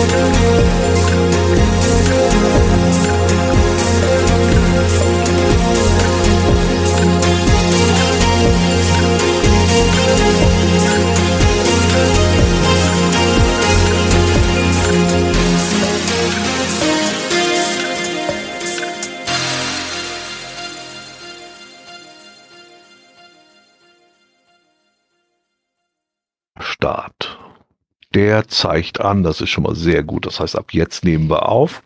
Start. Der zeigt an, das ist schon mal sehr gut. Das heißt, ab jetzt nehmen wir auf.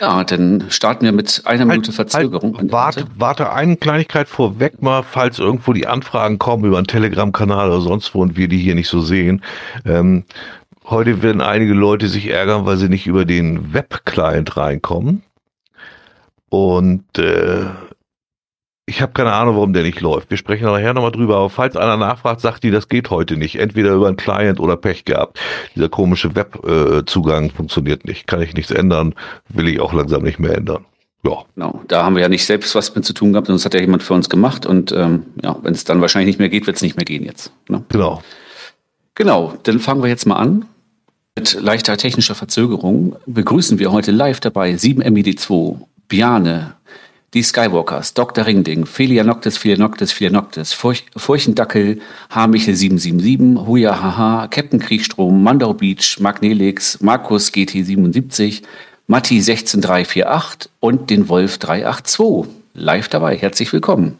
Ja, dann starten wir mit einer halt, Minute Verzögerung. Halt, warte, warte, eine Kleinigkeit vorweg mal, falls irgendwo die Anfragen kommen über einen Telegram-Kanal oder sonst wo und wir die hier nicht so sehen. Ähm, heute werden einige Leute sich ärgern, weil sie nicht über den Web-Client reinkommen. Und äh, ich habe keine Ahnung, warum der nicht läuft. Wir sprechen nachher nochmal drüber. Aber falls einer nachfragt, sagt die, das geht heute nicht. Entweder über einen Client oder Pech gehabt. Dieser komische Webzugang äh, funktioniert nicht. Kann ich nichts ändern. Will ich auch langsam nicht mehr ändern. Ja. Genau. Da haben wir ja nicht selbst was mit zu tun gehabt. Das hat ja jemand für uns gemacht. Und ähm, ja, wenn es dann wahrscheinlich nicht mehr geht, wird es nicht mehr gehen jetzt. Ne? Genau. Genau. Dann fangen wir jetzt mal an. Mit leichter technischer Verzögerung begrüßen wir heute live dabei 7MED2, Biane, die Skywalkers, Dr. Ringding, Philianoctis, Philianoctis, Philianoctis, Furch Furchendackel, Hamichel 777, Huya Haha, Captain Kriegstrom, Mandau Beach, Magnelix, Markus GT 77, Matti 16348 und den Wolf 382. Live dabei. Herzlich willkommen.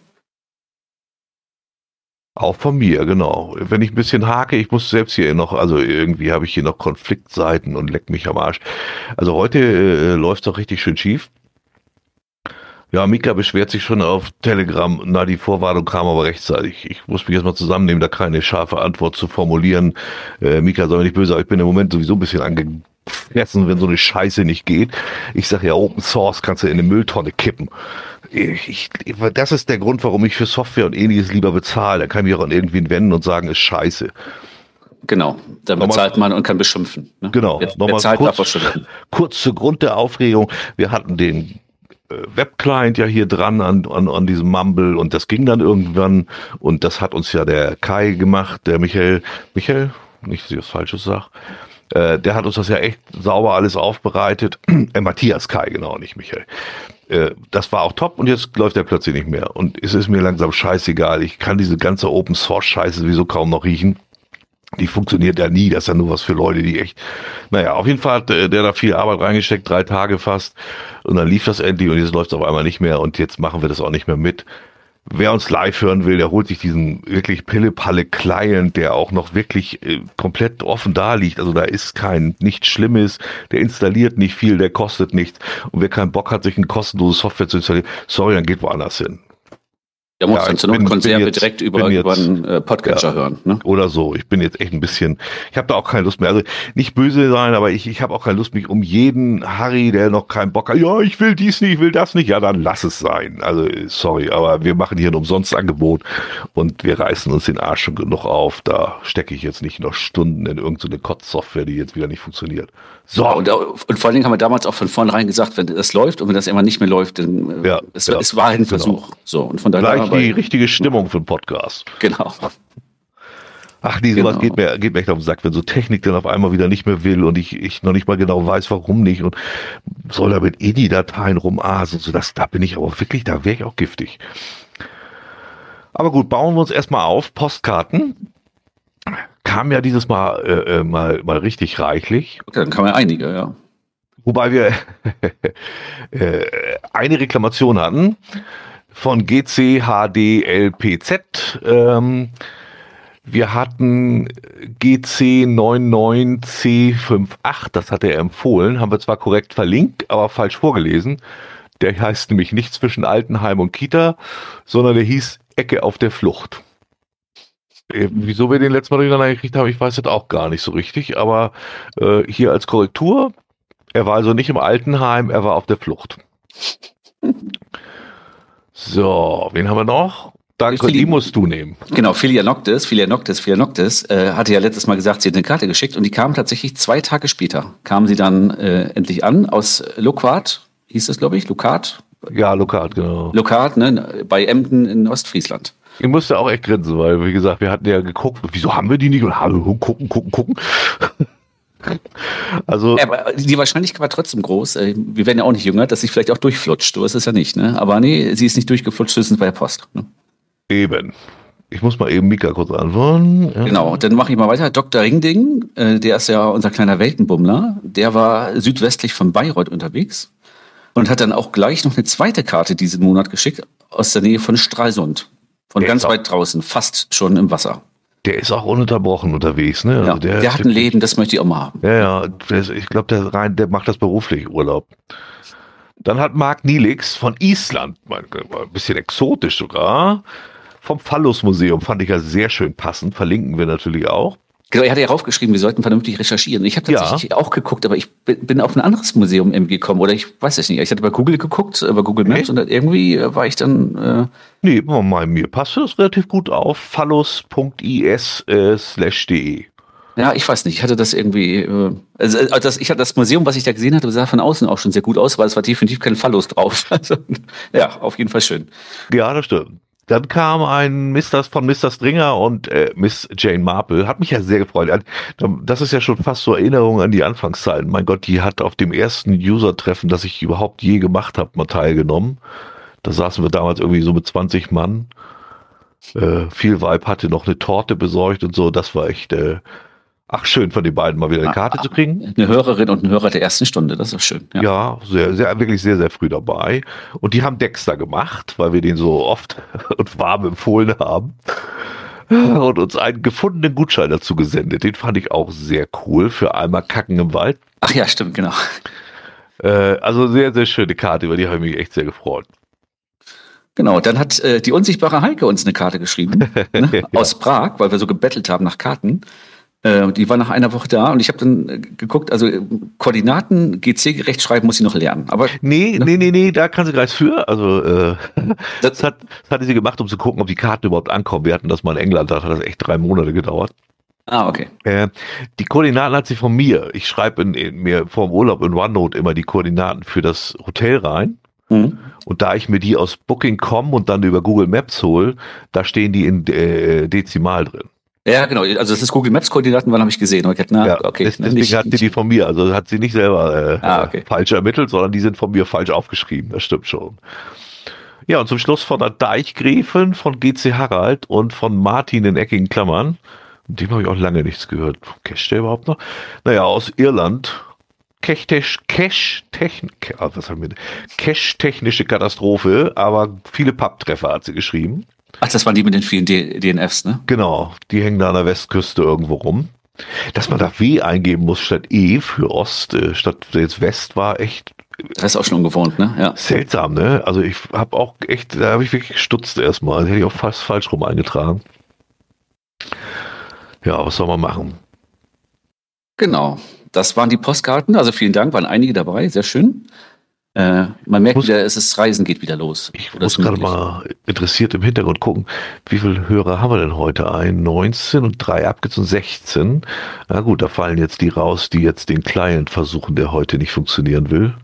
Auch von mir, genau. Wenn ich ein bisschen hake, ich muss selbst hier noch, also irgendwie habe ich hier noch Konfliktseiten und leck mich am Arsch. Also heute äh, läuft doch richtig schön schief. Ja, Mika beschwert sich schon auf Telegram. Na, die Vorwarnung kam aber rechtzeitig. Ich muss mich jetzt mal zusammennehmen, da keine scharfe Antwort zu formulieren. Äh, Mika soll mir nicht böse, aber ich bin im Moment sowieso ein bisschen angefressen, wenn so eine Scheiße nicht geht. Ich sage ja, Open Source kannst du in eine Mülltonne kippen. Ich, ich, das ist der Grund, warum ich für Software und ähnliches lieber bezahle. Da kann ich mich auch an irgendwen wenden und sagen, ist scheiße. Genau, da bezahlt man und kann beschimpfen. Ne? Genau, nochmal kurz, kurz zu Grund der Aufregung. Wir hatten den Webclient ja hier dran an, an, an diesem Mumble und das ging dann irgendwann und das hat uns ja der Kai gemacht, der Michael, Michael, nicht, dass ich was Falsches sage, äh, der hat uns das ja echt sauber alles aufbereitet. äh, Matthias Kai, genau, nicht Michael. Äh, das war auch top und jetzt läuft der plötzlich nicht mehr und es ist mir langsam scheißegal. Ich kann diese ganze Open Source Scheiße sowieso kaum noch riechen die funktioniert ja nie. Das ist ja nur was für Leute, die echt. Naja, auf jeden Fall hat der da viel Arbeit reingesteckt, drei Tage fast. Und dann lief das endlich und jetzt läuft es auf einmal nicht mehr und jetzt machen wir das auch nicht mehr mit. Wer uns live hören will, der holt sich diesen wirklich Pille-Palle Client, der auch noch wirklich äh, komplett offen da liegt. Also da ist kein nichts Schlimmes, der installiert nicht viel, der kostet nichts. Und wer keinen Bock hat, sich eine kostenlose Software zu installieren, sorry, dann geht woanders hin. Ja, muss ja, dann zur Not Konserve direkt über, jetzt, über einen äh, Podcatcher ja, hören. Ne? Oder so. Ich bin jetzt echt ein bisschen, ich habe da auch keine Lust mehr. Also nicht böse sein, aber ich, ich habe auch keine Lust, mich um jeden Harry, der noch keinen Bock hat, ja, ich will dies nicht, ich will das nicht, ja, dann lass es sein. Also sorry, aber wir machen hier ein Umsonstangebot und wir reißen uns den Arsch schon genug auf. Da stecke ich jetzt nicht noch Stunden in irgendeine Kotz-Software, die jetzt wieder nicht funktioniert. So. Und, und, vor allen Dingen haben wir damals auch von vornherein gesagt, wenn das läuft und wenn das immer nicht mehr läuft, dann äh, ja, es, ja, es war ein genau. Versuch. Genau. So, und von daher Gleich die richtige Stimmung für den Podcast. Genau. Ach nee, sowas genau. geht mir, geht mir echt auf den Sack, wenn so Technik dann auf einmal wieder nicht mehr will und ich, ich noch nicht mal genau weiß, warum nicht und soll da mit INI-Dateien rumasen. So, das, da bin ich aber wirklich, da wäre ich auch giftig. Aber gut, bauen wir uns erstmal auf. Postkarten kam ja dieses Mal äh, äh, mal, mal richtig reichlich. Okay, dann kamen ja einige, ja. Wobei wir äh, eine Reklamation hatten von GCHDLPZ. Ähm, wir hatten GC99C58, das hat er empfohlen, haben wir zwar korrekt verlinkt, aber falsch vorgelesen. Der heißt nämlich nicht zwischen Altenheim und Kita, sondern der hieß Ecke auf der Flucht. Äh, wieso wir den letzten Mal durcheinander gekriegt haben, ich weiß das auch gar nicht so richtig, aber äh, hier als Korrektur, er war also nicht im Altenheim, er war auf der Flucht. So, wen haben wir noch? Danke, die musst du nehmen. Genau, Philia Noctis, Philia Noctis, Philia Noctis äh, hatte ja letztes Mal gesagt, sie hat eine Karte geschickt und die kam tatsächlich zwei Tage später. Kam sie dann äh, endlich an aus Loquat, hieß das, glaube ich, Lokat? Ja, Lokat, genau. Lokat, ne, bei Emden in Ostfriesland. Ich musste auch echt grinsen, weil, wie gesagt, wir hatten ja geguckt, wieso haben wir die nicht? Und gucken, gucken, gucken. Also, aber die Wahrscheinlichkeit war trotzdem groß. Äh, wir werden ja auch nicht jünger, dass sie vielleicht auch durchflutscht. Du weißt es ja nicht, ne? Aber nee, sie ist nicht durchgeflutscht, höchstens bei der Post. Ne? Eben. Ich muss mal eben Mika kurz antworten. Ja. Genau, dann mache ich mal weiter. Dr. Ringding, äh, der ist ja unser kleiner Weltenbummler. Der war südwestlich von Bayreuth unterwegs und hat dann auch gleich noch eine zweite Karte diesen Monat geschickt aus der Nähe von Stralsund. Von der ganz weit draußen, fast schon im Wasser. Der ist auch ununterbrochen unterwegs, ne? Also ja, der, der, hat ein Leben, das möchte ich auch mal haben. Ja, ja, ich glaube, der, rein, der macht das beruflich, Urlaub. Dann hat Marc Nielix von Island, ein bisschen exotisch sogar, vom Phallus Museum, fand ich ja sehr schön passend, verlinken wir natürlich auch. Genau, er hatte ja raufgeschrieben, wir sollten vernünftig recherchieren. Ich habe tatsächlich ja. auch geguckt, aber ich bin auf ein anderes Museum irgendwie gekommen oder ich weiß es nicht. Ich hatte bei Google geguckt, äh, bei Google Maps nee. und irgendwie äh, war ich dann. Äh nee, mal, mir passt das relativ gut auf. phallus.is äh. Ja, ich weiß nicht. Ich hatte das irgendwie. Äh, also, also das, ich hatte das Museum, was ich da gesehen hatte, sah von außen auch schon sehr gut aus, weil es war definitiv kein Phallus drauf. Also, ja, auf jeden Fall schön. Ja, das stimmt. Dann kam ein Mr. von Mr. Stringer und äh, Miss Jane Marple. Hat mich ja sehr gefreut. Das ist ja schon fast so Erinnerung an die Anfangszeiten. Mein Gott, die hat auf dem ersten User-Treffen, das ich überhaupt je gemacht habe, mal teilgenommen. Da saßen wir damals irgendwie so mit 20 Mann. Äh, viel Vibe hatte noch eine Torte besorgt und so. Das war echt äh, Ach, schön von den beiden mal wieder eine Karte ah, zu kriegen. Eine Hörerin und ein Hörer der ersten Stunde, das ist schön. Ja, ja sehr, sehr, wirklich sehr, sehr früh dabei. Und die haben Dexter gemacht, weil wir den so oft und warm empfohlen haben. Und uns einen gefundenen Gutschein dazu gesendet. Den fand ich auch sehr cool für einmal Kacken im Wald. Ach ja, stimmt, genau. Äh, also sehr, sehr schöne Karte, über die habe ich mich echt sehr gefreut. Genau, dann hat äh, die unsichtbare Heike uns eine Karte geschrieben ne, ja. aus Prag, weil wir so gebettelt haben nach Karten. Äh, die war nach einer Woche da und ich habe dann äh, geguckt, also Koordinaten GC-gerecht schreiben muss sie noch lernen. Aber nee, ne? nee, nee, nee, da kann sie gleich für. Also äh, das, hat, das hatte sie gemacht, um zu gucken, ob die Karten überhaupt ankommen. Wir hatten das mal in England, da hat das echt drei Monate gedauert. Ah, okay. Äh, die Koordinaten hat sie von mir. Ich schreibe in, in, mir vor dem Urlaub in OneNote immer die Koordinaten für das Hotel rein. Mhm. Und da ich mir die aus Booking.com und dann über Google Maps hole, da stehen die in äh, Dezimal drin. Ja, genau. Also das ist Google Maps Koordinaten, wann habe ich gesehen? Okay, na, ja, okay. deswegen nicht, hat sie die von mir. Also hat sie nicht selber äh, ah, okay. falsch ermittelt, sondern die sind von mir falsch aufgeschrieben. Das stimmt schon. Ja, und zum Schluss von der Deichgräfin, von GC Harald und von Martin in eckigen Klammern. Dem habe ich auch lange nichts gehört. Cash der überhaupt noch? Naja, aus Irland. Cash-technische ah, Cash Katastrophe, aber viele Papptreffer hat sie geschrieben. Ach, das waren die mit den vielen DNFs, ne? Genau, die hängen da an der Westküste irgendwo rum. Dass man da W eingeben muss statt E für Ost, äh, statt jetzt West war echt. Das ist auch schon ungewohnt, ne? Ja. Seltsam, ne? Also ich habe auch echt, da habe ich wirklich gestutzt erstmal. Das hätte ich auch fast falsch rum eingetragen. Ja, was soll man machen? Genau. Das waren die Postkarten. Also vielen Dank, waren einige dabei. Sehr schön. Äh, man merkt muss, wieder, es ist Reisen geht wieder los. Ich muss gerade mal interessiert im Hintergrund gucken, wie viele Hörer haben wir denn heute ein? 19 und 3 abgezogen, 16. Na gut, da fallen jetzt die raus, die jetzt den Client versuchen, der heute nicht funktionieren will.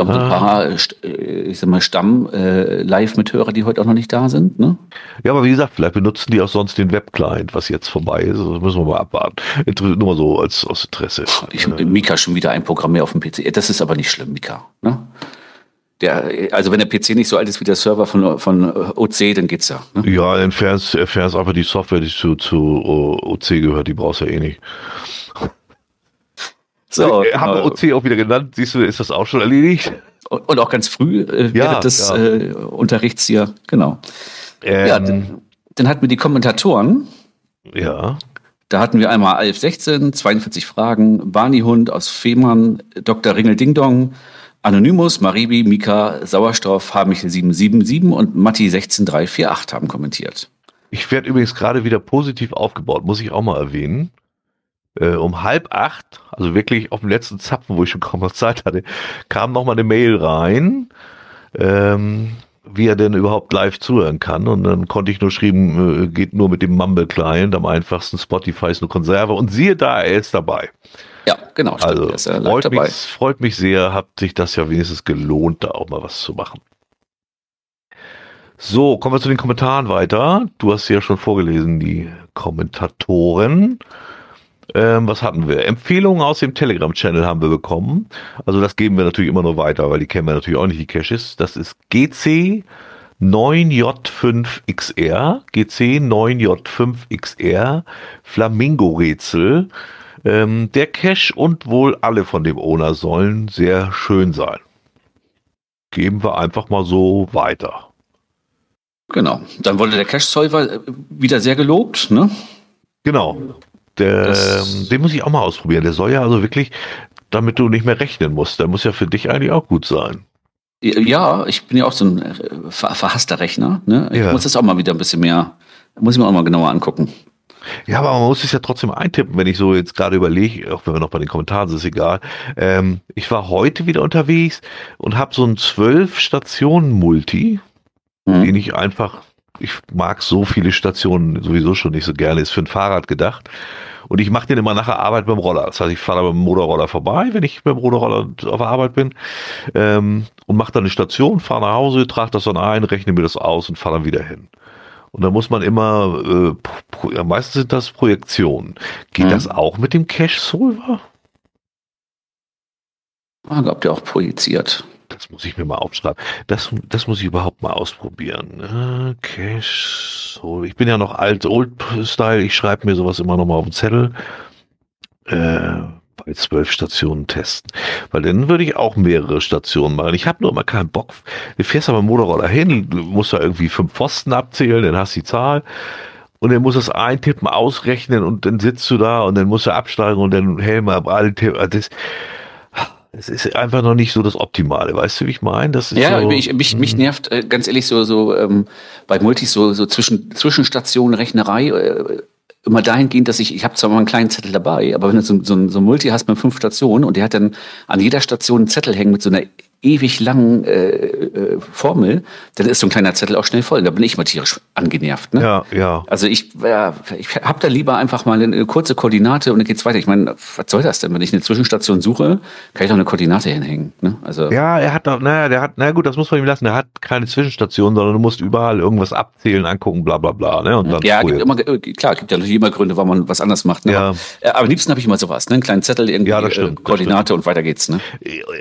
Haben ah. ein paar, äh, äh, ich sag mal, Stamm-Live-Mithörer, äh, die heute auch noch nicht da sind. Ne? Ja, aber wie gesagt, vielleicht benutzen die auch sonst den Web-Client, was jetzt vorbei ist. Das müssen wir mal abwarten. Nur so als aus Interesse. Ich, Mika schon wieder ein Programm mehr auf dem PC. Das ist aber nicht schlimm, Mika. Ne? Der, also wenn der PC nicht so alt ist wie der Server von, von OC, dann geht's ja. Ne? Ja, entfernst, entfernst einfach die Software, die zu, zu OC gehört, die brauchst du ja eh nicht. So, äh, haben wir OC auch wieder genannt. Siehst du, ist das auch schon erledigt? Und auch ganz früh äh, ja, des ja. äh, Unterrichts hier, genau. Ähm, ja, dann, dann hatten wir die Kommentatoren. Ja. Da hatten wir einmal Alf 16, 42 Fragen, Barney Hund aus Fehmarn, Dr. Ringel Ding Dong, Anonymous, Maribi, Mika, Sauerstoff, Hamichel 777 und Matti 16348 haben kommentiert. Ich werde übrigens gerade wieder positiv aufgebaut, muss ich auch mal erwähnen äh, um halb acht, also wirklich auf dem letzten Zapfen, wo ich schon kaum noch Zeit hatte, kam noch mal eine Mail rein, ähm, wie er denn überhaupt live zuhören kann. Und dann konnte ich nur schreiben, äh, geht nur mit dem Mumble Client, am einfachsten Spotify ist eine Konserve. Und siehe da, er ist dabei. Ja, genau. Stimmt, also ja freut, mich, freut mich sehr, hat sich das ja wenigstens gelohnt, da auch mal was zu machen. So, kommen wir zu den Kommentaren weiter. Du hast sie ja schon vorgelesen, die Kommentatoren. Ähm, was hatten wir? Empfehlungen aus dem Telegram-Channel haben wir bekommen. Also das geben wir natürlich immer nur weiter, weil die kennen wir natürlich auch nicht, die Caches. Das ist GC 9J5XR, GC 9J5XR, Flamingo-Rätsel. Ähm, der Cache und wohl alle von dem Owner sollen sehr schön sein. Geben wir einfach mal so weiter. Genau. Dann wurde der Cache-Solver äh, wieder sehr gelobt, ne? Genau. Der, ähm, den muss ich auch mal ausprobieren. Der soll ja also wirklich, damit du nicht mehr rechnen musst, der muss ja für dich eigentlich auch gut sein. Ja, ich bin ja auch so ein äh, ver verhasster Rechner. Ne? Ich ja. muss das auch mal wieder ein bisschen mehr, muss ich mir auch mal genauer angucken. Ja, aber man muss es ja trotzdem eintippen, wenn ich so jetzt gerade überlege, auch wenn wir noch bei den Kommentaren sind, ist egal. Ähm, ich war heute wieder unterwegs und habe so einen zwölf Stationen Multi, mhm. den ich einfach, ich mag so viele Stationen sowieso schon nicht so gerne, ist für ein Fahrrad gedacht. Und ich mache den immer nach der Arbeit beim Roller. Das heißt, ich fahre dem Motorroller vorbei, wenn ich beim Motorroller auf der Arbeit bin. Ähm, und mache dann eine Station, fahre nach Hause, trage das dann ein, rechne mir das aus und fahre dann wieder hin. Und da muss man immer, äh, meistens sind das Projektionen. Geht mhm. das auch mit dem Cache-Solver? Frage, ob der auch projiziert. Das muss ich mir mal aufschreiben. Das, das muss ich überhaupt mal ausprobieren. Äh, Cache, so. Ich bin ja noch alt, old Style. Ich schreibe mir sowas immer noch mal auf den Zettel. Äh, bei zwölf Stationen testen. Weil dann würde ich auch mehrere Stationen machen. Ich habe nur immer keinen Bock. Du fährst aber Motorroller hin, du musst da irgendwie fünf Pfosten abzählen, dann hast du die Zahl. Und dann muss es eintippen, ausrechnen und dann sitzt du da und dann musst du absteigen und dann Helm ab, alle Tippen. Also das, es ist einfach noch nicht so das Optimale, weißt du, wie ich meine? Das ist ja, so, ich, mich, mich mhm. nervt äh, ganz ehrlich so, so ähm, bei Multis so, so zwischen, Zwischenstationen, Rechnerei. Äh, immer dahingehend, dass ich, ich habe zwar mal einen kleinen Zettel dabei, aber wenn du so, so, so ein Multi hast mit fünf Stationen und der hat dann an jeder Station einen Zettel hängen mit so einer ewig langen äh, äh, Formel, dann ist so ein kleiner Zettel auch schnell voll. Da bin ich mal tierisch angenervt. Ne? Ja, ja. Also ich, äh, ich habe da lieber einfach mal eine kurze Koordinate und dann geht's weiter. Ich meine, was soll das denn? Wenn ich eine Zwischenstation suche, kann ich doch eine Koordinate hinhängen. Ne? Also ja, er hat doch, naja, der hat, na gut, das muss man ihm lassen. Er hat keine Zwischenstation, sondern du musst überall irgendwas abzählen, angucken, bla bla bla. Ne? Und dann ja, gibt immer, äh, klar, gibt ja natürlich immer Gründe, warum man was anders macht. Ne? Ja. Aber, äh, aber am liebsten habe ich immer sowas, ne? einen kleinen Zettel, irgendwie ja, stimmt, äh, Koordinate und weiter geht's. Ne?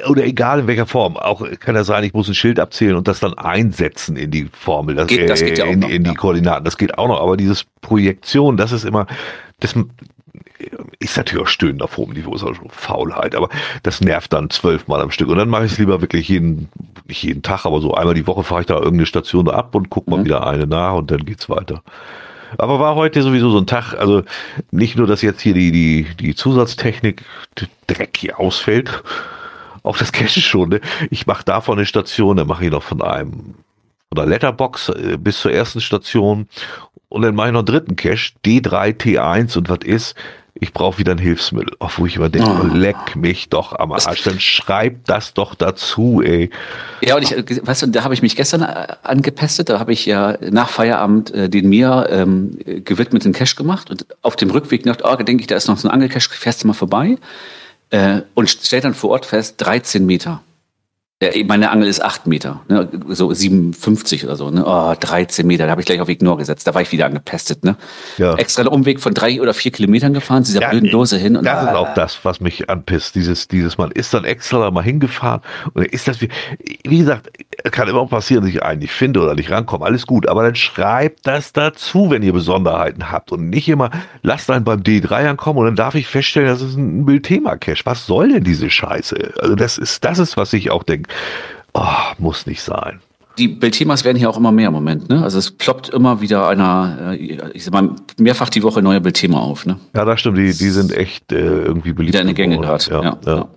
Oder egal in welcher Form. Auch kann er sein, ich muss ein Schild abzählen und das dann einsetzen in die Formel, das, geht, das geht ja auch in, noch, in die ja. Koordinaten. Das geht auch noch, aber dieses Projektion, das ist immer, das ist natürlich auch stöhnend auf hohem Niveau, ist auch schon Faulheit, aber das nervt dann zwölfmal am Stück. Und dann mache ich es lieber wirklich jeden, nicht jeden Tag, aber so einmal die Woche fahre ich da irgendeine Station ab und gucke mal mhm. wieder eine nach und dann geht's weiter. Aber war heute sowieso so ein Tag, also nicht nur, dass jetzt hier die, die, die Zusatztechnik Dreck hier ausfällt, auch das Cache schon. Ne? Ich mache davon eine Station, dann mache ich noch von einem von der Letterbox äh, bis zur ersten Station und dann mache ich noch einen dritten Cache, D3T1 und was ist? Ich brauche wieder ein Hilfsmittel. Auf wo ich immer denke, oh. leck mich doch am Arsch. Dann schreib das doch dazu, ey. Ja, und ich, weißt du, da habe ich mich gestern äh, angepestet. Da habe ich ja nach Feierabend äh, den mir ähm, gewidmeten Cache gemacht und auf dem Rückweg gedacht, oh, denke ich, da ist noch so ein Angelcache, fährst du mal vorbei äh, und stellt dann vor Ort fest, 13 Meter. Meine Angel ist 8 Meter, ne? so 57 oder so. Ne? Oh, 13 Meter, da habe ich gleich auf Ignore gesetzt. Da war ich wieder angepestet. Ne? Ja. Extra einen Umweg von drei oder vier Kilometern gefahren, zu dieser ja, blöden Dose hin. Und das ist auch das, was mich anpisst. Dieses, dieses Man ist dann extra mal hingefahren und ist das wie, wie gesagt, kann immer passieren, dass ich einen nicht finde oder nicht rankomme. Alles gut, aber dann schreibt das dazu, wenn ihr Besonderheiten habt und nicht immer lasst einen beim D3 ankommen und dann darf ich feststellen, das ist ein Bildthema-Cache. Was soll denn diese Scheiße? Also das ist, das ist, was ich auch denke oh, muss nicht sein. Die Bildthemas werden hier auch immer mehr im Moment, ne? Also es ploppt immer wieder einer, äh, ich sag mal, mehrfach die Woche neue Bildthema auf, ne? Ja, das stimmt, die, die sind echt äh, irgendwie beliebt. Wieder in den Gänge gerade, ja, ja. ja.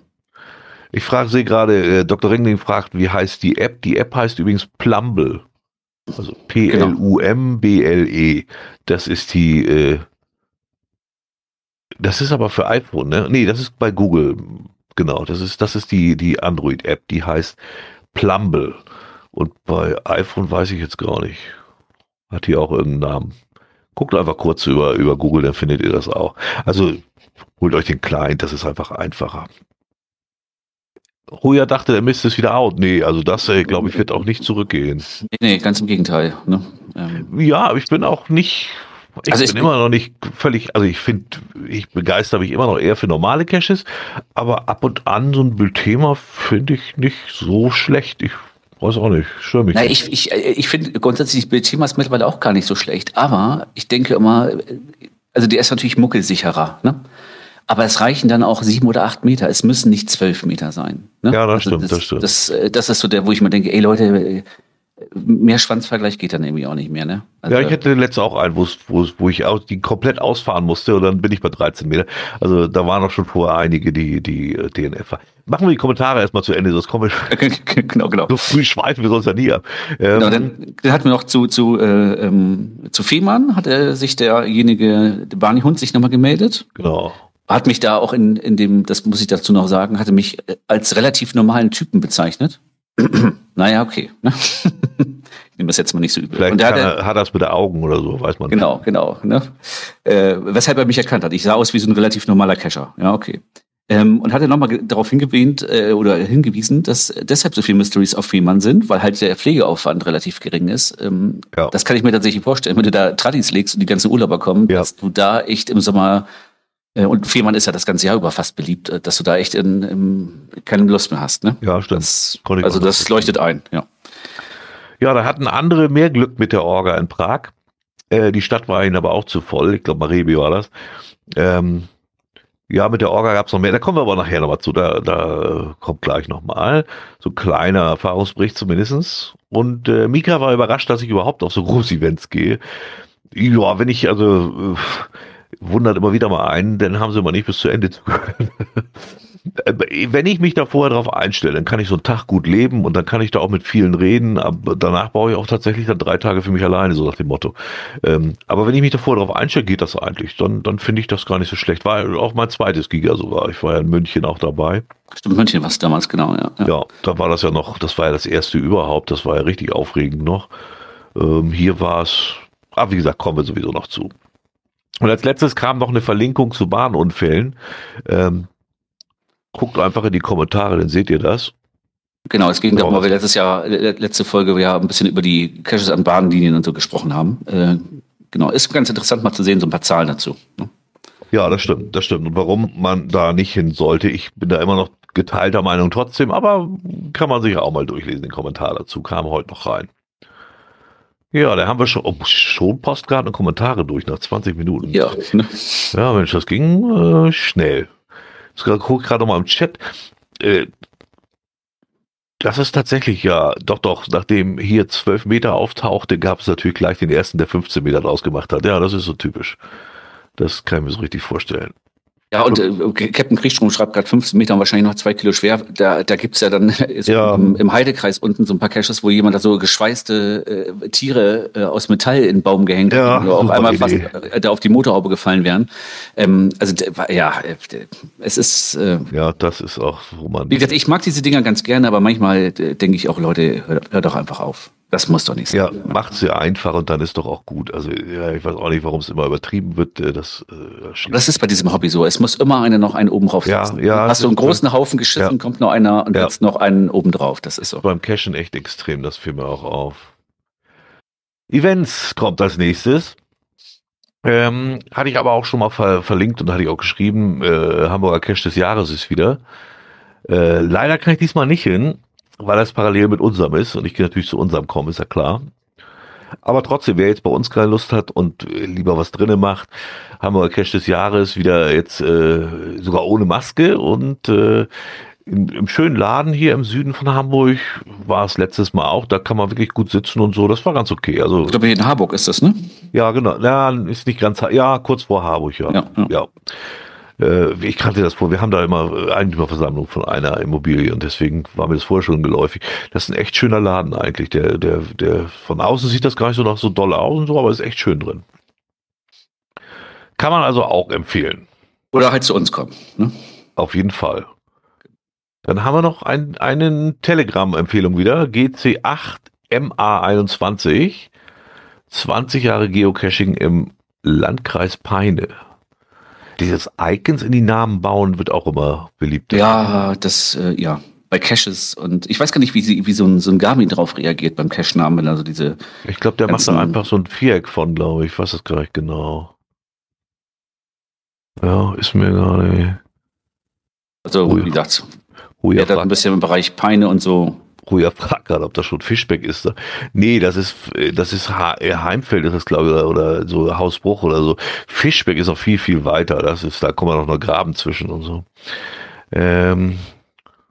Ich frage Sie gerade, äh, Dr. Ringling fragt, wie heißt die App? Die App heißt übrigens Plumble. Also P-L-U-M-B-L-E. Das ist die, äh, das ist aber für iPhone, ne? Nee, das ist bei Google. Genau, das ist, das ist die, die Android-App, die heißt Plumble. Und bei iPhone weiß ich jetzt gar nicht. Hat die auch irgendeinen Namen? Guckt einfach kurz über, über Google, dann findet ihr das auch. Also holt euch den Client, das ist einfach einfacher. Hoja dachte, der Mist ist wieder out. Nee, also das, glaube ich, wird auch nicht zurückgehen. Nee, nee ganz im Gegenteil. Ne? Ähm. Ja, aber ich bin auch nicht Ich also ich bin immer noch nicht völlig, also ich finde, ich begeister mich immer noch eher für normale Caches, aber ab und an so ein Bildthema finde ich nicht so schlecht. Ich weiß auch nicht, stör mich. Na, ich ich, ich finde grundsätzlich Bildthema ist mittlerweile auch gar nicht so schlecht, aber ich denke immer, also der ist natürlich muckelsicherer, ne? Aber es reichen dann auch sieben oder acht Meter. Es müssen nicht zwölf Meter sein. Ne? Ja, das also stimmt, das, das stimmt. Das, das ist so der, wo ich mir denke, ey Leute, mehr Schwanzvergleich geht dann irgendwie auch nicht mehr, ne? Also, ja, ich hätte den letzten auch einen, wo, wo, wo ich auch die komplett ausfahren musste und dann bin ich bei 13 Meter. Also da waren auch schon vorher einige, die, die äh, DNF waren. Machen wir die Kommentare erstmal zu Ende, sonst kommen wir. genau, genau. So früh schweifen wir sonst ja nie ab. Ähm, genau, dann, dann hatten wir noch zu, zu, äh, ähm, zu Fehmarn, hat er sich derjenige, der Barney-Hund sich nochmal gemeldet. Genau hat mich da auch in, in dem, das muss ich dazu noch sagen, hatte mich äh, als relativ normalen Typen bezeichnet. Naja, okay. Ich nehme das jetzt mal nicht so übel. Vielleicht und er, er, hat das mit den Augen oder so, weiß man. Genau, genau. Ne? Äh, weshalb er mich erkannt hat. Ich sah aus wie so ein relativ normaler Cacher. Ja, okay. Ähm, und hatte nochmal darauf hingewiesen, äh, oder hingewiesen, dass deshalb so viele Mysteries auf Fehmarn sind, weil halt der Pflegeaufwand relativ gering ist. Ähm, ja. Das kann ich mir tatsächlich vorstellen, wenn du da Tradis legst und die ganzen Urlauber kommen, ja. dass du da echt im Sommer und Fehmarn ist ja das ganze Jahr über fast beliebt, äh, dass du da echt in, in keine Lust mehr hast. Ne? Ja, stimmt. Das, also das leuchtet ein, ja. Ja, da hatten andere mehr Glück mit der Orga in Prag. Äh, die Stadt war ihnen aber auch zu voll. Ich glaube, Marebi war das. Ähm, ja, mit der Orga gab es noch mehr. Da kommen wir aber nachher nochmal zu. Da, da kommt gleich nochmal. So ein kleiner Erfahrungsbericht zumindestens. Und äh, Mika war überrascht, dass ich überhaupt auf so große Events gehe. Ja, wenn ich also... Äh, wundert immer wieder mal ein, dann haben sie mal nicht bis zu Ende zugehört. Wenn ich mich da vorher drauf einstelle, dann kann ich so einen Tag gut leben und dann kann ich da auch mit vielen reden, aber danach brauche ich auch tatsächlich dann drei Tage für mich alleine, so nach dem Motto. Ähm, aber wenn ich mich da vorher drauf einstelle, geht das eigentlich. Dann, dann finde ich das gar nicht so schlecht. War auch mein zweites Giga sogar. Ich war ja in München auch dabei. Stimmt, München war es damals, genau, ja, ja. Ja, da war das ja noch, das war ja das erste überhaupt, das war ja richtig aufregend noch. Ähm, hier war es, ah, wie gesagt, kommen wir sowieso noch zu. Und als letztes kam noch eine Verlinkung zu Bahnunfällen. Ähm, guckt einfach in die Kommentare, dann seht ihr das. Genau, es ging darum, weil wir letztes Jahr, letzte Folge ja ein bisschen über die Caches an Bahnlinien und so gesprochen haben. Äh, genau, ist ganz interessant mal zu sehen, so ein paar Zahlen dazu. Ne? Ja, das stimmt, das stimmt. Und warum man da nicht hin sollte, ich bin da immer noch geteilter Meinung trotzdem, aber kann man sich auch mal durchlesen, den Kommentar dazu, kam heute noch rein. Ja, da haben wir schon, oh, schon Postkarten und Kommentare durch nach 20 Minuten. Ja, ne? ja Mensch, das ging äh, schnell. Ich gucke gerade mal im Chat. Äh, das ist tatsächlich ja, doch, doch, nachdem hier 12 Meter auftauchte, gab es natürlich gleich den ersten, der 15 Meter draus gemacht hat. Ja, das ist so typisch. Das kann ich mir so richtig vorstellen. Ja, und äh, Captain Kriegstrom schreibt gerade 15 Meter und wahrscheinlich noch zwei Kilo schwer. Da, da gibt's ja dann so ja. Im, Im, Heidekreis unten so ein paar Caches, wo jemand da so geschweißte äh, Tiere äh, aus Metall in den Baum gehängt ja, hat, die auch einmal fast äh, da auf die Motorhaube gefallen wären. Ähm, also ja, äh, es ist. Äh, ja, das ist auch, wo man. Wie gesagt, ich mag diese Dinger ganz gerne, aber manchmal denke ich auch, Leute, hört, hört doch einfach auf. Das muss doch nicht sein. Ja, macht es ja einfach und dann ist doch auch gut. Also ja, ich weiß auch nicht, warum es immer übertrieben wird. Äh, das, äh, das ist bei diesem Hobby so. Es muss immer einer noch einen oben drauf setzen. Ja, ja, Hast du einen großen Haufen geschissen, ja. kommt noch einer und ja. jetzt noch einen oben drauf. Das ist so. Beim Cashen echt extrem, das fiel mir auch auf. Events kommt als nächstes. Ähm, hatte ich aber auch schon mal ver verlinkt und hatte ich auch geschrieben, äh, Hamburger Cash des Jahres ist wieder. Äh, leider kann ich diesmal nicht hin weil das parallel mit unserem ist und ich gehe natürlich zu unserem kommen, ist ja klar. Aber trotzdem, wer jetzt bei uns keine Lust hat und äh, lieber was drinnen macht, haben wir Cash des Jahres wieder jetzt äh, sogar ohne Maske und äh, in, im schönen Laden hier im Süden von Hamburg war es letztes Mal auch. Da kann man wirklich gut sitzen und so. Das war ganz okay. Also ich glaube, hier in Harburg ist das, ne? Ja, genau. Ja, ist nicht ganz. Ja, kurz vor Harburg, ja. ja, ja. ja äh, ich kannte das vor, wir haben da immer äh, Eigentümerversammlung von einer Immobilie und deswegen war mir das vorher schon geläufig. Das ist ein echt schöner Laden eigentlich. Der, der, der von außen sieht das gar nicht so nach so doll aus und so, aber ist echt schön drin. Kann man also auch empfehlen. Oder halt zu uns kommen. Ne? Auf jeden Fall. Dann haben wir noch ein, einen Telegram-Empfehlung wieder. GC8 MA21. 20 Jahre Geocaching im Landkreis Peine. Dieses Icons in die Namen bauen wird auch immer beliebt. Ja, das, äh, ja. bei Caches und ich weiß gar nicht, wie, sie, wie so, ein, so ein Garmin drauf reagiert beim Cache-Namen, also diese. Ich glaube, der macht da einfach so ein Viereck von, glaube ich. Ich weiß es gar nicht genau. Ja, ist mir gerade. Also, Ruhe. wie gesagt, er hat ein bisschen im Bereich Peine und so. Ruja fragt gerade, ob das schon Fischbeck ist. Nee, das ist, das ist Heimfeld, das ist glaube ich, oder so Hausbruch oder so. Fischbeck ist auch viel, viel weiter. Das ist, da kommen noch noch Graben zwischen und so. Ähm,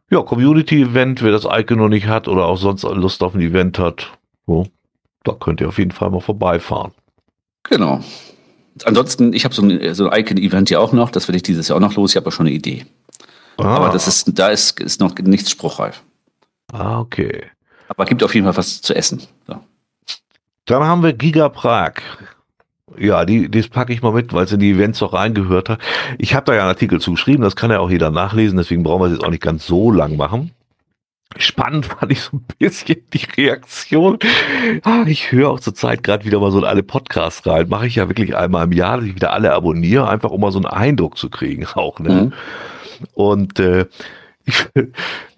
ja, Community-Event, wer das Icon noch nicht hat oder auch sonst Lust auf ein Event hat, so, da könnt ihr auf jeden Fall mal vorbeifahren. Genau. Ansonsten, ich habe so ein, so ein Icon-Event ja auch noch, das will ich dieses Jahr auch noch los, ich habe aber schon eine Idee. Ah. Aber das ist, da ist, ist noch nichts spruchreif. Ah, okay. Aber gibt auf jeden Fall was zu essen. So. Dann haben wir Giga Prag. Ja, die, das packe ich mal mit, weil es in die Events auch reingehört hat. Ich habe da ja einen Artikel zugeschrieben, das kann ja auch jeder nachlesen, deswegen brauchen wir es jetzt auch nicht ganz so lang machen. Spannend fand ich so ein bisschen die Reaktion. Ah, ich höre auch zurzeit gerade wieder mal so in alle Podcasts rein. Mache ich ja wirklich einmal im Jahr, dass ich wieder alle abonniere, einfach um mal so einen Eindruck zu kriegen auch. Ne? Mhm. Und äh,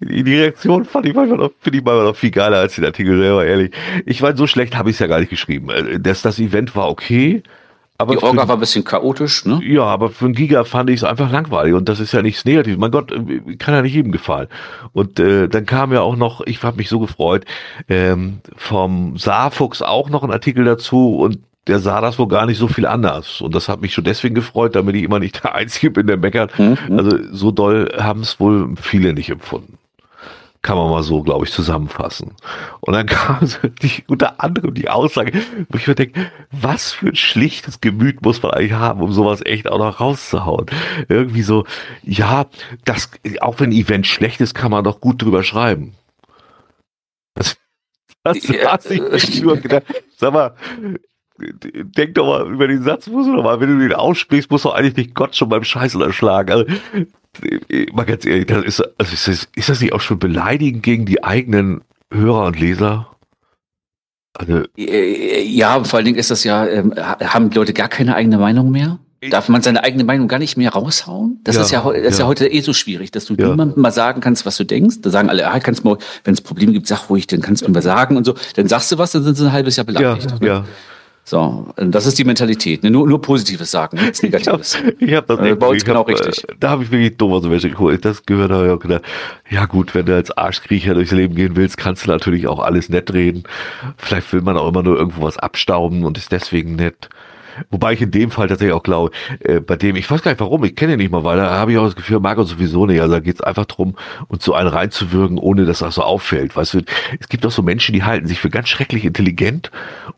die Reaktion fand ich manchmal noch, finde ich manchmal noch viel geiler als den Artikel selber, ehrlich. Ich meine, so schlecht habe ich es ja gar nicht geschrieben. Äh, das, das Event war okay. Aber die Orga war ein bisschen chaotisch, ne? Ja, aber für einen Giga fand ich es einfach langweilig und das ist ja nichts Negatives. Mein Gott, äh, kann ja nicht jedem gefallen. Und äh, dann kam ja auch noch, ich habe mich so gefreut, ähm, vom Saarfuchs auch noch ein Artikel dazu und der sah das wohl gar nicht so viel anders. Und das hat mich schon deswegen gefreut, damit ich immer nicht der Einzige bin, der meckert. Mhm. Also so doll haben es wohl viele nicht empfunden. Kann man mal so, glaube ich, zusammenfassen. Und dann kam so die, unter anderem die Aussage, wo ich mir denke, was für ein schlichtes Gemüt muss man eigentlich haben, um sowas echt auch noch rauszuhauen. Irgendwie so, ja, das, auch wenn ein Event schlecht ist, kann man doch gut drüber schreiben. Das, das ja. ich nur gedacht. Sag mal, denk doch mal über den Satz, musst du doch mal, wenn du den aussprichst, musst du eigentlich nicht Gott schon beim Scheißel erschlagen. Also, mal ganz ehrlich, das ist, also ist, das, ist das nicht auch schon beleidigend gegen die eigenen Hörer und Leser? Also, ja, vor allen Dingen ist das ja, ähm, haben die Leute gar keine eigene Meinung mehr? Darf man seine eigene Meinung gar nicht mehr raushauen? Das ja, ist ja, das ja. ist ja heute eh so schwierig, dass du ja. niemandem mal sagen kannst, was du denkst. Da sagen alle, ah, kannst mal, wenn es Probleme gibt, sag ruhig, dann kannst du mir sagen und so. Dann sagst du was, dann sind sie ein halbes Jahr beleidigt. Ja, ja. So, das ist die Mentalität. Ne? Nur, nur Positives sagen, nichts Negatives. Ich habe hab das äh, bei uns genau hab, richtig. Äh, da habe ich wirklich doof aus dem Wäsche geholt. Das gehört ja gedacht. Ja gut, wenn du als Arschkriecher durchs Leben gehen willst, kannst du natürlich auch alles nett reden. Vielleicht will man auch immer nur irgendwo was abstauben und ist deswegen nett. Wobei ich in dem Fall tatsächlich auch glaube, äh, bei dem, ich weiß gar nicht warum, ich kenne ihn nicht mal, weil da habe ich auch das Gefühl, mag er sowieso nicht. Also da geht es einfach drum, uns so einen reinzuwirken, ohne dass das so auffällt. Weißt du, es gibt auch so Menschen, die halten sich für ganz schrecklich intelligent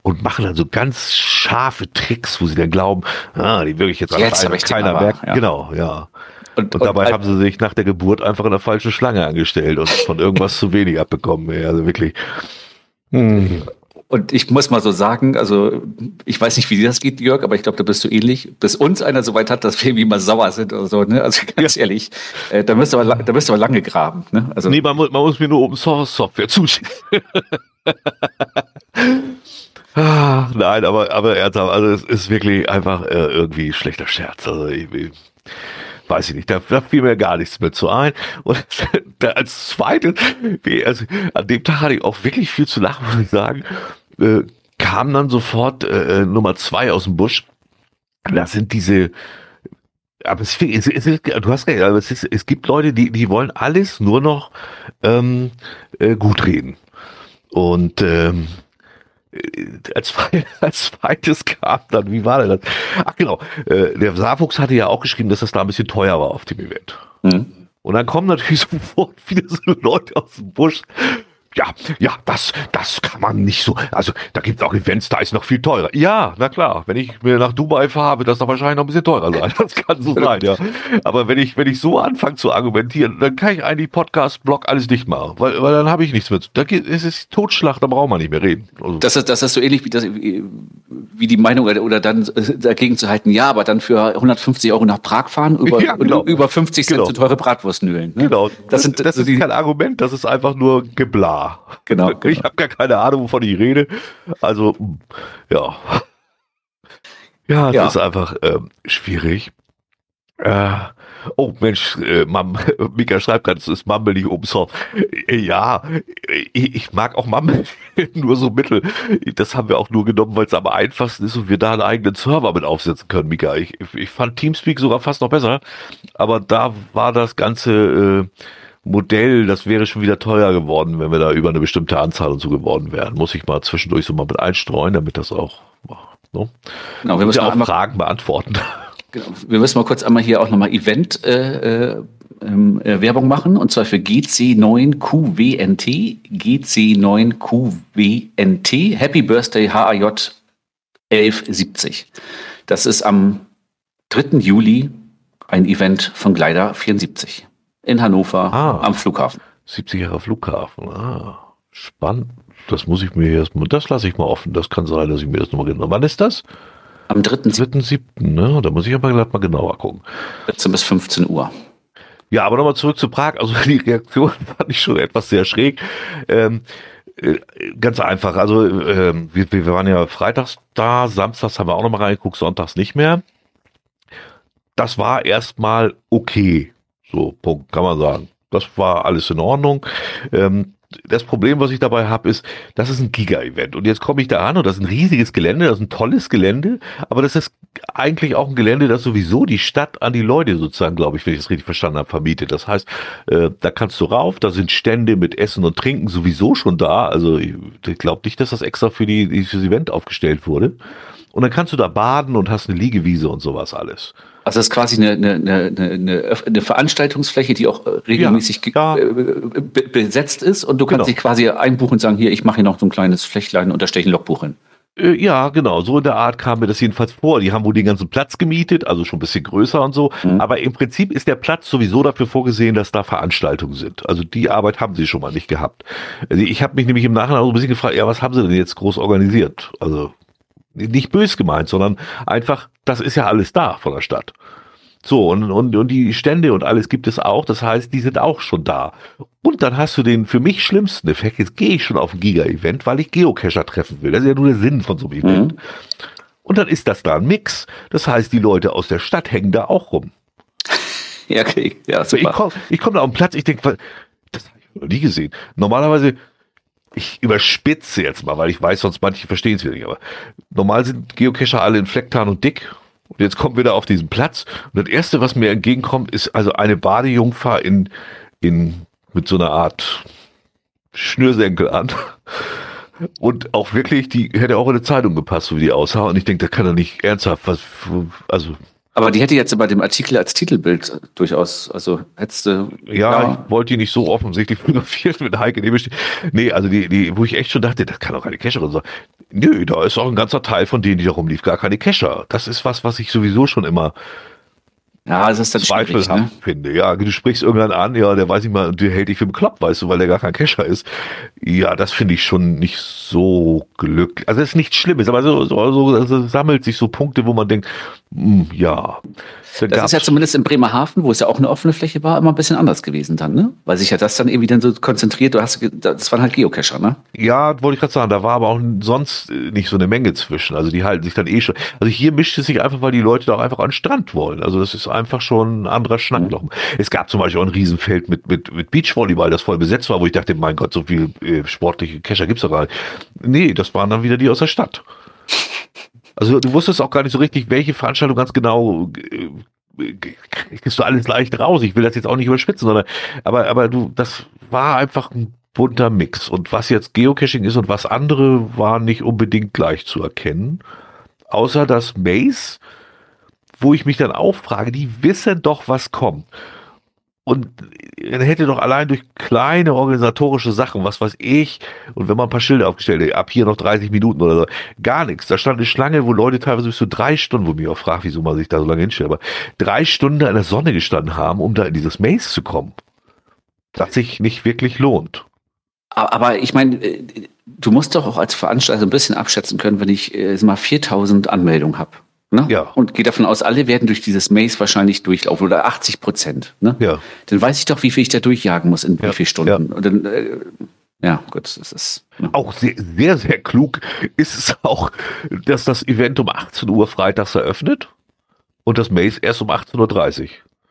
und machen dann so ganz scharfe Tricks, wo sie dann glauben, ah, die wirklich jetzt, jetzt einfach keiner merkt. Ja. Genau, ja. Und, und, dabei und, haben sie sich nach der Geburt einfach in der falschen Schlange angestellt und von irgendwas zu wenig abbekommen. Also wirklich. Hm. Und ich muss mal so sagen, also ich weiß nicht, wie dir das geht, Jörg, aber ich glaube, da bist du ähnlich. Bis uns einer so weit hat, dass wir irgendwie mal sauer sind oder so, ne? Also ganz ehrlich, äh, da müsst du aber, da müsst du aber lange graben. Ne? Also, nee, man, man muss mir nur Open Source Software zuschicken. Nein, aber, aber ernsthaft, also es ist wirklich einfach äh, irgendwie schlechter Scherz. Also ich, ich weiß ich nicht, da, da fiel mir gar nichts mehr zu ein. Und als zweites, also an dem Tag hatte ich auch wirklich viel zu lachen, muss ich sagen äh, kam dann sofort äh, äh, Nummer zwei aus dem Busch. Das sind diese, aber es, es, es, du hast recht, aber es, ist, es gibt Leute, die, die wollen alles nur noch ähm, äh, gut reden. Und ähm, äh, als, als zweites kam dann, wie war denn das? Ach genau, äh, der Saarfuchs hatte ja auch geschrieben, dass das da ein bisschen teuer war auf dem Event. Mhm. Und dann kommen natürlich sofort wieder so Leute aus dem Busch ja, ja, das, das kann man nicht so. Also da gibt es auch Events, da ist noch viel teurer. Ja, na klar, wenn ich mir nach Dubai fahre, wird das doch wahrscheinlich noch ein bisschen teurer sein. Das kann so sein, ja. Aber wenn ich, wenn ich so anfange zu argumentieren, dann kann ich eigentlich Podcast-Blog alles nicht machen, weil, weil dann habe ich nichts mehr. Da geht, es ist Totschlag, da braucht man nicht mehr reden. Also, das, ist, das ist so ähnlich wie, das, wie, die Meinung oder, dann dagegen zu halten, ja, aber dann für 150 Euro nach Prag fahren über, ja, genau. über 50 Cent genau. zu teure Bratwurst nölen. Ne? Genau. Das, das, sind, das ist die, kein Argument, das ist einfach nur Gebla. Genau. Ich genau. habe gar keine Ahnung, wovon ich rede. Also, ja. Ja, es ja. ist einfach ähm, schwierig. Äh, oh Mensch, äh, Mam, Mika schreibt gerade, es ist Mumble nicht Source. Äh, ja, ich, ich, mag auch Mumble nur so mittel. Das haben wir auch nur genommen, weil es am einfachsten ist und wir da einen eigenen Server mit aufsetzen können, Mika. Ich, ich fand Teamspeak sogar fast noch besser, aber da war das ganze äh, Modell, das wäre schon wieder teuer geworden, wenn wir da über eine bestimmte Anzahl und so geworden wären. Muss ich mal zwischendurch so mal mit einstreuen, damit das auch, no? genau, wir müssen auch Fragen beantworten. Genau. Wir müssen mal kurz einmal hier auch nochmal Event äh, äh, ähm, äh, Werbung machen und zwar für GC9QWNT. GC9QWNT. Happy Birthday HAJ 1170. Das ist am 3. Juli ein Event von Gleider 74 in Hannover ah, am Flughafen. 70 Jahre Flughafen. Ah, spannend. Das muss ich mir erstmal, das lasse ich mal offen. Das kann sein, dass ich mir das nochmal genau. Wann ist das? Am 3.7. ne? Da muss ich aber gleich mal genauer gucken. 14 bis 15 Uhr. Ja, aber nochmal zurück zu Prag. Also die Reaktion fand ich schon etwas sehr schräg. Ähm, äh, ganz einfach. Also ähm, wir, wir waren ja freitags da, samstags haben wir auch nochmal reingeguckt, sonntags nicht mehr. Das war erstmal okay. So, Punkt, kann man sagen. Das war alles in Ordnung. Ähm, das Problem, was ich dabei habe, ist, das ist ein Giga-Event. Und jetzt komme ich da an und das ist ein riesiges Gelände, das ist ein tolles Gelände, aber das ist eigentlich auch ein Gelände, das sowieso die Stadt an die Leute sozusagen, glaube ich, wenn ich das richtig verstanden habe, vermietet. Das heißt, äh, da kannst du rauf, da sind Stände mit Essen und Trinken sowieso schon da. Also ich, ich glaube nicht, dass das extra für, die, für das Event aufgestellt wurde. Und dann kannst du da baden und hast eine Liegewiese und sowas alles. Also das ist quasi eine, eine, eine, eine Veranstaltungsfläche, die auch regelmäßig ja, ja. besetzt ist und du kannst genau. dich quasi einbuchen und sagen, hier, ich mache hier noch so ein kleines Flechtlein und da stelle ich ein Logbuch hin. Äh, ja, genau. So in der Art kam mir das jedenfalls vor. Die haben wohl den ganzen Platz gemietet, also schon ein bisschen größer und so. Mhm. Aber im Prinzip ist der Platz sowieso dafür vorgesehen, dass da Veranstaltungen sind. Also die Arbeit haben sie schon mal nicht gehabt. Also ich habe mich nämlich im Nachhinein auch ein bisschen gefragt, ja, was haben sie denn jetzt groß organisiert? Also nicht bös gemeint, sondern einfach, das ist ja alles da von der Stadt. So, und, und, und die Stände und alles gibt es auch. Das heißt, die sind auch schon da. Und dann hast du den für mich schlimmsten Effekt. Jetzt gehe ich schon auf ein Giga-Event, weil ich Geocacher treffen will. Das ist ja nur der Sinn von so einem Event. Mhm. Und dann ist das da ein Mix. Das heißt, die Leute aus der Stadt hängen da auch rum. Ja, okay. Ja, super. Ich komme komm da auf den Platz, ich denke, das habe ich noch nie gesehen. Normalerweise ich überspitze jetzt mal, weil ich weiß, sonst manche verstehen es wieder nicht, aber normal sind Geocacher alle in Flecktarn und dick. Und jetzt kommen wir da auf diesen Platz. Und das erste, was mir entgegenkommt, ist also eine Badejungfer in, in, mit so einer Art Schnürsenkel an. Und auch wirklich, die hätte auch in eine Zeitung gepasst, so wie die aussah. Und ich denke, da kann er nicht ernsthaft was, also aber die hätte jetzt bei dem Artikel als Titelbild durchaus, also hättest du. Ja, ja, ich wollte die nicht so offensichtlich fotografieren mit Heike Nebel. Nee, also die, die, wo ich echt schon dachte, das kann doch keine Cacherin sein. Nö, da ist auch ein ganzer Teil von denen, die da rumlief, gar keine Cacher. Das ist was, was ich sowieso schon immer ja, es ist dann zweifelhaft ne? finde. Ja, du sprichst irgendwann an, ja, der weiß nicht mal, der hält dich für einen Klopp, weißt du, weil der gar kein Cacher ist. Ja, das finde ich schon nicht so glücklich. Also es ist nichts Schlimmes, aber so, so, so also sammelt sich so Punkte, wo man denkt, mh, hm, ja, das ist ja zumindest in Bremerhaven, wo es ja auch eine offene Fläche war, immer ein bisschen anders gewesen dann, ne? Weil sich ja das dann irgendwie dann so konzentriert, du hast, das waren halt Geocacher, ne? Ja, wollte ich gerade sagen, da war aber auch sonst äh, nicht so eine Menge zwischen. Also die halten sich dann eh schon. Also hier mischt es sich einfach, weil die Leute da auch einfach an den Strand wollen. Also das ist einfach schon ein anderer Schnack. Mhm. Es gab zum Beispiel auch ein Riesenfeld mit, mit, mit Beachvolleyball, das voll besetzt war, wo ich dachte, mein Gott, so viel äh, sportliche Cacher gibt's doch gar nicht. Nee, das waren dann wieder die aus der Stadt. Also du wusstest auch gar nicht so richtig, welche Veranstaltung ganz genau äh, kriegst du alles leicht raus. Ich will das jetzt auch nicht überspitzen, sondern aber aber du, das war einfach ein bunter Mix. Und was jetzt Geocaching ist und was andere war nicht unbedingt gleich zu erkennen. Außer dass Maze, wo ich mich dann auch frage, die wissen doch, was kommt. Und er hätte doch allein durch kleine organisatorische Sachen, was weiß ich, und wenn man ein paar Schilder aufgestellt hätte, ab hier noch 30 Minuten oder so, gar nichts. Da stand eine Schlange, wo Leute teilweise bis zu drei Stunden, wo mich auch fragt, wieso man sich da so lange hinstellt, aber drei Stunden in der Sonne gestanden haben, um da in dieses Maze zu kommen. Das sich nicht wirklich lohnt. Aber ich meine, äh, du musst doch auch als Veranstalter ein bisschen abschätzen können, wenn ich äh, mal 4000 Anmeldungen habe. Ne? Ja. Und gehe davon aus, alle werden durch dieses Maze wahrscheinlich durchlaufen oder 80 Prozent. Ne? Ja. Dann weiß ich doch, wie viel ich da durchjagen muss in ja. wie vielen Stunden. Ja. Und dann, äh, ja, gut, das ist. Ja. Auch sehr, sehr, sehr klug ist es auch, dass das Event um 18 Uhr freitags eröffnet. und das Maze erst um 18.30 Uhr.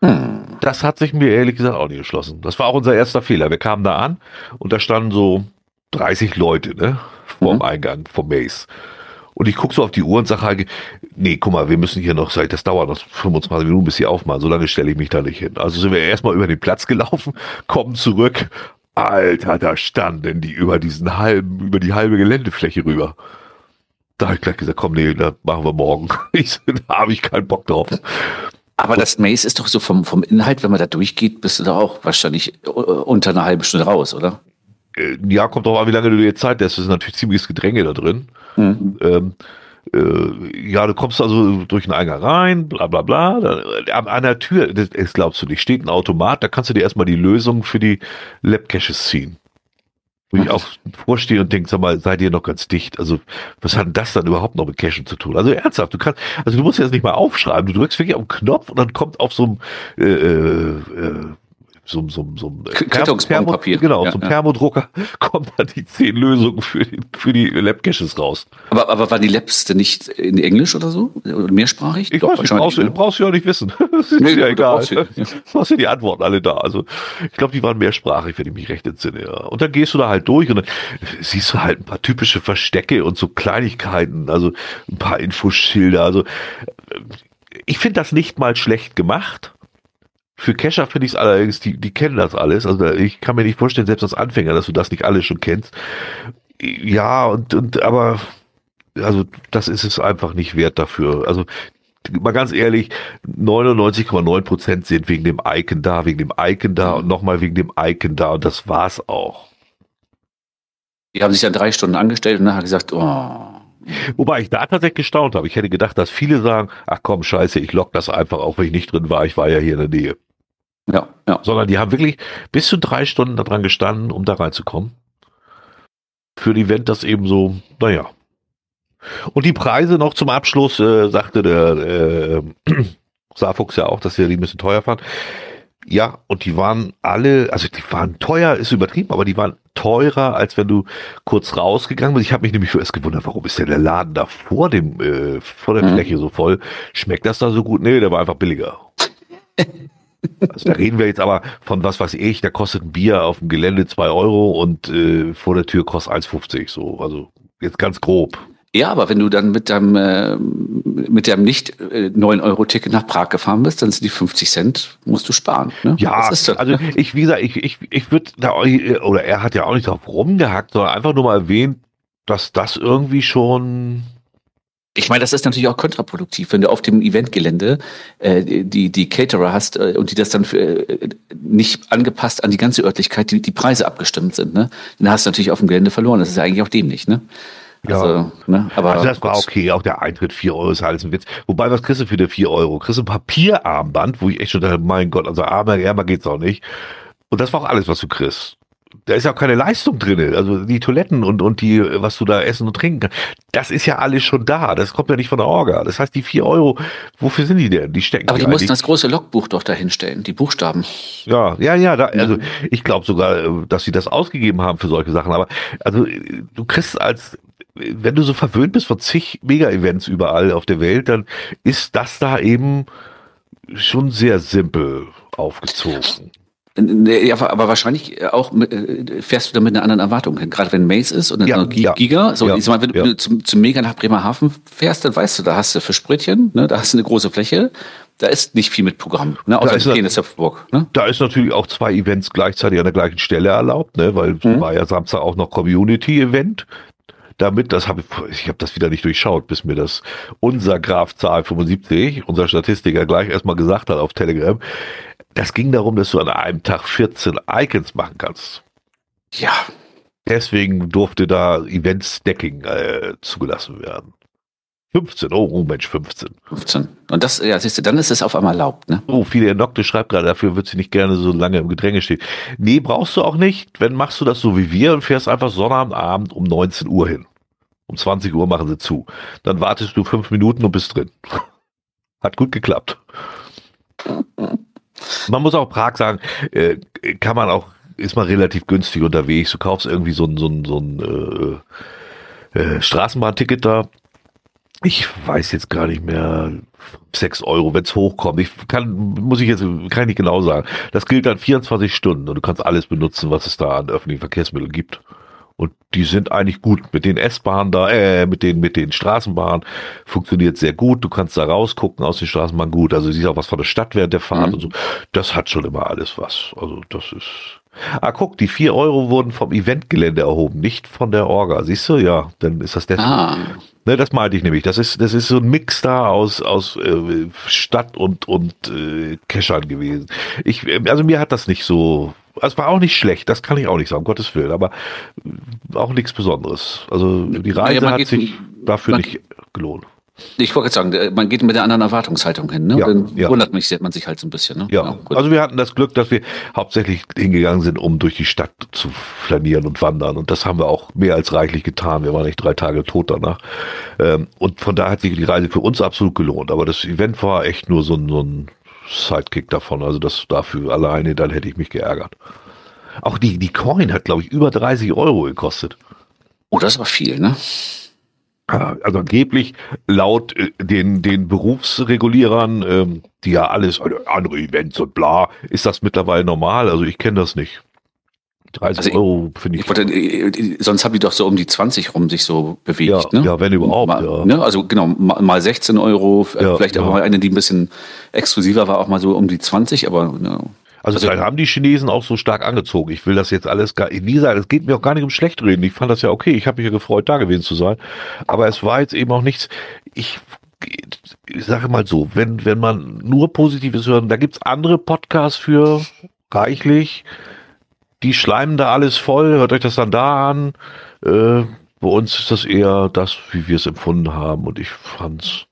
Hm. Das hat sich mir ehrlich gesagt auch nicht geschlossen. Das war auch unser erster Fehler. Wir kamen da an und da standen so 30 Leute ne, vorm mhm. Eingang vom Maze. Und ich gucke so auf die Uhr und sage halt, nee, guck mal, wir müssen hier noch, das dauert noch 25 Minuten, bis sie aufmachen. So lange stelle ich mich da nicht hin. Also sind wir erstmal über den Platz gelaufen, kommen zurück. Alter, da standen die über diesen halben, über die halbe Geländefläche rüber. Da habe ich gleich gesagt, komm, nee, das machen wir morgen. Ich, da habe ich keinen Bock drauf. Aber das Maze ist doch so vom, vom Inhalt, wenn man da durchgeht, bist du da auch wahrscheinlich äh, unter einer halben Stunde raus, oder? Äh, ja, kommt drauf an, wie lange du dir Zeit lässt. Es ist natürlich ziemliches Gedränge da drin. Mhm. Ähm, äh, ja, du kommst also durch den Eingang rein, bla bla bla. Da, an der Tür, das, das glaubst du nicht, steht ein Automat, da kannst du dir erstmal die Lösung für die Lab-Caches ziehen. Wo ich auch vorstehe und denke, sag mal, seid ihr noch ganz dicht? Also, was hat denn das dann überhaupt noch mit Cachen zu tun? Also ernsthaft, du kannst, also du musst jetzt nicht mal aufschreiben, du drückst wirklich auf den Knopf und dann kommt auf so einem äh, äh, äh so, so, so Thermo, genau, ja, zum ja. Thermodrucker kommen dann die zehn Lösungen für die, für die Lab-Caches raus. Aber, aber waren die Labs denn nicht in Englisch oder so? Oder mehrsprachig? Ich Doch, weiß nicht, brauchst, du, brauchst du ja nicht wissen. das ist nee, ja egal. Brauchst du, ja. hast ja die Antworten alle da. Also ich glaube, die waren mehrsprachig, wenn ich mich recht entsinne. Ja. Und dann gehst du da halt durch und dann siehst du halt ein paar typische Verstecke und so Kleinigkeiten, also ein paar Infoschilder. Also ich finde das nicht mal schlecht gemacht. Für Kescher finde ich es allerdings, die, die kennen das alles. Also ich kann mir nicht vorstellen, selbst als Anfänger, dass du das nicht alles schon kennst. Ja, und, und aber also das ist es einfach nicht wert dafür. Also mal ganz ehrlich, 99,9 Prozent sind wegen dem Icon da, wegen dem Icon da und nochmal wegen dem Icon da und das war's auch. Die haben sich dann drei Stunden angestellt und nachher gesagt, oh. Wobei ich da tatsächlich gestaunt habe. Ich hätte gedacht, dass viele sagen, ach komm, scheiße, ich lock das einfach, auch wenn ich nicht drin war, ich war ja hier in der Nähe. Ja, ja. Sondern die haben wirklich bis zu drei Stunden daran gestanden, um da reinzukommen. Für ein Event, das eben so, naja. Und die Preise noch zum Abschluss, äh, sagte der äh, Saarfuchs ja auch, dass sie die ein bisschen teuer fand. Ja, und die waren alle, also die waren teuer, ist übertrieben, aber die waren teurer, als wenn du kurz rausgegangen bist. Ich habe mich nämlich erst gewundert, warum ist denn der Laden da vor dem, äh, vor der mhm. Fläche so voll? Schmeckt das da so gut? Nee, der war einfach billiger. Also da reden wir jetzt aber von was weiß ich, da kostet ein Bier auf dem Gelände zwei Euro und äh, vor der Tür kostet 1,50 so. Also jetzt ganz grob. Ja, aber wenn du dann mit deinem, äh, mit deinem nicht äh, 9-Euro-Ticket nach Prag gefahren bist, dann sind die 50 Cent, musst du sparen. Ne? Ja, also ich, wie gesagt, ich, ich, ich würde da, oder er hat ja auch nicht drauf rumgehackt, sondern einfach nur mal erwähnt, dass das irgendwie schon ich meine, das ist natürlich auch kontraproduktiv, wenn du auf dem Eventgelände äh, die, die Caterer hast äh, und die das dann für, äh, nicht angepasst an die ganze Örtlichkeit, die, die Preise abgestimmt sind. Ne? Dann hast du natürlich auf dem Gelände verloren. Das ist ja eigentlich auch dämlich. Ne? Also, ja. ne? Aber also das war okay, auch der Eintritt 4 Euro ist alles ein Witz. Wobei, was kriegst du für die 4 Euro? Kriegst du ein Papierarmband, wo ich echt schon dachte, mein Gott, also armer, ärmer geht's auch nicht. Und das war auch alles, was du kriegst da ist ja auch keine Leistung drin. Also die Toiletten und, und die, was du da essen und trinken kannst, das ist ja alles schon da. Das kommt ja nicht von der Orga. Das heißt, die vier Euro, wofür sind die denn? Die stecken. Aber die, mussten das große Logbuch doch dahinstellen, die Buchstaben. Ja, ja, ja. Da, also ich glaube sogar, dass sie das ausgegeben haben für solche Sachen. Aber also du kriegst als wenn du so verwöhnt bist von zig Mega-Events überall auf der Welt, dann ist das da eben schon sehr simpel aufgezogen. Ja, aber wahrscheinlich auch äh, fährst du da mit einer anderen Erwartung hin. Gerade wenn Maze ist und ja, Giga. Ja, so, ja, ich sag mal, wenn ja. du zum, zum Mega nach Bremerhaven fährst, dann weißt du, da hast du für Spritchen, ne, da hast du eine große Fläche. Da ist nicht viel mit Programm, ne, außer da ist, ne? Da ist natürlich auch zwei Events gleichzeitig an der gleichen Stelle erlaubt, ne, weil mhm. war ja Samstag auch noch Community-Event damit, das habe ich, ich habe das wieder nicht durchschaut, bis mir das unser Graf Zahl 75, unser Statistiker gleich erstmal gesagt hat auf Telegram. Das ging darum, dass du an einem Tag 14 Icons machen kannst. Ja. Deswegen durfte da Event Stacking äh, zugelassen werden. 15, oh, oh Mensch, 15. 15. Und das, ja, siehst du, dann ist es auf einmal erlaubt, ne? Oh, viele Nocte schreibt gerade, dafür wird sie nicht gerne so lange im Gedränge stehen. Nee, brauchst du auch nicht. Wenn machst du das so wie wir und fährst einfach Sonnabendabend um 19 Uhr hin. Um 20 Uhr machen sie zu. Dann wartest du fünf Minuten und bist drin. Hat gut geklappt. Man muss auch Prag sagen, äh, kann man auch, ist man relativ günstig unterwegs. Du kaufst irgendwie so ein, so ein, so ein äh, äh, Straßenbahnticket da ich weiß jetzt gar nicht mehr, sechs Euro, wenn es hochkommt. Ich kann, muss ich jetzt, kann ich nicht genau sagen. Das gilt dann 24 Stunden und du kannst alles benutzen, was es da an öffentlichen Verkehrsmitteln gibt. Und die sind eigentlich gut. Mit den S-Bahnen da, äh, mit den, mit den Straßenbahnen funktioniert sehr gut. Du kannst da rausgucken aus den Straßenbahnen gut. Also siehst auch was von der Stadt während der Fahrt mhm. und so. Das hat schon immer alles was. Also das ist, Ah, guck, die vier Euro wurden vom Eventgelände erhoben, nicht von der Orga. Siehst du? Ja, dann ist das der. Ah. Ne, das meinte ich nämlich. Das ist, das ist so ein Mix da aus, aus äh, Stadt und, und äh, Keschern gewesen. Ich, also mir hat das nicht so. Es war auch nicht schlecht, das kann ich auch nicht sagen, um Gottes Willen, aber auch nichts Besonderes. Also die Reise ja, hat sich dafür nicht gelohnt. Ich wollte sagen, man geht mit der anderen Erwartungshaltung hin. Ne? Ja, dann ja. wundert mich man sich halt so ein bisschen. Ne? Ja, ja also wir hatten das Glück, dass wir hauptsächlich hingegangen sind, um durch die Stadt zu flanieren und wandern. Und das haben wir auch mehr als reichlich getan. Wir waren nicht drei Tage tot danach. Ähm, und von daher hat sich die Reise für uns absolut gelohnt. Aber das Event war echt nur so ein, so ein Sidekick davon. Also das dafür alleine, dann hätte ich mich geärgert. Auch die, die Coin hat, glaube ich, über 30 Euro gekostet. Oh, das war viel, ne? also angeblich laut äh, den, den Berufsregulierern, ähm, die ja alles, also andere Events und bla, ist das mittlerweile normal. Also ich kenne das nicht. 30 also Euro finde ich. ich wollte, äh, sonst haben die doch so um die 20 rum sich so bewegt. Ja, ne? ja wenn überhaupt. Mal, ja. Ne? Also genau, mal 16 Euro, ja, vielleicht aber mal eine, die ein bisschen exklusiver war, auch mal so um die 20, aber ne, also, also vielleicht haben die Chinesen auch so stark angezogen. Ich will das jetzt alles gar nie sagen. Es geht mir auch gar nicht um schlecht reden. Ich fand das ja okay. Ich habe mich ja gefreut, da gewesen zu sein. Aber es war jetzt eben auch nichts. Ich, ich sage mal so, wenn, wenn man nur Positives hören, da gibt's andere Podcasts für reichlich. Die schleimen da alles voll. Hört euch das dann da an. Äh, bei uns ist das eher das, wie wir es empfunden haben. Und ich fand's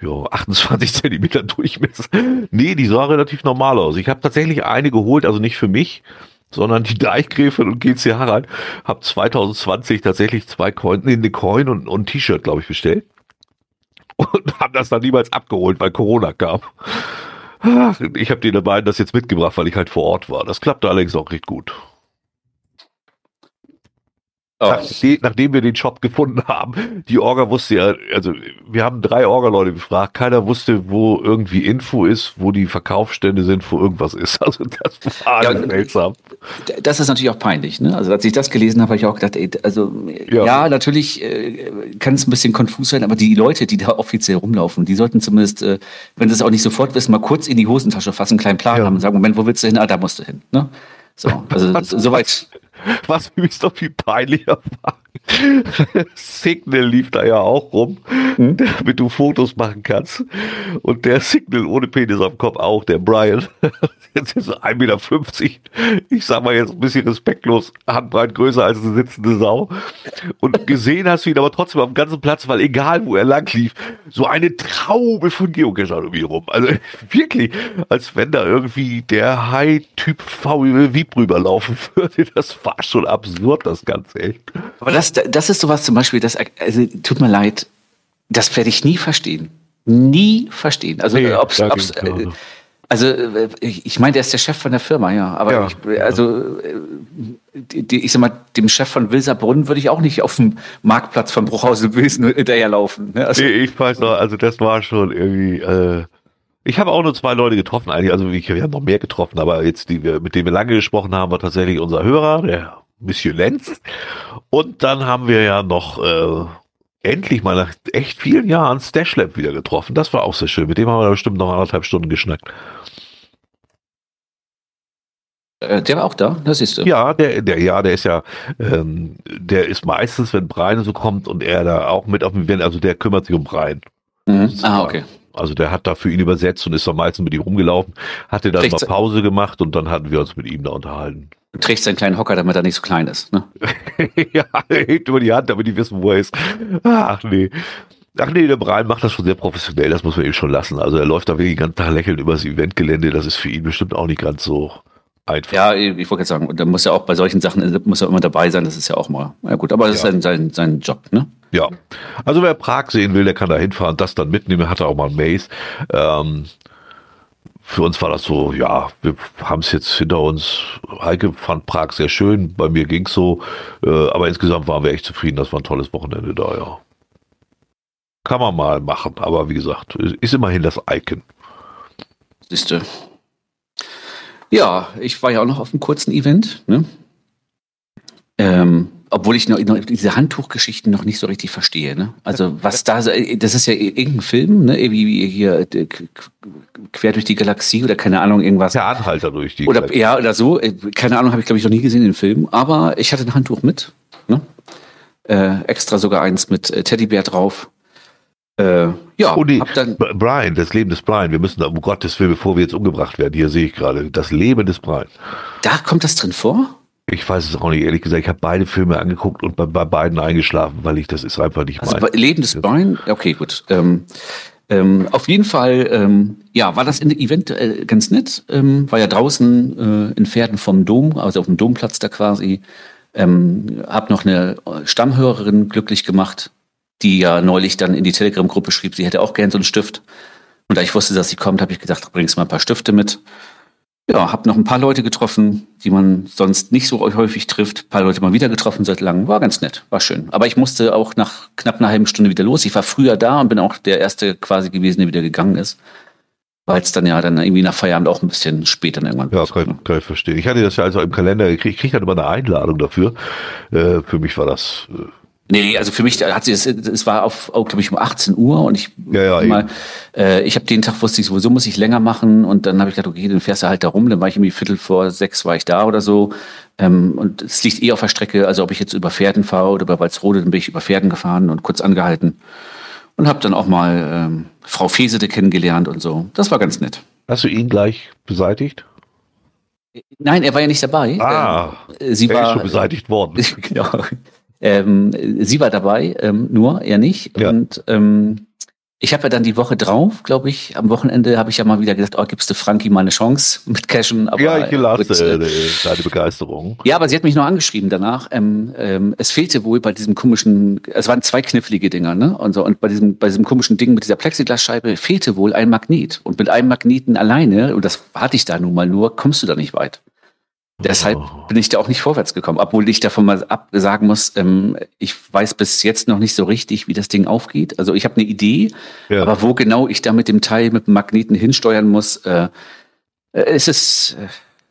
ja, 28 Zentimeter Durchmesser. Nee, die sah relativ normal aus. Ich habe tatsächlich eine geholt, also nicht für mich, sondern die Deichgräfin und GC Harald. Hab 2020 tatsächlich zwei Coin, nee, eine Coin und, und ein T-Shirt, glaube ich, bestellt. Und haben das dann niemals abgeholt, weil Corona kam. Ich habe den beiden das jetzt mitgebracht, weil ich halt vor Ort war. Das klappte allerdings auch recht gut. Oh. Nachdem, nachdem wir den Shop gefunden haben, die Orga wusste ja, also wir haben drei Orga-Leute gefragt, keiner wusste, wo irgendwie Info ist, wo die Verkaufsstände sind, wo irgendwas ist. Also das war ja, seltsam. Das ist natürlich auch peinlich, ne? Also als ich das gelesen habe, habe ich auch gedacht, ey, also ja, ja natürlich äh, kann es ein bisschen konfus sein, aber die Leute, die da offiziell rumlaufen, die sollten zumindest, äh, wenn sie es auch nicht sofort wissen, mal kurz in die Hosentasche fassen, einen kleinen Plan ja. haben und sagen, Moment, wo willst du hin? Ah, da musst du hin. Ne? So, also soweit. Was übrigens doch viel peinlicher war. Signal lief da ja auch rum, hm? damit du Fotos machen kannst. Und der Signal ohne Penis am Kopf auch, der Brian. Jetzt ist er 1,50 Meter. Ich sag mal jetzt ein bisschen respektlos, handbreit größer als eine sitzende Sau. Und gesehen hast du ihn aber trotzdem dem ganzen Platz, weil egal wo er lang lief, so eine Traube von Geocachern irgendwie rum. Also wirklich, als wenn da irgendwie der High-Typ VW rüberlaufen würde. Das war schon absurd, das Ganze echt. Aber das, das ist sowas zum Beispiel, das, also, tut mir leid, das werde ich nie verstehen. Nie verstehen. Also, nee, ob's, ob's, äh, also äh, ich meine, der ist der Chef von der Firma, ja. Aber ja, ich, also äh, die, ich sag mal, dem Chef von Wilserbrunn würde ich auch nicht auf dem Marktplatz von Bruchhausen hinterherlaufen. Ne? Also, nee, ich weiß noch, also das war schon irgendwie. Äh, ich habe auch nur zwei Leute getroffen, eigentlich. Also ich, wir haben noch mehr getroffen, aber jetzt, die wir, mit denen wir lange gesprochen haben, war tatsächlich unser Hörer, der Monsieur Lenz. Und dann haben wir ja noch äh, endlich mal nach echt vielen Jahren Stash Lab wieder getroffen. Das war auch sehr schön. Mit dem haben wir bestimmt noch anderthalb Stunden geschnackt. Äh, der war auch da, das siehst du. Ja, der, der, ja, der ist ja, ähm, der ist meistens, wenn Brian so kommt und er da auch mit auf dem Event, also der kümmert sich um Brian. Mhm. Ah, okay. Also der hat da für ihn übersetzt und ist dann meistens mit ihm rumgelaufen, hatte dann Kriegt's mal Pause gemacht und dann hatten wir uns mit ihm da unterhalten. Du trägst seinen kleinen Hocker, damit er nicht so klein ist. Ne? ja, er hebt über die Hand, damit die wissen, wo er ist. Ach nee. Ach nee, der Brian macht das schon sehr professionell, das muss man ihm schon lassen. Also er läuft da wirklich den ganzen Tag lächelnd über das Eventgelände, das ist für ihn bestimmt auch nicht ganz so einfach. Ja, ich wollte jetzt sagen, da muss ja auch bei solchen Sachen muss er immer dabei sein, das ist ja auch mal, ja gut, aber das ja. ist sein, sein, sein Job, ne? Ja, also wer Prag sehen will, der kann da hinfahren, das dann mitnehmen, hat auch mal ein Maze. Ähm, für uns war das so, ja, wir haben es jetzt hinter uns. Heike fand Prag sehr schön, bei mir ging es so, äh, aber insgesamt waren wir echt zufrieden. Das war ein tolles Wochenende da, ja. kann man mal machen. Aber wie gesagt, ist immerhin das Icon. Siehste. Ja, ich war ja auch noch auf einem kurzen Event. Ne? Ähm, obwohl ich noch, noch, diese Handtuchgeschichten noch nicht so richtig verstehe. Ne? Also was da, das ist ja irgendein Film, ne? wie hier quer durch die Galaxie oder keine Ahnung irgendwas. Der Anhalter durch die. Oder Galaxie. ja oder so. Äh, keine Ahnung, habe ich glaube ich noch nie gesehen den Film. Aber ich hatte ein Handtuch mit, ne? äh, extra sogar eins mit äh, Teddybär drauf. Äh, ja, oh, nee. dann Brian, das Leben des Brian. Wir müssen, um Gottes Willen, bevor wir jetzt umgebracht werden, hier sehe ich gerade, das Leben des Brian. Da kommt das drin vor? Ich weiß es auch nicht, ehrlich gesagt. Ich habe beide Filme angeguckt und bei, bei, beiden eingeschlafen, weil ich das ist einfach nicht also mein. Leben des Brian? Okay, gut. Ähm, ähm, auf jeden Fall, ähm, ja, war das in Event äh, ganz nett. Ähm, war ja draußen äh, in Pferden vom Dom, also auf dem Domplatz da quasi. Ähm, hab noch eine Stammhörerin glücklich gemacht, die ja neulich dann in die Telegram-Gruppe schrieb, sie hätte auch gern so einen Stift. Und da ich wusste, dass sie kommt, habe ich gesagt, bringst mal ein paar Stifte mit. Ja, habe noch ein paar Leute getroffen, die man sonst nicht so häufig trifft. Ein paar Leute mal wieder getroffen seit langem. War ganz nett, war schön. Aber ich musste auch nach knapp einer halben Stunde wieder los. Ich war früher da und bin auch der Erste quasi gewesen, der wieder gegangen ist. Weil es dann ja dann irgendwie nach Feierabend auch ein bisschen später irgendwann Ja, kann, kann ich verstehen. Ich hatte das ja also im Kalender gekriegt. Ich kriege dann immer eine Einladung dafür. Äh, für mich war das... Äh Nee, also für mich hat sie es, es war auf, auf glaube ich um 18 Uhr und ich ja, ja, mal, äh, ich habe den Tag wusste ich sowieso muss ich länger machen und dann habe ich gedacht, okay, dann fährst du halt da rum, dann war ich irgendwie Viertel vor sechs war ich da oder so ähm, und es liegt eh auf der Strecke, also ob ich jetzt über Pferden fahre oder über Walsrode, dann bin ich über Pferden gefahren und kurz angehalten und habe dann auch mal ähm, Frau Fesede kennengelernt und so. Das war ganz nett. Hast du ihn gleich beseitigt? Nein, er war ja nicht dabei. Ah, ähm, sie war schon beseitigt worden. genau. Ähm, sie war dabei, ähm, nur er nicht. Ja. Und ähm, ich habe ja dann die Woche drauf, glaube ich, am Wochenende habe ich ja mal wieder gedacht, oh, gibst du Frankie mal eine Chance mit Cashen? Aber, ja, ich lasse äh, deine Begeisterung. Ja, aber sie hat mich noch angeschrieben danach. Ähm, ähm, es fehlte wohl bei diesem komischen, es waren zwei knifflige Dinger, ne? Und, so, und bei diesem, bei diesem komischen Ding mit dieser Plexiglasscheibe fehlte wohl ein Magnet. Und mit einem Magneten alleine, und das hatte ich da nun mal nur, kommst du da nicht weit. Deshalb oh. bin ich da auch nicht vorwärts gekommen, obwohl ich davon mal absagen muss, ähm, ich weiß bis jetzt noch nicht so richtig, wie das Ding aufgeht. Also ich habe eine Idee, ja. aber wo genau ich da mit dem Teil mit dem Magneten hinsteuern muss, äh, äh es ist, äh,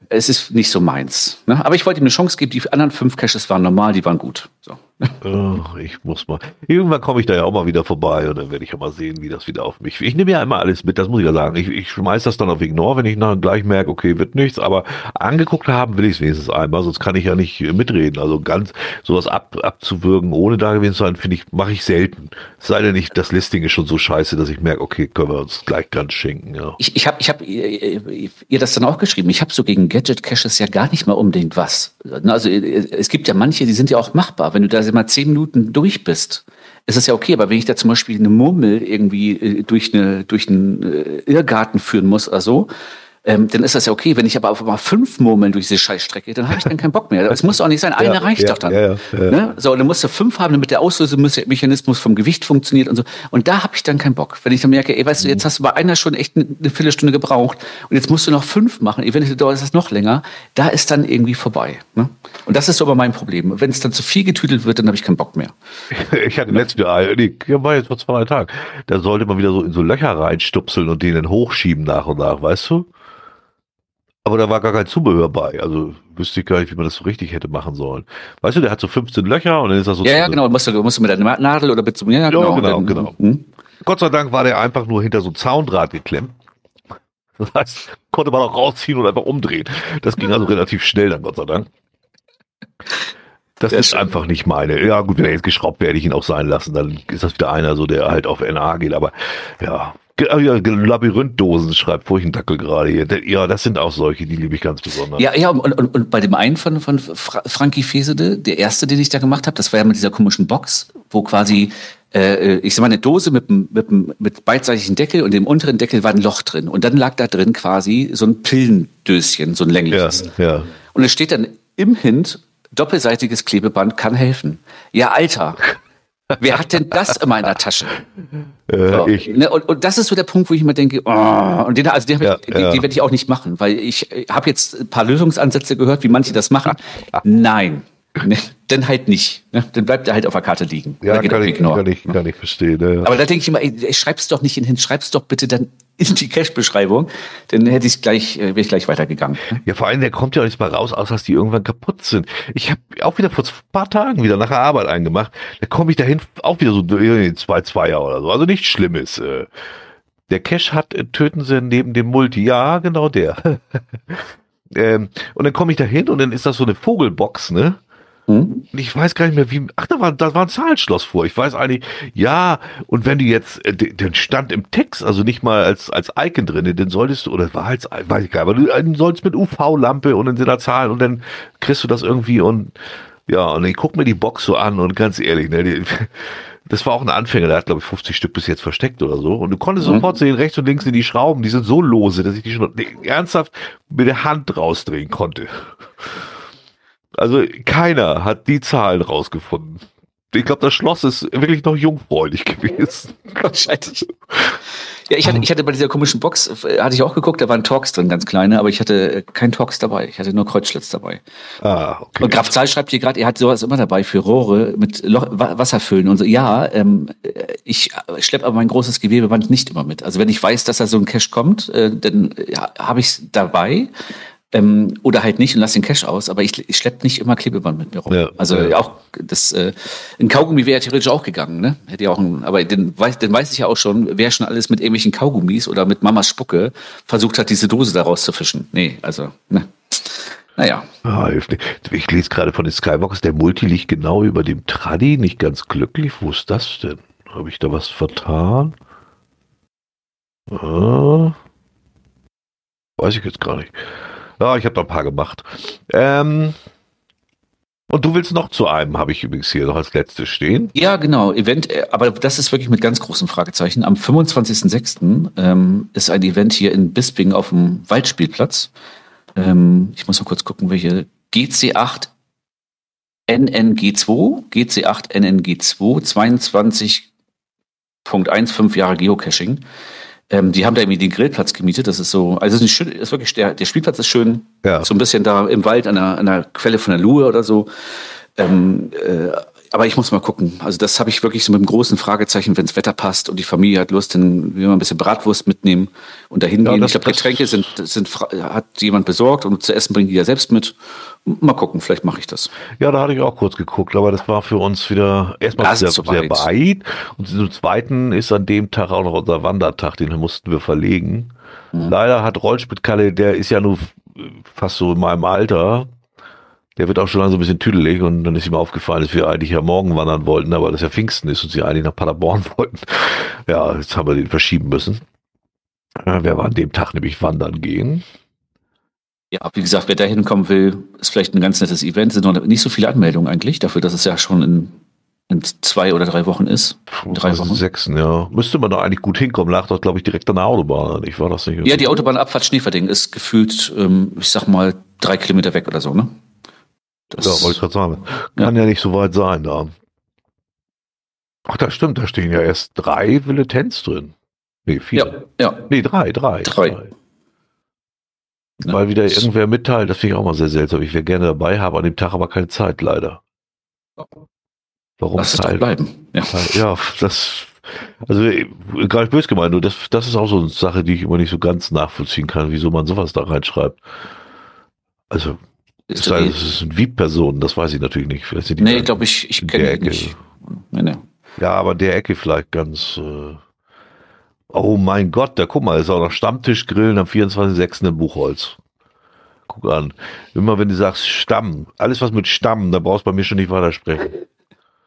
es ist nicht so meins. Ne? Aber ich wollte ihm eine Chance geben. Die anderen fünf Caches waren normal, die waren gut. So. Oh, ich muss mal. Irgendwann komme ich da ja auch mal wieder vorbei und dann werde ich ja mal sehen, wie das wieder auf mich. Ich nehme ja immer alles mit, das muss ich ja sagen. Ich, ich schmeiß das dann auf Ignore, wenn ich dann gleich merke, okay, wird nichts, aber angeguckt haben will ich es wenigstens einmal, sonst kann ich ja nicht mitreden. Also ganz sowas ab, abzuwürgen, ohne da gewesen zu sein, finde ich, mache ich selten. Es sei denn nicht, das Listing ist schon so scheiße, dass ich merke, okay, können wir uns gleich ganz schenken. Ja. Ich, ich habe ich hab, ihr, das dann auch geschrieben. Ich habe so gegen Gadget-Caches ja gar nicht mal unbedingt was. Also es gibt ja manche, die sind ja auch machbar. Wenn du da mal zehn Minuten durch bist, ist es ja okay. Aber wenn ich da zum Beispiel eine Murmel irgendwie äh, durch, eine, durch einen äh, Irrgarten führen muss oder so, ähm, dann ist das ja okay. Wenn ich aber auf einmal fünf Murmeln durch diese Scheißstrecke, dann habe ich dann keinen Bock mehr. Es muss auch nicht sein, eine ja, reicht ja, doch dann. Ja, ne? So, dann musst du fünf haben, damit der Auslösemechanismus vom Gewicht funktioniert und so. Und da habe ich dann keinen Bock. Wenn ich dann merke, ey, weißt du, jetzt hast du bei einer schon echt eine, Viertelstunde gebraucht und jetzt musst du noch fünf machen, eventuell dauert das noch länger, da ist dann irgendwie vorbei. Ne? Und das ist so aber mein Problem. Wenn es dann zu viel getüdelt wird, dann habe ich keinen Bock mehr. Ich hatte letztes Jahr, nee, war jetzt vor zwei, drei Tagen, da sollte man wieder so in so Löcher reinstupseln und denen hochschieben nach und nach, weißt du? Aber da war gar kein Zubehör bei. Also wüsste ich gar nicht, wie man das so richtig hätte machen sollen. Weißt du, der hat so 15 Löcher und dann ist das so. Ja, ja, genau. Musst du, musst du mit der Nadel oder mit so. Ja, genau. Ja, genau, dann, genau. Hm? Gott sei Dank war der einfach nur hinter so ein Zaundraht geklemmt. Das heißt, konnte man auch rausziehen und einfach umdrehen. Das ging also relativ schnell dann, Gott sei Dank. Das Sehr ist schön. einfach nicht meine. Ja, gut, wenn er jetzt geschraubt, werde ich ihn auch sein lassen. Dann ist das wieder einer so, der halt auf NA geht. Aber ja, ja, Labyrinthdosen schreibt Furchendackel gerade hier. Ja, das sind auch solche, die liebe ich ganz besonders. Ja, ja, und, und, und bei dem einen von, von Fra Frankie Fesede, der erste, den ich da gemacht habe, das war ja mit dieser komischen Box, wo quasi, äh, ich sag mal, eine Dose mit, mit, mit beidseitigen Deckel und im unteren Deckel war ein Loch drin. Und dann lag da drin quasi so ein Pillendöschen, so ein längliches. Ja, ja. Und es steht dann im Hint, doppelseitiges Klebeband kann helfen. Ja, Alter. Wer hat denn das immer in der Tasche? Äh, so, ich. Ne, und, und, das ist so der Punkt, wo ich immer denke, oh, und den, also den, ja, ich, ja. die, die werde ich auch nicht machen, weil ich habe jetzt ein paar Lösungsansätze gehört, wie manche das machen. Nein, Ne, dann halt nicht. Ne? Dann bleibt er halt auf der Karte liegen. Ja, kann ich, kann, ich, kann ich verstehen. Ne? Aber da denke ich immer, ey, schreib's doch nicht hin, schreib's doch bitte dann in die Cache-Beschreibung. Dann hätte ich gleich, äh, wäre ich gleich weitergegangen. Ja, vor allem, der kommt ja auch nicht mal raus, außer dass die irgendwann kaputt sind. Ich habe auch wieder vor ein paar Tagen wieder nach der Arbeit eingemacht. Da komme ich dahin, auch wieder so zwei Zweier oder so. Also nichts Schlimmes. Äh. Der Cache hat, äh, töten sie neben dem Multi. Ja, genau der. ähm, und dann komme ich da hin und dann ist das so eine Vogelbox, ne? Hm? Ich weiß gar nicht mehr, wie. Ach, da war, da war ein Zahlenschloss vor. Ich weiß eigentlich, ja, und wenn du jetzt, äh, den stand im Text, also nicht mal als, als Icon drin, den solltest du, oder war als, weiß ich gar nicht, aber du sollst mit UV-Lampe und dann sind da Zahlen und dann kriegst du das irgendwie und, ja, und ich guck mir die Box so an und ganz ehrlich, ne, die, das war auch ein Anfänger, der hat, glaube ich, 50 Stück bis jetzt versteckt oder so. Und du konntest mhm. sofort sehen, rechts und links sind die Schrauben, die sind so lose, dass ich die schon ernsthaft mit der Hand rausdrehen konnte. Also keiner hat die Zahlen rausgefunden. Ich glaube, das Schloss ist wirklich noch jungfräulich gewesen. Wahrscheinlich. Ja, ich hatte, ich hatte bei dieser komischen Box, äh, hatte ich auch geguckt, da waren Talks drin, ganz kleine, aber ich hatte äh, kein Talks dabei. Ich hatte nur Kreuzschlitz dabei. Ah, okay. Und Graf Zahl schreibt hier gerade, er hat sowas immer dabei für Rohre mit Loch, Wasser füllen und so. Ja, ähm, äh, ich schleppe aber mein großes Gewebeband nicht immer mit. Also wenn ich weiß, dass da so ein Cache kommt, äh, dann ja, habe ich es dabei. Ähm, oder halt nicht und lass den Cash aus, aber ich, ich schleppe nicht immer Klebeband mit mir rum. Ja, also ja. auch das äh, ein Kaugummi wäre ja theoretisch auch gegangen, ne? Hätte ja auch ein, aber den weiß, den weiß ich ja auch schon, wer schon alles mit irgendwelchen Kaugummis oder mit Mamas Spucke versucht hat, diese Dose daraus zu fischen. Nee, also, ne. Naja. Ah, ich lese gerade von den Skybox, der Multi liegt genau über dem Traddy, nicht ganz glücklich. Wo ist das denn? Habe ich da was vertan? Ah, weiß ich jetzt gar nicht. Ja, ich habe da ein paar gemacht. Ähm, und du willst noch zu einem, habe ich übrigens hier noch als letztes stehen. Ja, genau. Event, äh, aber das ist wirklich mit ganz großen Fragezeichen. Am 25.06. Ähm, ist ein Event hier in Bisping auf dem Waldspielplatz. Ähm, ich muss mal kurz gucken, welche. GC8 NNG2, GC8 NNG2, 22.15 Jahre Geocaching. Ähm, die haben da irgendwie den Grillplatz gemietet. Das ist so, also es ist, schön, ist wirklich der, der Spielplatz ist schön. Ja. So ein bisschen da im Wald an der, an der Quelle von der Luhe oder so. Ähm, äh, aber ich muss mal gucken. Also das habe ich wirklich so mit einem großen Fragezeichen, wenn das Wetter passt und die Familie hat Lust, dann will man ein bisschen Bratwurst mitnehmen und dahin ja, gehen. Ich glaube, Getränke sind, sind, hat jemand besorgt und zu essen bringen die ja selbst mit. Mal gucken, vielleicht mache ich das. Ja, da hatte ich auch kurz geguckt, aber das war für uns wieder erstmal sehr, sehr weit. weit. Und zum Zweiten ist an dem Tag auch noch unser Wandertag, den mussten wir verlegen. Mhm. Leider hat Rollspitzkalle, der ist ja nur fast so in meinem Alter, der wird auch schon langsam ein bisschen tüdelig und dann ist ihm aufgefallen, dass wir eigentlich ja morgen wandern wollten, aber das ja Pfingsten ist und sie eigentlich nach Paderborn wollten. Ja, jetzt haben wir den verschieben müssen. Ja, wir an dem Tag nämlich wandern gehen. Ja, wie gesagt, wer da hinkommen will, ist vielleicht ein ganz nettes Event. Sind noch nicht so viele Anmeldungen eigentlich, dafür, dass es ja schon in, in zwei oder drei Wochen ist. Drei Wochen. Sechsten, ja. Müsste man da eigentlich gut hinkommen. Lag doch, glaube ich, direkt an der Autobahn. Ich war das nicht. Ja, die Autobahnabfahrt Schneeverding ist gefühlt, ähm, ich sag mal, drei Kilometer weg oder so, ne? Das, ja, wollte ich gerade sagen. Kann ja. ja nicht so weit sein da. Ach, das stimmt, da stehen ja erst drei Villetens drin. Nee, vier. Ja, ja. Nee, drei, drei. Drei. drei. Ja, Weil wieder irgendwer mitteilt, das finde ich auch mal sehr seltsam. Ich wäre gerne dabei, habe an dem Tag aber keine Zeit, leider. Warum Lass es bleiben. Ja. ja, das, also gar nicht böse gemeint, nur das, das ist auch so eine Sache, die ich immer nicht so ganz nachvollziehen kann, wieso man sowas da reinschreibt. Also, ist das, heißt, es sind VIP-Personen, das weiß ich natürlich nicht. Vielleicht sind die nee, glaube ich, ich kenne die nicht. Nee, nee. Ja, aber der Ecke vielleicht ganz. Äh, Oh mein Gott, da guck mal, ist auch noch Stammtischgrillen am 24.06. in Buchholz. Guck an. Immer wenn du sagst Stamm, alles was mit Stamm, da brauchst du bei mir schon nicht weitersprechen.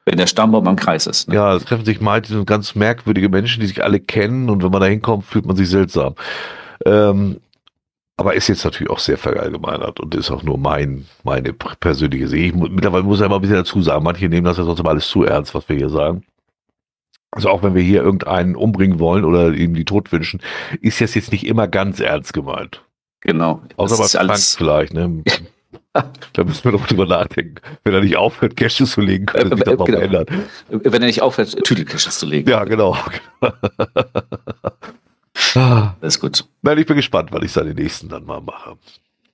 Wenn der Stammbaum am Kreis ist. Ne? Ja, es treffen sich meistens ganz merkwürdige Menschen, die sich alle kennen und wenn man da hinkommt, fühlt man sich seltsam. Ähm, aber ist jetzt natürlich auch sehr verallgemeinert und ist auch nur mein, meine persönliche Sicht. Mittlerweile muss ich immer ein bisschen dazu sagen, manche nehmen das ja sonst alles zu ernst, was wir hier sagen. Also auch wenn wir hier irgendeinen umbringen wollen oder ihm die Tod wünschen, ist das jetzt nicht immer ganz ernst gemeint. Genau. Außer bei Frank alles vielleicht, ne? da müssen wir doch drüber nachdenken. Wenn er nicht aufhört, Caches zu legen, könnte sich das mal genau. ändern. Wenn er nicht aufhört, Tüdelcaches zu legen. Ja, genau. das ist gut. Nein, ich bin gespannt, weil ich seine nächsten dann mal mache.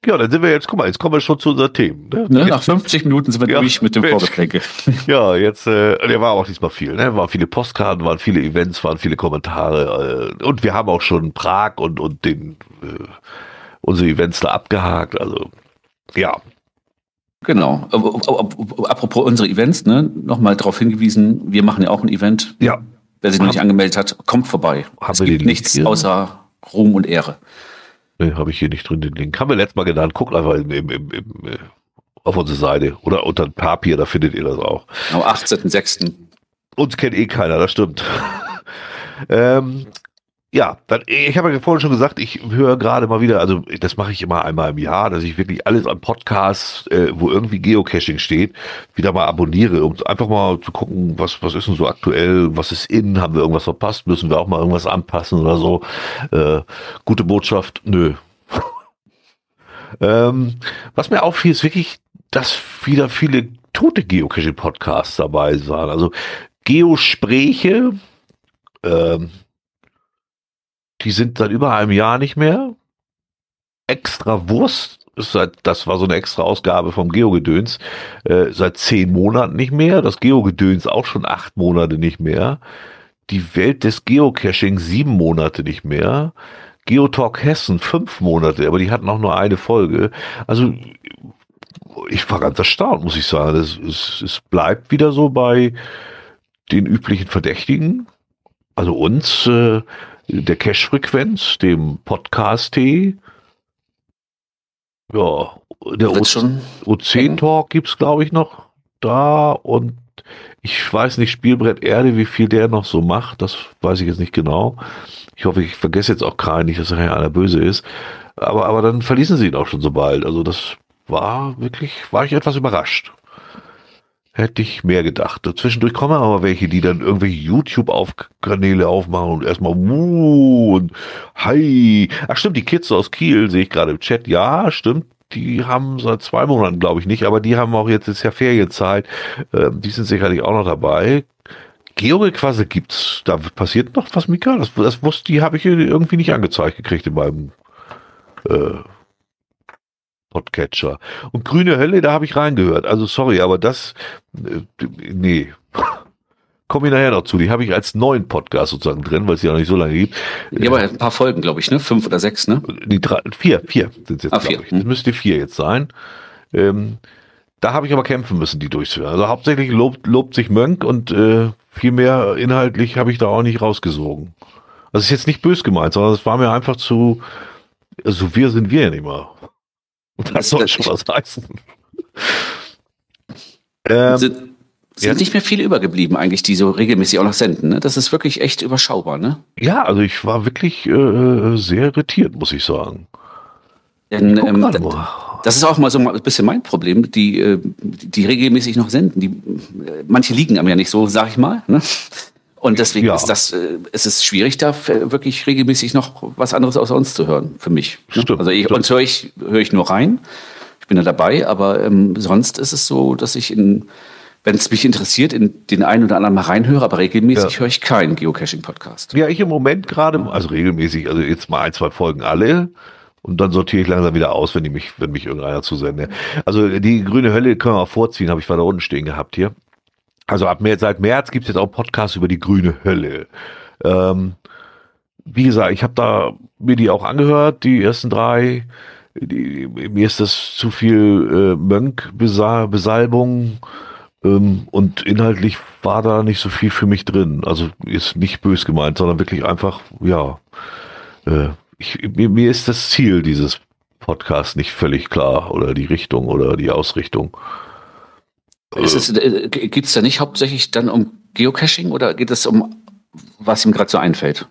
Ja, dann sind wir jetzt, guck mal, jetzt kommen wir schon zu unseren Themen. Ne? Ne, nach 50 Minuten sind wir ja, durch mit dem Vorgeplänkel. Ja, jetzt, äh, der war auch diesmal viel, ne? Waren viele Postkarten, waren viele Events, waren viele Kommentare. Äh, und wir haben auch schon Prag und, und den, äh, unsere Events da abgehakt. Also, ja. Genau. Apropos unsere Events, ne? Nochmal darauf hingewiesen, wir machen ja auch ein Event. Ja. Wer sich noch nicht angemeldet hat, kommt vorbei. Haben es gibt nichts hier? außer Ruhm und Ehre. Nee, habe ich hier nicht drin den Link. Haben wir letztes Mal genannt. Guckt einfach im, im, im, äh, auf unsere Seite oder unter Papier, da findet ihr das auch. Am 18.06. Uns kennt eh keiner, das stimmt. ähm, ja, dann, ich habe ja vorhin schon gesagt, ich höre gerade mal wieder, also das mache ich immer einmal im Jahr, dass ich wirklich alles an Podcasts, äh, wo irgendwie Geocaching steht, wieder mal abonniere, um einfach mal zu gucken, was, was ist denn so aktuell, was ist in, haben wir irgendwas verpasst, müssen wir auch mal irgendwas anpassen oder so. Äh, gute Botschaft, nö. ähm, was mir auffiel, ist wirklich, dass wieder viele tote Geocaching-Podcasts dabei waren. Also Geospräche, ähm, die sind seit über einem Jahr nicht mehr. Extra Wurst, seit, das war so eine extra Ausgabe vom Geogedöns, äh, seit zehn Monaten nicht mehr. Das Geogedöns auch schon acht Monate nicht mehr. Die Welt des Geocaching sieben Monate nicht mehr. Geotalk Hessen fünf Monate, aber die hatten auch nur eine Folge. Also ich war ganz erstaunt, muss ich sagen. Es, es, es bleibt wieder so bei den üblichen Verdächtigen. Also uns, äh, der Cache-Frequenz, dem Podcast-T. Ja, der OC-Talk gibt es, glaube ich, noch da und ich weiß nicht, Spielbrett Erde, wie viel der noch so macht, das weiß ich jetzt nicht genau. Ich hoffe, ich vergesse jetzt auch keinen, nicht, dass nachher einer böse ist. Aber, aber dann verließen sie ihn auch schon so bald. Also das war wirklich, war ich etwas überrascht. Hätte ich mehr gedacht. Zwischendurch kommen aber welche, die dann irgendwelche YouTube-Kanäle aufmachen und erstmal wuh und hi. Ach stimmt, die Kids aus Kiel sehe ich gerade im Chat. Ja, stimmt. Die haben seit zwei Monaten, glaube ich, nicht, aber die haben auch jetzt, ist ja Ferienzeit. Ähm, die sind sicherlich auch noch dabei. Geogequassel gibt's. Da passiert noch was, Mika? Das, das wusste, die habe ich irgendwie nicht angezeigt gekriegt in meinem äh, Podcatcher. Und Grüne Hölle, da habe ich reingehört. Also sorry, aber das, äh, nee. Komme ich nachher noch zu. Die habe ich als neuen Podcast sozusagen drin, weil es ja noch nicht so lange gibt. Ja, aber ein paar Folgen, glaube ich, ne? Fünf oder sechs, ne? Die drei, vier, vier sind jetzt, ah, vier. ich. Das müsste vier jetzt sein. Ähm, da habe ich aber kämpfen müssen, die durchzuführen. Also hauptsächlich lobt, lobt sich Mönk und äh, viel mehr inhaltlich habe ich da auch nicht rausgesogen. Das ist jetzt nicht bös gemeint, sondern es war mir einfach zu, also wir sind wir ja nicht mal. Das soll schon was heißen. Ähm, sind, sind ja. nicht mehr viele übergeblieben eigentlich, die so regelmäßig auch noch senden. Ne? Das ist wirklich echt überschaubar. Ne? Ja, also ich war wirklich äh, sehr irritiert, muss ich sagen. Denn, ähm, das ist auch mal so ein bisschen mein Problem, die, äh, die regelmäßig noch senden. Die, äh, manche liegen einem ja nicht so, sag ich mal. Ne? Und deswegen ja. ist das, äh, es ist schwierig, da wirklich regelmäßig noch was anderes außer uns zu hören, für mich. Ne? Stimmt, also ich, uns höre ich, höre ich nur rein. Ich bin da dabei, aber ähm, sonst ist es so, dass ich in, wenn es mich interessiert, in den einen oder anderen mal reinhöre, aber regelmäßig ja. höre ich keinen Geocaching-Podcast. Ja, ich im Moment gerade, also regelmäßig, also jetzt mal ein, zwei Folgen alle. Und dann sortiere ich langsam wieder aus, wenn die mich, wenn mich irgendeiner zusende. Also die grüne Hölle können wir auch vorziehen, habe ich weiter unten stehen gehabt hier. Also ab März, seit März gibt es jetzt auch Podcasts über die grüne Hölle. Ähm, wie gesagt, ich habe da mir die auch angehört, die ersten drei. Die, mir ist das zu viel äh, Mönk-Besalbung ähm, und inhaltlich war da nicht so viel für mich drin. Also ist nicht bös gemeint, sondern wirklich einfach, ja, äh, ich, mir, mir ist das Ziel dieses Podcasts nicht völlig klar oder die Richtung oder die Ausrichtung. Äh, Geht es da nicht hauptsächlich dann um Geocaching oder geht es um, was ihm gerade so einfällt?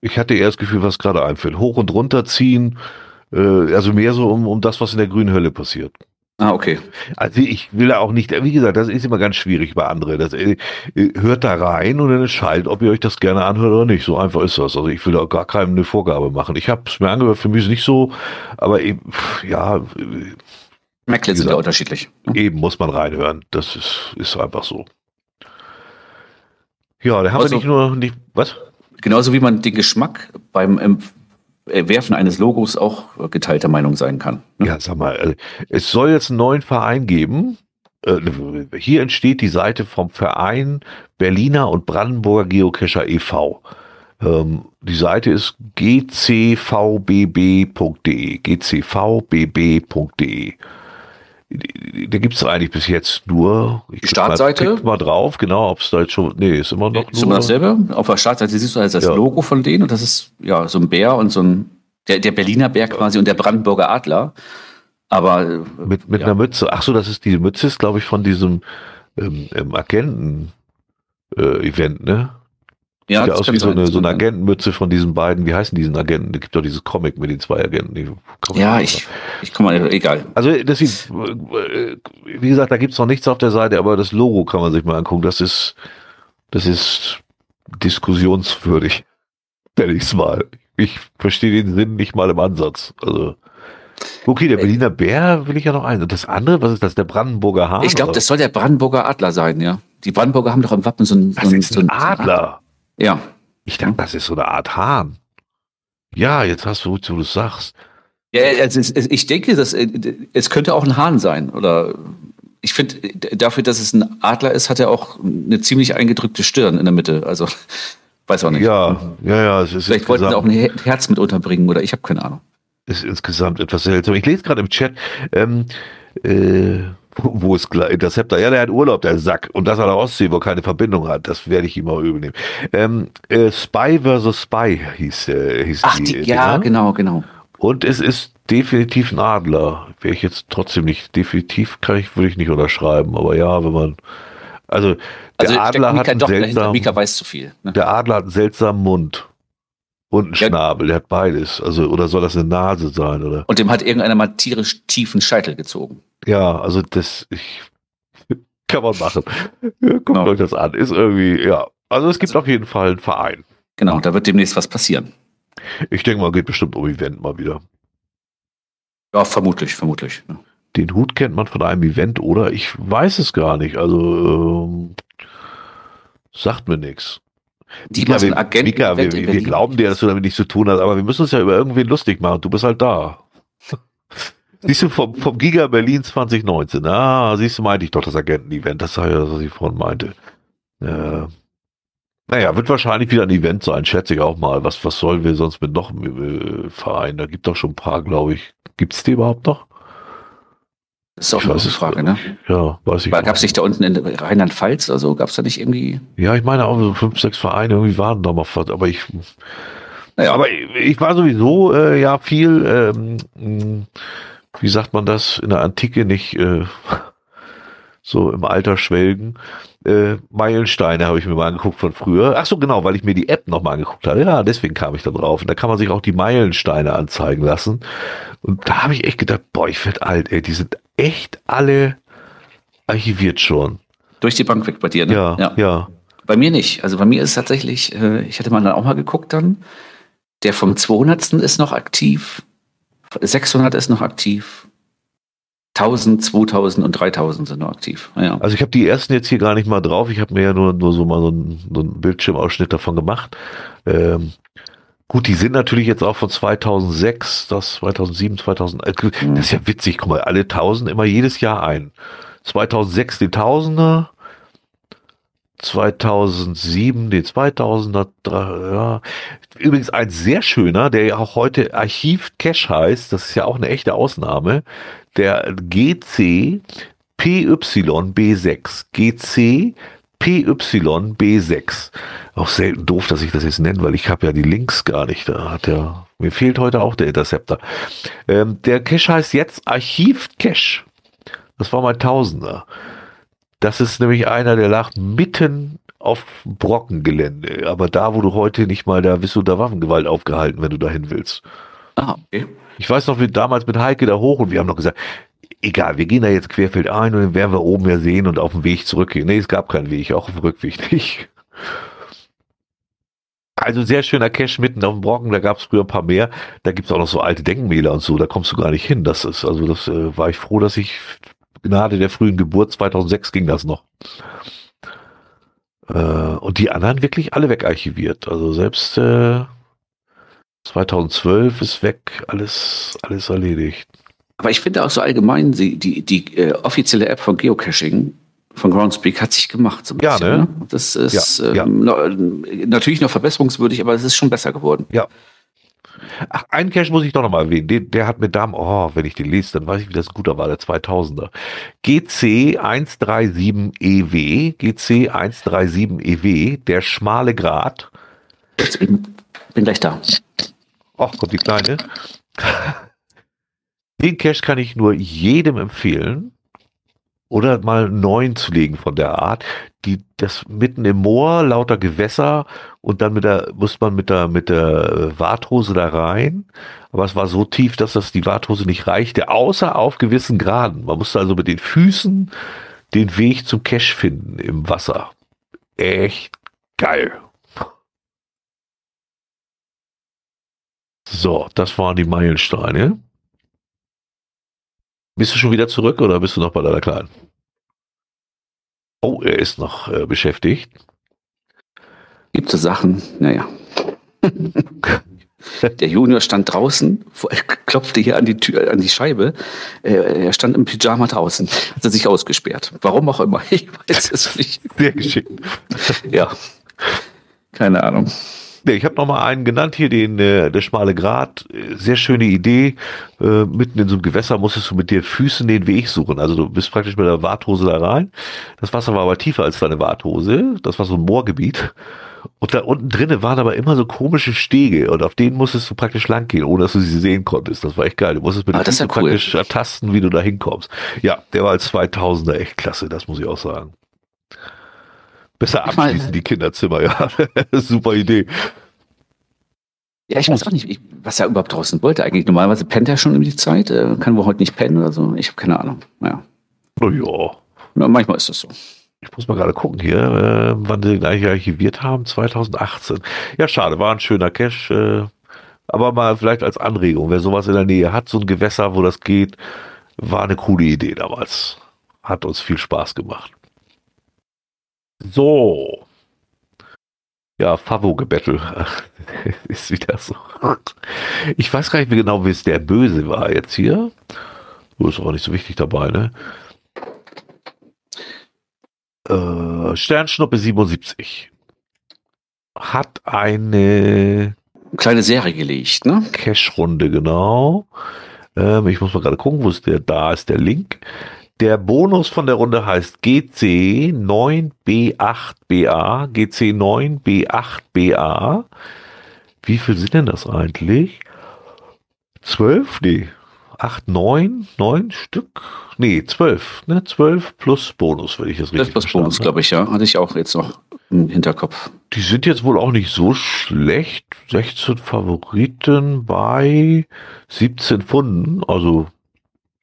Ich hatte eher das Gefühl, was gerade einfällt. Hoch und runter ziehen, äh, also mehr so um, um das, was in der grünen Hölle passiert. Ah, okay. Also ich will da auch nicht, wie gesagt, das ist immer ganz schwierig bei anderen. Das, äh, hört da rein und dann entscheidet, ob ihr euch das gerne anhört oder nicht. So einfach ist das. Also ich will da gar keinem eine Vorgabe machen. Ich habe es mir angehört, für mich ist es nicht so, aber eben, ja, Mac sind ja unterschiedlich. Eben muss man reinhören. Das ist, ist einfach so. Ja, da haben also, wir nicht nur nicht. Was? Genauso wie man den Geschmack beim Werfen eines Logos auch geteilter Meinung sein kann. Ne? Ja, sag mal, äh, es soll jetzt einen neuen Verein geben. Äh, hier entsteht die Seite vom Verein Berliner und Brandenburger Geocacher e.V. Ähm, die Seite ist gcvbb.de. gcvbb.de da gibt es eigentlich bis jetzt nur. Die Startseite? Mal, mal drauf, genau, ob es da jetzt schon. Nee, ist immer noch. Ist immer dasselbe. Auf der Startseite siehst du also das ja. Logo von denen und das ist ja so ein Bär und so ein. Der, der Berliner Bär quasi und der Brandenburger Adler. Aber. Äh, mit, mit ja. einer Mütze. Ach so, das ist die Mütze, ist glaube ich von diesem ähm, Agenten-Event, äh, ne? Ja, Sieht aus wie so eine, so eine Agentenmütze von diesen beiden, wie heißen diesen Agenten? Es gibt doch dieses Comic mit den zwei Agenten. ja, ich, ich komme mal, egal. Also das sieht, wie gesagt, da gibt's noch nichts auf der Seite, aber das Logo kann man sich mal angucken. Das ist, das ist diskussionswürdig, nenne ich's mal. Ich verstehe den Sinn nicht mal im Ansatz. Also Okay, der Berliner Bär will ich ja noch ein. Und das andere, was ist das? Der Brandenburger Hahn? Ich glaube, das soll der Brandenburger Adler sein, ja. Die Brandenburger haben doch im Wappen so ein, so ein, so ein Adler. Ja. Ich dachte, das ist so eine Art Hahn. Ja, jetzt hast du, wo du es sagst. Ja, also ich denke, dass, äh, es könnte auch ein Hahn sein. Oder ich finde, dafür, dass es ein Adler ist, hat er auch eine ziemlich eingedrückte Stirn in der Mitte. Also, weiß auch nicht. Ja, ja, ja. Es ist Vielleicht wollten sie auch ein Herz mit unterbringen oder ich habe keine Ahnung. Ist insgesamt etwas seltsam. Ich lese gerade im Chat, ähm, äh, wo ist Interceptor? Ja, der hat Urlaub, der Sack. Und das an der Ostsee, wo keine Verbindung hat. Das werde ich ihm auch übernehmen. Ähm, äh, Spy vs. Spy hieß, äh, hieß Ach, die. die ja, genau, genau. Und es ist definitiv ein Adler. Wäre ich jetzt trotzdem nicht, definitiv kann ich, würde ich nicht unterschreiben. Aber ja, wenn man, also, der also, Adler hat einen seltsamen, Mika weiß zu viel. Ne? Der Adler hat einen seltsamen Mund. Und einen ja. Schnabel, der hat beides. Also, oder soll das eine Nase sein, oder? Und dem hat irgendeiner mal tierisch tiefen Scheitel gezogen. Ja, also das ich, kann man machen. Guckt genau. euch das an. Ist irgendwie, ja. Also es gibt also, auf jeden Fall einen Verein. Genau, da wird demnächst was passieren. Ich denke mal, geht bestimmt um Event mal wieder. Ja, vermutlich, vermutlich. Den Hut kennt man von einem Event, oder? Ich weiß es gar nicht. Also ähm, sagt mir nichts. Die Mika, wir, Agenten Mika, wir, wir glauben dir, dass du damit nichts zu tun hast, aber wir müssen uns ja über irgendwen lustig machen. Du bist halt da. Siehst du, vom, vom Giga Berlin 2019. Ah, siehst du, meinte ich doch das Agenten-Event. Das war ja das, was ich vorhin meinte. Äh, naja, wird wahrscheinlich wieder ein Event sein, schätze ich auch mal. Was, was sollen wir sonst mit noch einem äh, Verein? Da gibt doch schon ein paar, glaube ich. Gibt es die überhaupt noch? Das ist auch ich eine Frage, ne? Ja, weiß ich. Gab es nicht da unten in Rheinland-Pfalz oder so? Gab es da nicht irgendwie? Ja, ich meine auch so fünf, sechs Vereine irgendwie waren da mal, aber ich. Naja, aber ich, ich war sowieso äh, ja viel ähm, wie sagt man das, in der Antike nicht äh, so im Alter schwelgen. Äh, Meilensteine habe ich mir mal angeguckt von früher. Ach so, genau, weil ich mir die App nochmal angeguckt habe. Ja, deswegen kam ich da drauf. Und da kann man sich auch die Meilensteine anzeigen lassen. Und da habe ich echt gedacht, boah, ich werde alt, ey, die sind echt alle archiviert schon. Durch die Bank weg bei dir, ne? Ja, ja. ja. Bei mir nicht. Also bei mir ist tatsächlich, äh, ich hatte mal dann auch mal geguckt dann, der vom 200. ist noch aktiv, 600 ist noch aktiv. 1000, 2000 und 3000 sind noch aktiv. Ja. Also ich habe die ersten jetzt hier gar nicht mal drauf. Ich habe mir ja nur, nur so mal so einen, so einen Bildschirmausschnitt davon gemacht. Ähm, gut, die sind natürlich jetzt auch von 2006, das 2007, 2000. Äh, das ist ja witzig. Guck mal, alle 1000 immer jedes Jahr ein. 2006 die Tausender, 2007 den 2000er, ja. Übrigens ein sehr schöner, der ja auch heute Archiv Cache heißt, das ist ja auch eine echte Ausnahme, der GC PYB6. GC PYB6. Auch selten doof, dass ich das jetzt nenne, weil ich habe ja die Links gar nicht. Da hat ja, mir fehlt heute auch der Interceptor. Ähm, der Cache heißt jetzt Archiv Cache. Das war mein Tausender. Das ist nämlich einer, der lag mitten auf Brockengelände. Aber da, wo du heute nicht mal, da bist du da Waffengewalt aufgehalten, wenn du dahin willst. Ah, okay. Ich weiß noch, wie damals mit Heike da hoch und wir haben noch gesagt, egal, wir gehen da jetzt querfeld ein und dann werden wir oben ja sehen und auf dem Weg zurückgehen. Nee, es gab keinen Weg, auch auf dem Rückweg nicht. Also sehr schöner Cache mitten auf dem Brocken, da gab es früher ein paar mehr. Da gibt es auch noch so alte Denkmäler und so, da kommst du gar nicht hin. Das ist, also das äh, war ich froh, dass ich Gnade der frühen Geburt 2006 ging das noch. Äh, und die anderen wirklich alle wegarchiviert. Also selbst äh, 2012 ist weg, alles, alles erledigt. Aber ich finde auch so allgemein, die, die, die äh, offizielle App von Geocaching von Groundspeak hat sich gemacht. So ja, ne? ne? Das ist ja, ja. Ähm, noch, natürlich noch verbesserungswürdig, aber es ist schon besser geworden. Ja. Ach, einen Cache muss ich doch noch mal erwähnen. Den, der hat mit Damen, oh, wenn ich den lese, dann weiß ich, wie das ein guter war, der 2000er. GC137EW, GC137EW, der schmale Grat. Ich bin, bin gleich da. Ach, kommt die Kleine. Den Cache kann ich nur jedem empfehlen oder mal einen neuen zu legen von der Art, die das mitten im Moor, lauter Gewässer und dann mit der muss man mit der mit der Warthose da rein, aber es war so tief, dass das die Warthose nicht reichte, außer auf gewissen Graden. Man musste also mit den Füßen den Weg zum Cache finden im Wasser. Echt geil. So, das waren die Meilensteine. Bist du schon wieder zurück oder bist du noch bei deiner Kleinen? Oh, er ist noch äh, beschäftigt. Gibt es Sachen, naja. Der Junior stand draußen, klopfte hier an die Tür, an die Scheibe. Er stand im Pyjama draußen, hat er sich ausgesperrt. Warum auch immer, ich weiß es nicht. Sehr geschickt. Ja, keine Ahnung. Nee, ich habe noch mal einen genannt hier, den äh, der schmale Grat. Sehr schöne Idee. Äh, mitten in so einem Gewässer musstest du mit den Füßen den Weg suchen. Also du bist praktisch mit der Warthose da rein. Das Wasser war aber tiefer als deine Warthose. Das war so ein Moorgebiet. Und da unten drinnen waren aber immer so komische Stege und auf denen musstest du praktisch lang gehen, ohne dass du sie sehen konntest. Das war echt geil. Du musstest mit ah, den ja cool. praktisch ertasten, wie du da hinkommst. Ja, der war als 2000er echt klasse, das muss ich auch sagen. Besser abschließen, die Kinderzimmer, ja. Super Idee. Ja, ich weiß auch nicht, was er überhaupt draußen wollte eigentlich. Normalerweise pennt er schon um die Zeit, äh, kann wohl heute nicht pennen oder so. Ich habe keine Ahnung. Ja. Oh ja. Na, manchmal ist das so. Ich muss mal gerade gucken hier, äh, wann sie den eigentlich archiviert haben. 2018. Ja, schade, war ein schöner Cache. Äh, aber mal vielleicht als Anregung, wer sowas in der Nähe hat, so ein Gewässer, wo das geht, war eine coole Idee damals. Hat uns viel Spaß gemacht. So. Ja, Favo-Gebettel ist wieder so. Ich weiß gar nicht mehr genau, wie es der Böse war jetzt hier. Ist auch nicht so wichtig dabei, ne? Äh, Sternschnuppe 77 hat eine kleine Serie gelegt, ne? Cash-Runde, genau. Ähm, ich muss mal gerade gucken, wo ist der? Da ist der Link. Der Bonus von der Runde heißt GC9B8BA. GC9B8BA. Wie viel sind denn das eigentlich? Zwölf? Nee. Acht, neun, neun Stück? Nee, zwölf. Ne? Zwölf plus Bonus, wenn ich das richtig plus Bonus, glaube ich, ja. Hatte ich auch jetzt noch im Hinterkopf. Die sind jetzt wohl auch nicht so schlecht. 16 Favoriten bei 17 Pfunden. Also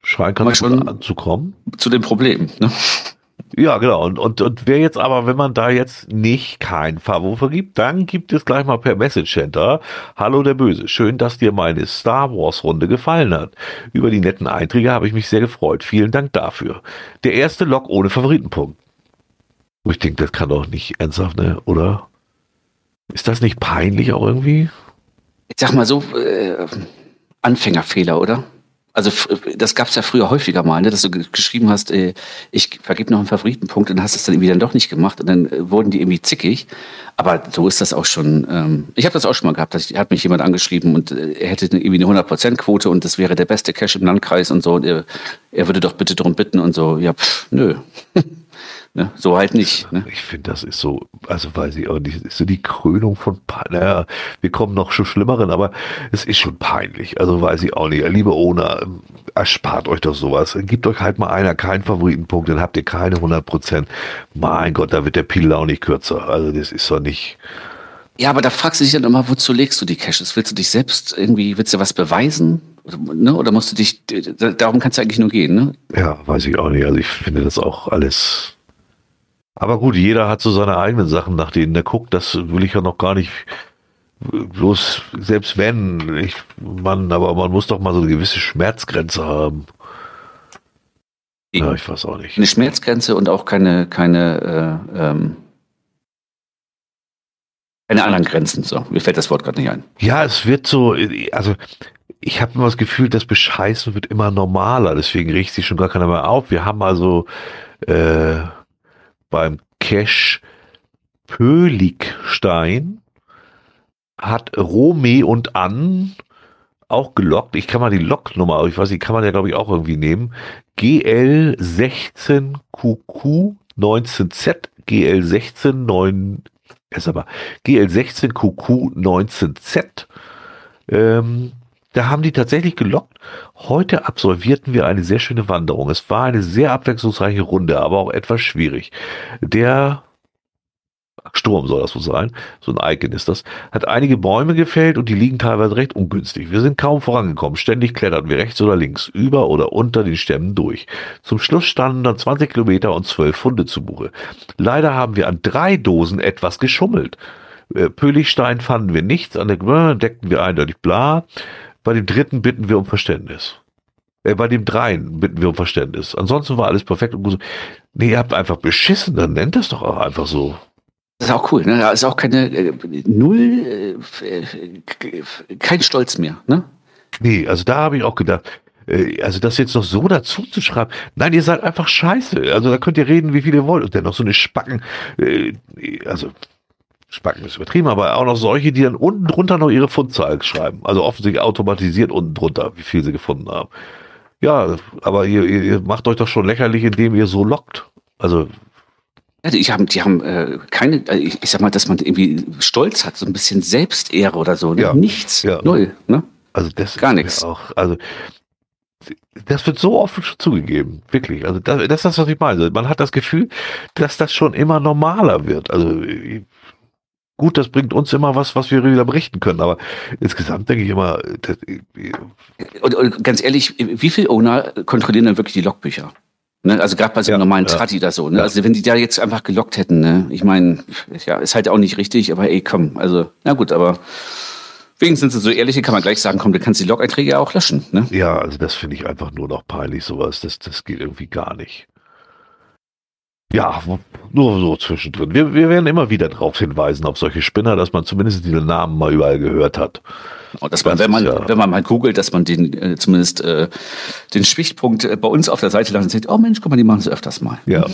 Scheint ganz schon anzukommen. Zu dem Problem, ne? Ja, genau. Und, und, und wer jetzt aber, wenn man da jetzt nicht kein Favo vergibt, dann gibt es gleich mal per Message Center. Hallo der Böse. Schön, dass dir meine Star Wars Runde gefallen hat. Über die netten Einträge habe ich mich sehr gefreut. Vielen Dank dafür. Der erste Log ohne Favoritenpunkt. Ich denke, das kann doch nicht ernsthaft, ne? Oder? Ist das nicht peinlich auch irgendwie? Ich sag mal so, äh, Anfängerfehler, oder? Also das gab es ja früher häufiger mal, ne, dass du geschrieben hast, äh, ich vergebe noch einen Favoritenpunkt und hast es dann irgendwie dann doch nicht gemacht und dann äh, wurden die irgendwie zickig. Aber so ist das auch schon. Ähm, ich habe das auch schon mal gehabt. Da hat mich jemand angeschrieben und äh, er hätte irgendwie eine 100%-Quote und das wäre der beste Cash im Landkreis und so. Und er, er würde doch bitte darum bitten und so. Ja, pff, nö. Ne? So halt nicht. Ne? Ich finde, das ist so, also weiß ich auch nicht, ist so die Krönung von, naja, wir kommen noch schon Schlimmeren, aber es ist schon peinlich. Also weiß ich auch nicht. Liebe Ona, erspart euch doch sowas. Gebt euch halt mal einer keinen Favoritenpunkt, dann habt ihr keine 100 Prozent. Mein Gott, da wird der Pil auch nicht kürzer. Also das ist doch nicht. Ja, aber da fragst du dich dann immer, wozu legst du die Caches? Willst du dich selbst irgendwie, willst du was beweisen? Oder, ne? Oder musst du dich, darum kannst du eigentlich nur gehen, ne? Ja, weiß ich auch nicht. Also ich finde das auch alles aber gut, jeder hat so seine eigenen Sachen, nach denen der guckt. Das will ich ja noch gar nicht. Bloß, selbst wenn, ich, man, aber man muss doch mal so eine gewisse Schmerzgrenze haben. Ja, ich weiß auch nicht. Eine Schmerzgrenze und auch keine, keine, äh, ähm, Keine anderen Grenzen, so. Mir fällt das Wort gerade nicht ein. Ja, es wird so, also ich habe immer das Gefühl, das Bescheißen wird immer normaler, deswegen riecht sich schon gar keiner mehr auf. Wir haben also äh, beim Cash Pöligstein hat Rome und An auch gelockt. Ich kann mal die Locknummer, ich weiß nicht, kann man ja glaube ich auch irgendwie nehmen. GL16QQ 19Z, GL16 9, ist aber GL16QQ 19Z. Ähm, da haben die tatsächlich gelockt. Heute absolvierten wir eine sehr schöne Wanderung. Es war eine sehr abwechslungsreiche Runde, aber auch etwas schwierig. Der Sturm soll das wohl sein, so ein Icon ist das, hat einige Bäume gefällt und die liegen teilweise recht ungünstig. Wir sind kaum vorangekommen, ständig kletterten wir rechts oder links, über oder unter den Stämmen durch. Zum Schluss standen dann 20 Kilometer und 12 Funde zu Buche. Leider haben wir an drei Dosen etwas geschummelt. Äh, Pöligstein fanden wir nichts, an der Grün deckten wir eindeutig bla. Bei dem dritten bitten wir um Verständnis. Äh, bei dem dreien bitten wir um Verständnis. Ansonsten war alles perfekt und gut. Nee, ihr habt einfach beschissen, dann nennt das doch auch einfach so. Das ist auch cool, ne? Da ist auch keine äh, Null, äh, kein Stolz mehr, ne? Nee, also da habe ich auch gedacht, äh, also das jetzt noch so dazu zu schreiben. Nein, ihr seid einfach scheiße. Also da könnt ihr reden, wie viel ihr wollt. Und dann noch so eine Spacken, äh, also Spacken ist übertrieben, aber auch noch solche, die dann unten drunter noch ihre Fundzahl schreiben. Also offensichtlich automatisiert unten drunter, wie viel sie gefunden haben. Ja, aber ihr, ihr macht euch doch schon lächerlich, indem ihr so lockt. Also die haben, die haben äh, keine, äh, ich, ich sag mal, dass man irgendwie Stolz hat, so ein bisschen Selbstehre oder so. Ne? Ja, Nichts, ja. null. Ne? Also das gar nichts. Auch, also das wird so schon zugegeben, wirklich. Also das, das ist das, was ich meine. Man hat das Gefühl, dass das schon immer normaler wird. Also gut, das bringt uns immer was, was wir wieder berichten können. Aber insgesamt denke ich immer. Das, und, und ganz ehrlich, wie viele Owner kontrollieren dann wirklich die Logbücher? Ne? Also gerade bei so einem ja, normalen ja. Trati oder so. Ne? Ja. Also wenn die da jetzt einfach gelockt hätten, ne? ich meine, ja, ist halt auch nicht richtig, aber ey, komm, also, na gut, aber wenigstens so ehrliche kann man gleich sagen, komm, du kannst die Log-Einträge auch löschen. Ne? Ja, also das finde ich einfach nur noch peinlich, sowas. Das, das geht irgendwie gar nicht. Ja, nur so zwischendrin. Wir, wir werden immer wieder darauf hinweisen, auf solche Spinner, dass man zumindest diese Namen mal überall gehört hat. Und dass man, wenn man, ja. wenn man mal googelt, dass man den äh, zumindest äh, den Stichpunkt äh, bei uns auf der Seite landet und sieht, oh Mensch, guck mal, die machen es öfters mal. Ja.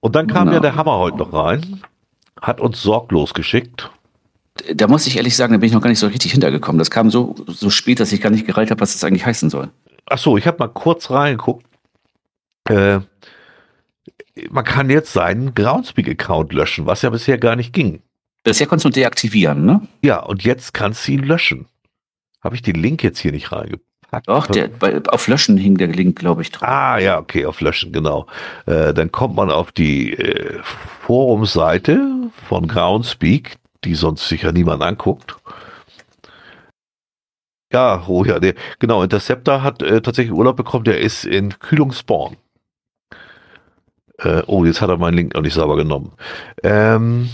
Und dann kam genau. ja der Hammer heute noch rein, hat uns sorglos geschickt. Da muss ich ehrlich sagen, da bin ich noch gar nicht so richtig hintergekommen. Das kam so, so spät, dass ich gar nicht gereilt habe, was das eigentlich heißen soll. Ach so, ich habe mal kurz reingeguckt. Äh, man kann jetzt seinen Groundspeak-Account löschen, was ja bisher gar nicht ging. Bisher konntest du deaktivieren, ne? Ja, und jetzt kannst du ihn löschen. Habe ich den Link jetzt hier nicht reingepackt? Doch, der, bei, auf Löschen hing der Link, glaube ich, drauf. Ah, ja, okay, auf Löschen, genau. Äh, dann kommt man auf die äh, Forumseite von Groundspeak, die sonst sicher niemand anguckt. Ja, oh ja, der, genau, Interceptor hat äh, tatsächlich Urlaub bekommen, der ist in Kühlungsborn. Äh, oh, jetzt hat er meinen Link noch nicht sauber genommen. Ähm,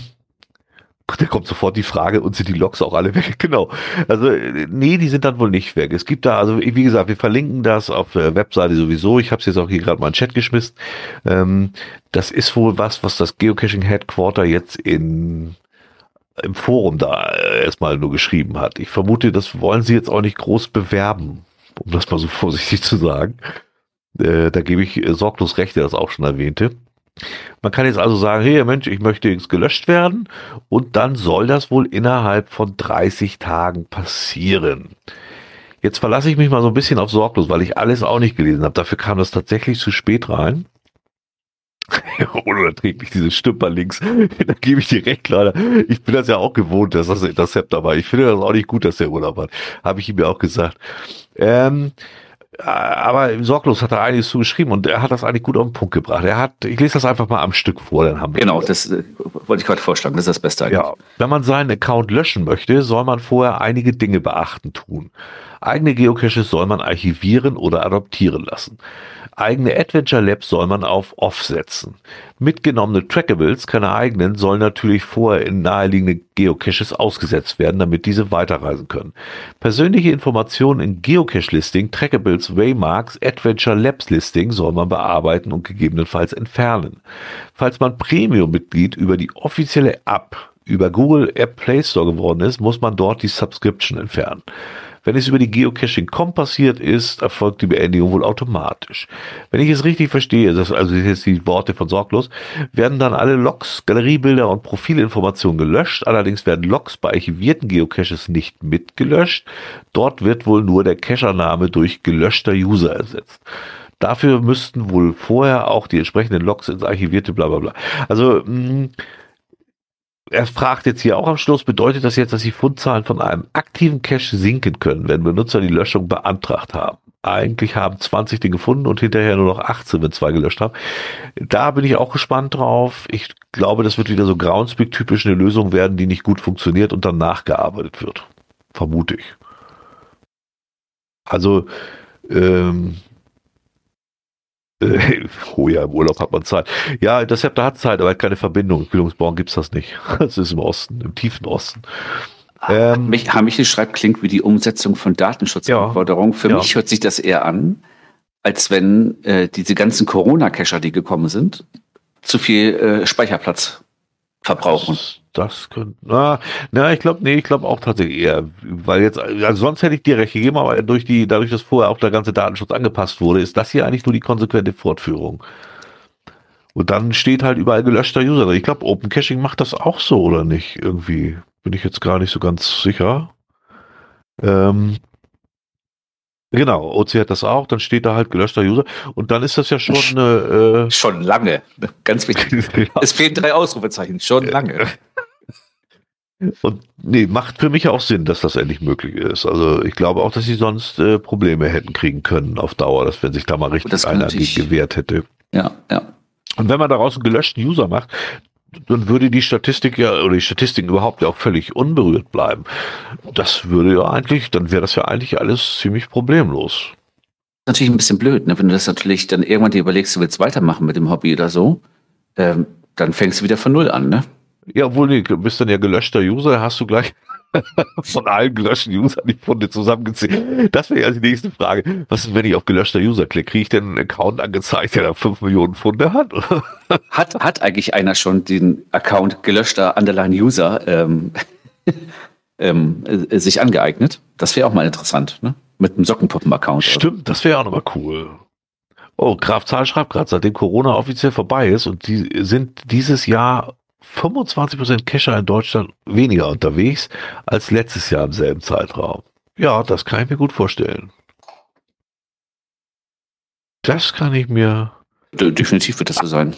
da kommt sofort die Frage, und sind die Logs auch alle weg? Genau. Also, nee, die sind dann wohl nicht weg. Es gibt da, also wie gesagt, wir verlinken das auf der Webseite sowieso. Ich habe es jetzt auch hier gerade mal in den Chat geschmissen. Ähm, das ist wohl was, was das Geocaching Headquarter jetzt in im Forum da erstmal nur geschrieben hat. Ich vermute, das wollen sie jetzt auch nicht groß bewerben, um das mal so vorsichtig zu sagen. Äh, da gebe ich äh, sorglos recht, der das auch schon erwähnte. Man kann jetzt also sagen, hey Mensch, ich möchte jetzt gelöscht werden und dann soll das wohl innerhalb von 30 Tagen passieren. Jetzt verlasse ich mich mal so ein bisschen auf sorglos, weil ich alles auch nicht gelesen habe. Dafür kam das tatsächlich zu spät rein. Unerträglich, diese Stümper links. da gebe ich dir recht, leider. Ich bin das ja auch gewohnt, dass das Interceptor war. Ich finde das auch nicht gut, dass der Urlaub hat. Habe ich ihm ja auch gesagt. Ähm, aber sorglos hat er einiges zugeschrieben und er hat das eigentlich gut auf den Punkt gebracht. Er hat, ich lese das einfach mal am Stück vor, dann haben wir. Genau, das äh, wollte ich gerade vorschlagen, das ist das Beste eigentlich. Ja, wenn man seinen Account löschen möchte, soll man vorher einige Dinge beachten tun. Eigene Geocaches soll man archivieren oder adoptieren lassen. Eigene Adventure Labs soll man auf Off setzen. Mitgenommene Trackables, keine eigenen, sollen natürlich vorher in naheliegende Geocaches ausgesetzt werden, damit diese weiterreisen können. Persönliche Informationen in Geocache-Listing, Trackables, Waymarks, Adventure Labs Listing soll man bearbeiten und gegebenenfalls entfernen. Falls man Premium-Mitglied über die offizielle App über Google App Play Store geworden ist, muss man dort die Subscription entfernen. Wenn es über die Geocaching.com passiert ist, erfolgt die Beendigung wohl automatisch. Wenn ich es richtig verstehe, das also jetzt die Worte von Sorglos, werden dann alle Logs, Galeriebilder und Profilinformationen gelöscht. Allerdings werden Logs bei archivierten Geocaches nicht mitgelöscht. Dort wird wohl nur der Cachername durch gelöschter User ersetzt. Dafür müssten wohl vorher auch die entsprechenden Logs ins archivierte bla bla bla. Also mh, er fragt jetzt hier auch am Schluss, bedeutet das jetzt, dass die Fundzahlen von einem aktiven Cache sinken können, wenn Benutzer die Löschung beantragt haben? Eigentlich haben 20 den gefunden und hinterher nur noch 18, wenn zwei gelöscht haben. Da bin ich auch gespannt drauf. Ich glaube, das wird wieder so Groundspeak-typisch eine Lösung werden, die nicht gut funktioniert und dann nachgearbeitet wird. Vermute ich. Also, ähm, äh, oh ja, im Urlaub hat man Zeit. Ja, das Zepter hat Zeit, aber hat keine Verbindung. In Bildungsborn gibt es das nicht. Das ist im Osten, im tiefen Osten. Ähm, mich, Michel schreibt, klingt wie die Umsetzung von Datenschutzanforderungen. Ja, Für ja. mich hört sich das eher an, als wenn äh, diese ganzen Corona-Cacher, die gekommen sind, zu viel äh, Speicherplatz verbrauchen. Das, könnte, na, na, ich glaube, nee, ich glaube auch tatsächlich eher, weil jetzt, also sonst hätte ich dir recht gegeben, aber durch die, dadurch, dass vorher auch der ganze Datenschutz angepasst wurde, ist das hier eigentlich nur die konsequente Fortführung. Und dann steht halt überall gelöschter User. Ich glaube, Open Caching macht das auch so, oder nicht? Irgendwie bin ich jetzt gar nicht so ganz sicher. Ähm, Genau, OC hat das auch, dann steht da halt gelöschter User und dann ist das ja schon äh, schon lange, ganz wichtig. ja. Es fehlen drei Ausrufezeichen, schon lange. Und nee, macht für mich auch Sinn, dass das endlich möglich ist. Also ich glaube auch, dass sie sonst äh, Probleme hätten kriegen können auf Dauer, dass wenn sich da mal richtig einer gegen gewehrt hätte. Ja, ja. Und wenn man daraus einen gelöschten User macht, dann würde die Statistik ja, oder die Statistiken überhaupt ja auch völlig unberührt bleiben. Das würde ja eigentlich, dann wäre das ja eigentlich alles ziemlich problemlos. Natürlich ein bisschen blöd, ne? wenn du das natürlich dann irgendwann dir überlegst, du willst weitermachen mit dem Hobby oder so, ähm, dann fängst du wieder von Null an, ne? Ja, obwohl, nee, du bist dann ja gelöschter User, hast du gleich von allen gelöschten Usern die Funde zusammengezählt. Das wäre ja die nächste Frage. Was ist, wenn ich auf gelöschter User klicke? Kriege ich denn einen Account angezeigt, der da 5 Millionen Funde hat? hat? Hat eigentlich einer schon den Account gelöschter Underline User ähm, ähm, äh, sich angeeignet? Das wäre auch mal interessant, ne? Mit einem Sockenpuppen-Account. Stimmt, das wäre auch nochmal cool. Oh, Graf Zahl schreibt gerade, seitdem Corona offiziell vorbei ist und die sind dieses Jahr 25% Cacher in Deutschland weniger unterwegs als letztes Jahr im selben Zeitraum. Ja, das kann ich mir gut vorstellen. Das kann ich mir. Definitiv wird das so sein.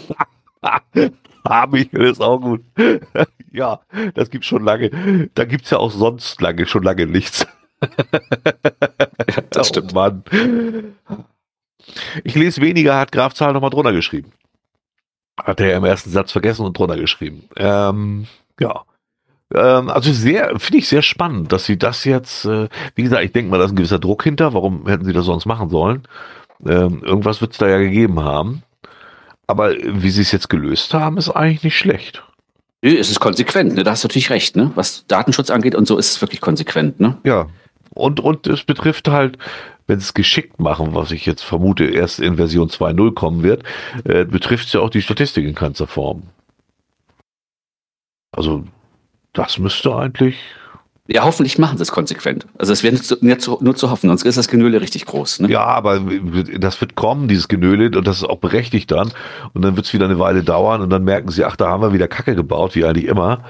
Habe ich, das ist auch gut. ja, das gibt schon lange. Da gibt es ja auch sonst lange, schon lange nichts. ja, das oh, stimmt. Mann. Ich lese weniger, hat Graf Zahl nochmal drunter geschrieben. Hat er im ersten Satz vergessen und drunter geschrieben. Ähm, ja. Ähm, also sehr, finde ich sehr spannend, dass sie das jetzt, äh, wie gesagt, ich denke mal, da ist ein gewisser Druck hinter. Warum hätten sie das sonst machen sollen? Ähm, irgendwas wird es da ja gegeben haben. Aber wie sie es jetzt gelöst haben, ist eigentlich nicht schlecht. Es ist konsequent, ne? da hast du natürlich recht, ne? Was Datenschutz angeht und so ist es wirklich konsequent, ne? Ja. Und, und es betrifft halt wenn es geschickt machen, was ich jetzt vermute, erst in Version 2.0 kommen wird, äh, betrifft es ja auch die Statistik in keinster Form. Also, das müsste eigentlich. Ja, hoffentlich machen sie es konsequent. Also es wäre nur, zu, nur zu hoffen, sonst ist das Genöle richtig groß. Ne? Ja, aber das wird kommen, dieses Genöle, und das ist auch berechtigt dann. Und dann wird es wieder eine Weile dauern und dann merken sie, ach, da haben wir wieder Kacke gebaut, wie eigentlich immer.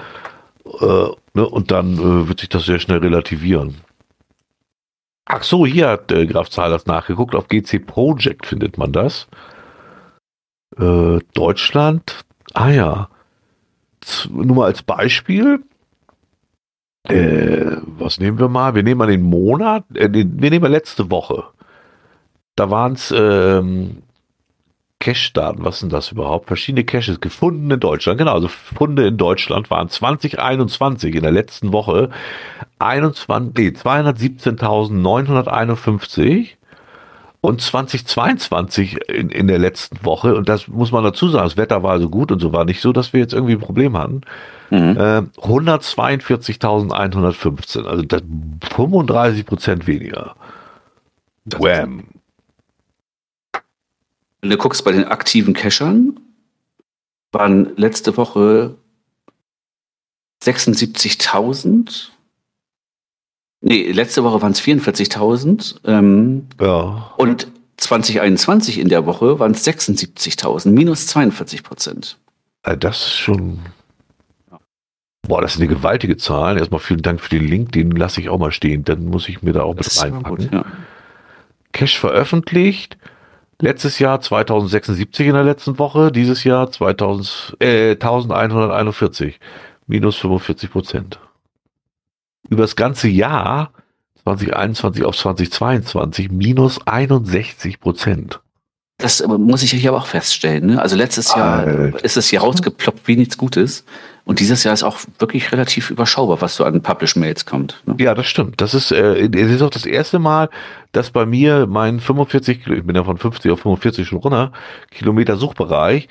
Äh, ne? Und dann äh, wird sich das sehr schnell relativieren. Ach so, hier hat äh, Graf Zahlers nachgeguckt. Auf GC Project findet man das. Äh, Deutschland. Ah ja. Z nur mal als Beispiel. Äh, was nehmen wir mal? Wir nehmen mal den Monat. Äh, den, wir nehmen mal letzte Woche. Da waren es ähm, Cache-Daten, was sind das überhaupt? Verschiedene Caches gefunden in Deutschland. Genau, also Funde in Deutschland waren 2021 in der letzten Woche 21, nee, 217.951 und 2022 in, in der letzten Woche, und das muss man dazu sagen, das Wetter war also gut und so war nicht so, dass wir jetzt irgendwie ein Problem hatten. Mhm. Äh, 142.115, also 35 Prozent weniger. Wham. Wenn du guckst bei den aktiven Cachern, waren letzte Woche 76.000. Nee, letzte Woche waren es 44.000. Ähm, Ja. und 2021 in der Woche waren es 76.000, minus 42 Prozent. Das ist schon. Boah, das ist eine gewaltige Zahl. Erstmal vielen Dank für den Link, den lasse ich auch mal stehen. Dann muss ich mir da auch mit ist aber reinpacken. gut, ja. Cash veröffentlicht. Letztes Jahr 2076 in der letzten Woche, dieses Jahr 2000, äh, 1141, minus 45 Prozent. Über das ganze Jahr 2021 auf 2022 minus 61 Prozent. Das äh, muss ich hier aber auch feststellen. Ne? Also letztes Jahr Alter. ist es hier rausgeploppt wie nichts Gutes. Und dieses Jahr ist auch wirklich relativ überschaubar, was so an Publish-Mails kommt. Ne? Ja, das stimmt. Das ist, äh, es ist auch das erste Mal, dass bei mir mein 45, Kilo- ich bin ja von 50 auf 45 schon runter, Kilometer Suchbereich,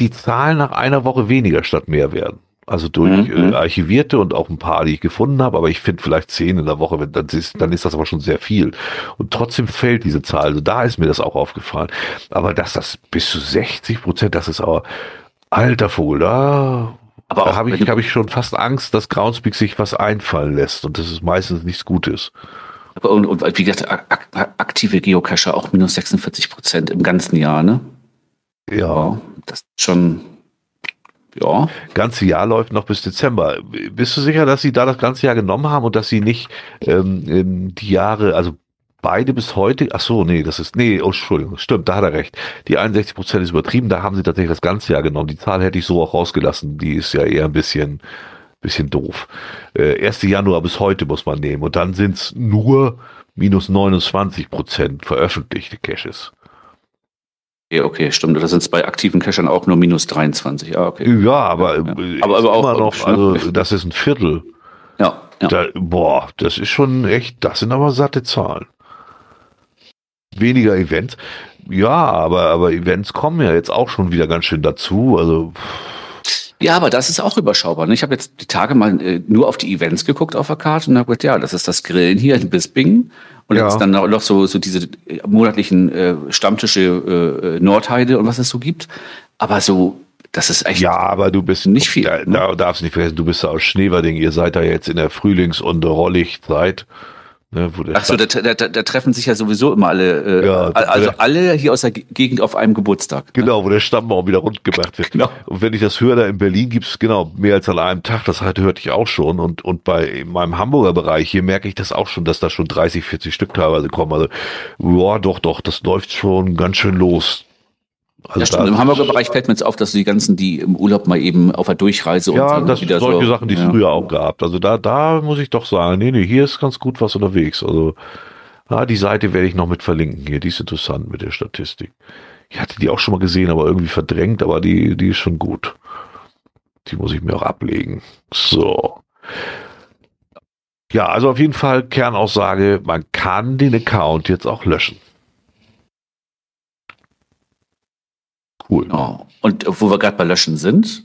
die Zahlen nach einer Woche weniger statt mehr werden. Also durch Mhm. äh, archivierte und auch ein paar, die ich gefunden habe, aber ich finde vielleicht zehn in der Woche, wenn, dann, ist, dann ist das aber schon sehr viel. Und trotzdem fällt diese Zahl. Also da ist mir das auch aufgefallen. Aber dass das bis zu 60 Prozent, das ist aber alter Vogel, da Aber da habe ich, hab ich schon fast Angst, dass Groundspeak sich was einfallen lässt und das ist meistens nichts Gutes. Und, und wie gesagt, ak ak aktive Geocacher auch minus 46 Prozent im ganzen Jahr. Ne? Ja, Ja, das ist schon, ja. ganze Jahr läuft noch bis Dezember. Bist du sicher, dass sie da das ganze Jahr genommen haben und dass sie nicht ähm, ähm, die Jahre, also beide bis heute, ach so, nee, das ist, nee, oh, Entschuldigung, stimmt, da hat er recht. Die 61 Prozent ist übertrieben, da haben sie tatsächlich das ganze Jahr genommen. Die Zahl hätte ich so auch rausgelassen, die ist ja eher ein bisschen, bisschen doof. Äh, 1. Januar bis heute muss man nehmen und dann sind es nur minus 29 Prozent veröffentlichte Caches. Okay, okay, stimmt. Das sind es bei aktiven Cachern auch nur minus 23. Ja, okay. Ja, aber, Ja. äh, Aber- aber auch noch, ne? also das ist ein Viertel. Ja, ja. Da, boah, das ist schon echt, das sind aber satte Zahlen. Weniger Events. Ja, aber, aber Events kommen ja jetzt auch schon wieder ganz schön dazu. Also, Ja, aber das ist auch überschaubar. ne? Ich habe jetzt die Tage mal äh, nur auf die Events geguckt auf der Karte und habe gedacht, ja, das ist das Grillen hier in Bisping. Und Ja. jetzt dann noch so, so diese äh, monatlichen äh, Stammtische äh, Nordheide und was es so gibt. Aber so, das ist echt. ja, aber du bist Nicht viel, Da, ne? da darfst du nicht vergessen, du bist ja aus Schneewerding. Ihr seid da jetzt in der Frühlings- und Rollichzeit. Ne, wo der Ach so, da, da, da, treffen sich ja sowieso immer alle, äh, Ja, also alle hier aus der Ge- Gegend auf einem Geburtstag. ne? Genau, wo der Stammbaum wieder rund gemacht wird. Genau. Und wenn ich das höre, da in Berlin gibt's genau mehr als an einem Tag, das halt hörte ich auch schon. Und, und bei meinem Hamburger Bereich hier merke ich das auch schon, dass da schon 30, 40 Stück teilweise kommen. Also, ja, doch, doch, das läuft schon ganz schön los. Also Ja, stimmt. Im Hamburger Bereich fällt mir jetzt auf, dass die ganzen, die im Urlaub mal eben auf der Durchreise Ja, und das wieder solche so, Sachen, die es ja. früher auch gab. Also da, da muss ich doch sagen, nee, nee, hier ist ganz gut was unterwegs. Also, ja, die Seite werde ich noch mit verlinken hier. Die ist interessant mit der Statistik. Ich hatte die auch schon mal gesehen, aber irgendwie verdrängt, aber die, die ist schon gut. Die muss ich mir auch ablegen. So. Ja, also auf jeden Fall Kernaussage, man kann den Account jetzt auch löschen. Cool. Genau. Und wo wir gerade bei Löschen sind,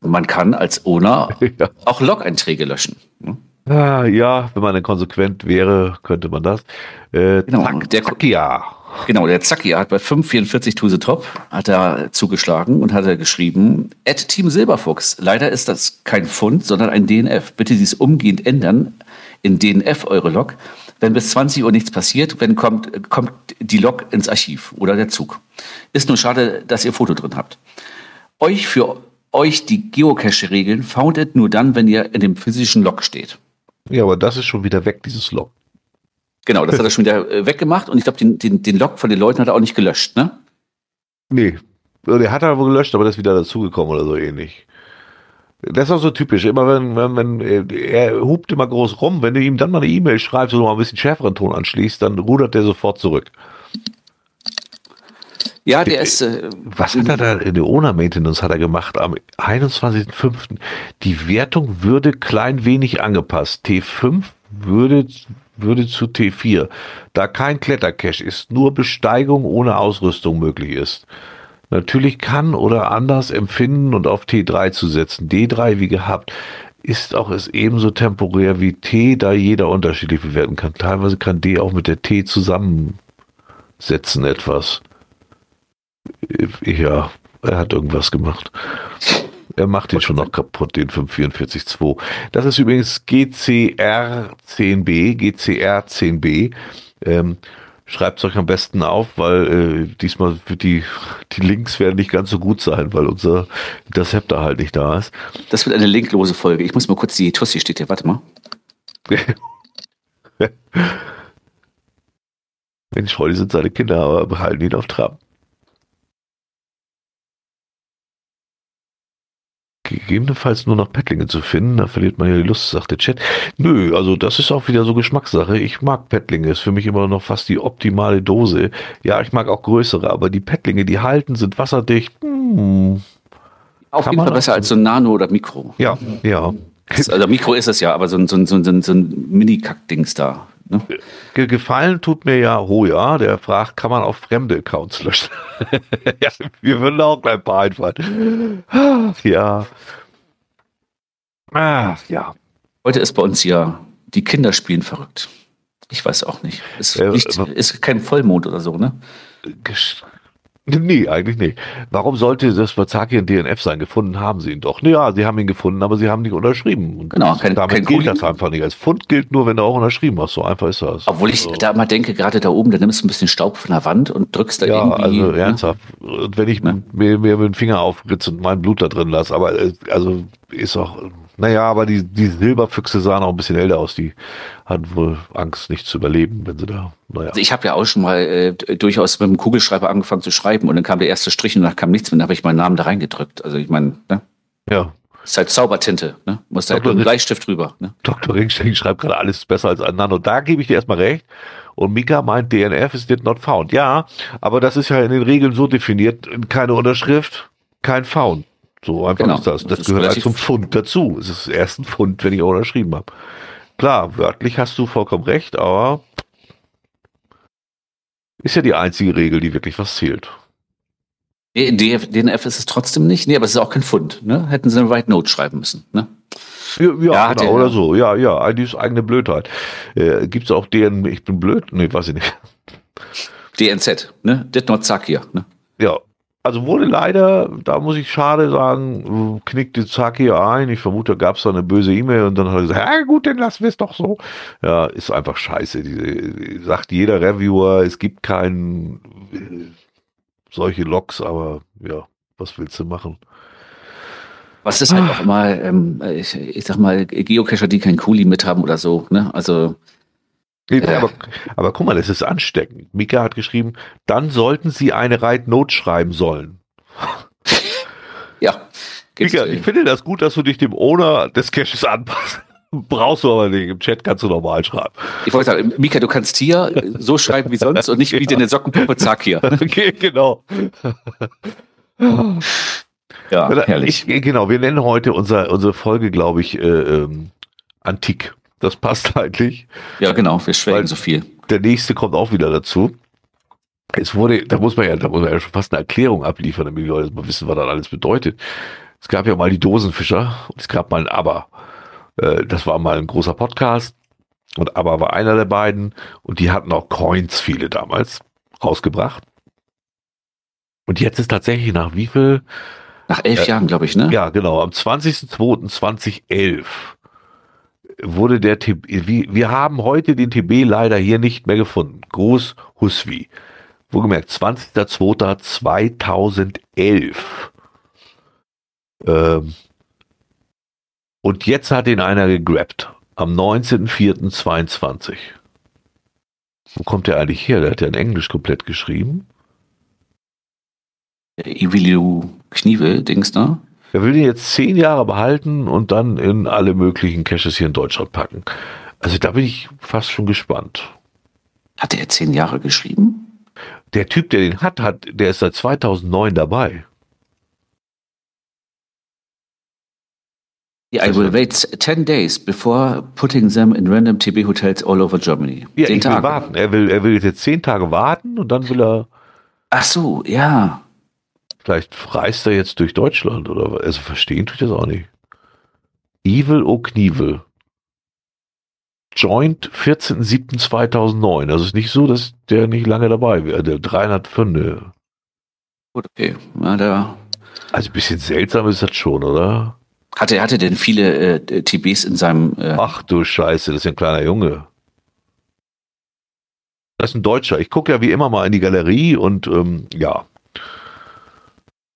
man kann als Owner Ja. auch Log-Einträge löschen. ne? Ah, ja, wenn man dann konsequent wäre, könnte man das. Äh, Genau, zack, der- zack, ja. Genau, der Zacki hat bei 544 Tuse Top hat er zugeschlagen und hat er geschrieben, at Team Silberfuchs, leider ist das kein Fund, sondern ein DNF. Bitte dies umgehend ändern in DNF eure Log. Wenn bis 20 Uhr nichts passiert, wenn kommt, kommt die Log ins Archiv oder der Zug. Ist nur schade, dass ihr Foto drin habt. Euch für euch die Geocache-Regeln foundet nur dann, wenn ihr in dem physischen Log steht. Ja, aber das ist schon wieder weg, dieses Log. Genau, das hat er schon wieder äh, weggemacht und ich glaube, den, den, den Log von den Leuten hat er auch nicht gelöscht, ne? Nee. Der hat er wohl gelöscht, aber das ist wieder dazugekommen oder so ähnlich. Das ist auch so typisch. Immer wenn, wenn, wenn äh, er hupt immer groß rum, wenn du ihm dann mal eine E-Mail schreibst und noch mal ein bisschen schärferen Ton anschließt, dann rudert der sofort zurück. Ja, der ist. Äh, Was hat er da in der Owner Maintenance hat er gemacht am 21.05. Die Wertung würde klein wenig angepasst. T5 würde, würde zu T4. Da kein Klettercache ist, nur Besteigung ohne Ausrüstung möglich ist. Natürlich kann oder anders empfinden und auf T3 zu setzen. D3 wie gehabt ist auch es ebenso temporär wie T, da jeder unterschiedlich bewerten kann. Teilweise kann D auch mit der T zusammensetzen etwas. Ja, er hat irgendwas gemacht. Er macht den schon noch kaputt, den 544.2. Das ist übrigens GCR10B, GCR10B. Ähm, Schreibt es euch am besten auf, weil äh, diesmal wird die, die Links werden nicht ganz so gut sein, weil unser Interceptor halt nicht da ist. Das wird eine linklose Folge. Ich muss mal kurz die Tussi steht hier, warte mal. Mensch, heute sind seine Kinder, aber behalten ihn auf Trab. Gegebenenfalls nur noch Pettlinge zu finden. Da verliert man ja die Lust, sagt der Chat. Nö, also das ist auch wieder so Geschmackssache. Ich mag Pettlinge, ist für mich immer noch fast die optimale Dose. Ja, ich mag auch größere, aber die Pettlinge, die halten, sind wasserdicht. Hm. Auf jeden Fall besser als so ein Nano oder Mikro. Ja, ja. Also Mikro ist es ja, aber so ein, so ein, so ein, so ein Mini-Kack-Dings da. Ne? Gefallen tut mir ja Hoja, der fragt, kann man auch fremde Accounts löschen? ja, wir würden auch gleich ein paar einfallen. Ja. Ach, ja. Heute ist bei uns ja, die Kinder spielen verrückt. Ich weiß auch nicht. Es äh, nicht, ist kein Vollmond oder so, ne? Nee, eigentlich nicht. Warum sollte das Bazaki ein DNF sein? Gefunden haben sie ihn doch. Ja, sie haben ihn gefunden, aber sie haben nicht unterschrieben. Und genau, kein, damit kein gilt Kuli. das einfach nicht. Als Fund gilt nur, wenn du auch unterschrieben hast. So einfach ist das. Obwohl ich also. da immer denke, gerade da oben, da nimmst du ein bisschen Staub von der Wand und drückst da ja, irgendwie. Ja, also ernsthaft. Und wenn ich ne? mir, mir mit dem Finger aufritze und mein Blut da drin lasse, aber äh, also ist auch naja, aber die, die Silberfüchse sahen auch ein bisschen älter aus. Die hatten wohl Angst, nicht zu überleben, wenn sie da. Naja. Also ich habe ja auch schon mal äh, durchaus mit dem Kugelschreiber angefangen zu schreiben und dann kam der erste Strich und danach kam nichts mehr. Dann habe ich meinen Namen da reingedrückt. Also ich meine, ne? Ja. Ist halt Zaubertinte, ne? Muss halt mit Bleistift drüber. Ne? Dr. Ringstein schreibt gerade alles besser als ein Nano. Da gebe ich dir erstmal recht. Und Mika meint, DNF ist did not found. Ja, aber das ist ja in den Regeln so definiert, keine Unterschrift, kein Found. So einfach genau. ist das. Das, das gehört halt zum Pfund dazu. Es ist erst ein Pfund, wenn ich auch unterschrieben habe. Klar, wörtlich hast du vollkommen recht, aber ist ja die einzige Regel, die wirklich was zählt. DNF ist es trotzdem nicht. Nee, aber es ist auch kein Pfund. Ne? Hätten sie eine Write Note schreiben müssen. Ne? Ja, ja, genau, oder so. Ja, ja, eigentlich eigene Blödheit. Äh, Gibt es auch DN, ich bin blöd? Nee, weiß ich nicht. DNZ, ne? Did not suck hier. Ne? Ja, also wurde leider, da muss ich schade sagen, knickte Zaki ein. Ich vermute, da gab es da eine böse E-Mail und dann hat er gesagt, ja gut, dann lassen wir es doch so. Ja, ist einfach scheiße. Die, sagt jeder Reviewer, es gibt kein äh, solche Logs, aber ja, was willst du machen? Was ist halt mal, ähm, ich, ich sag mal, Geocacher, die kein Kuli mit haben oder so, ne? Also äh. Aber, aber guck mal, das ist ansteckend. Mika hat geschrieben, dann sollten sie eine Reit Note schreiben sollen. ja. Mika, ich finde das gut, dass du dich dem Owner des Caches anpasst. Brauchst du aber nicht. Im Chat kannst du normal schreiben. Ich wollte sagen, Mika, du kannst hier so schreiben wie sonst und nicht wie ja. eine Sockenpuppe, zack hier. Okay, genau. ja, herrlich. Ich, genau, wir nennen heute unser, unsere Folge, glaube ich, äh, ähm, Antik. Das passt eigentlich. Ja, genau, wir schwelgen so viel. Der nächste kommt auch wieder dazu. Es wurde, da muss man ja, da muss man ja schon fast eine Erklärung abliefern, damit die Leute mal wissen, was das alles bedeutet. Es gab ja mal die Dosenfischer und es gab mal ein Aber. Äh, das war mal ein großer Podcast und Aber war einer der beiden und die hatten auch Coins, viele damals, rausgebracht. Und jetzt ist tatsächlich nach wie viel? Nach elf äh, Jahren, glaube ich, ne? Ja, genau. Am 20.02.2011 wurde der TB, wir haben heute den TB leider hier nicht mehr gefunden. Groß Husvi. Wohlgemerkt, 20.02.2011. Ähm, und jetzt hat ihn einer gegrabt. Am 19.04.22. Wo kommt der eigentlich her? Der hat ja in Englisch komplett geschrieben. Ivilu Knievel, Dings da. Er will den jetzt zehn Jahre behalten und dann in alle möglichen Caches hier in Deutschland packen. Also da bin ich fast schon gespannt. Hat er zehn Jahre geschrieben? Der Typ, der den hat, hat, der ist seit 2009 dabei. Yeah, I will wait 10 days before putting them in random TB Hotels all over Germany. Ja, Zehn ich Tage. will warten. Er will, er will jetzt zehn Tage warten und dann will er. Ach so, ja. Vielleicht reist er jetzt durch Deutschland oder also verstehen tue ich das auch nicht. Evil O'Knievel. Joint 14.07.2009. Also ist nicht so, dass der nicht lange dabei wäre. Der 300 Pfünde. Gut, okay. Ja, der Also ein bisschen seltsam ist das schon, oder? Hatte, hatte denn viele äh, TBs in seinem. Äh Ach du Scheiße, das ist ein kleiner Junge. Das ist ein Deutscher. Ich gucke ja wie immer mal in die Galerie und ähm, ja.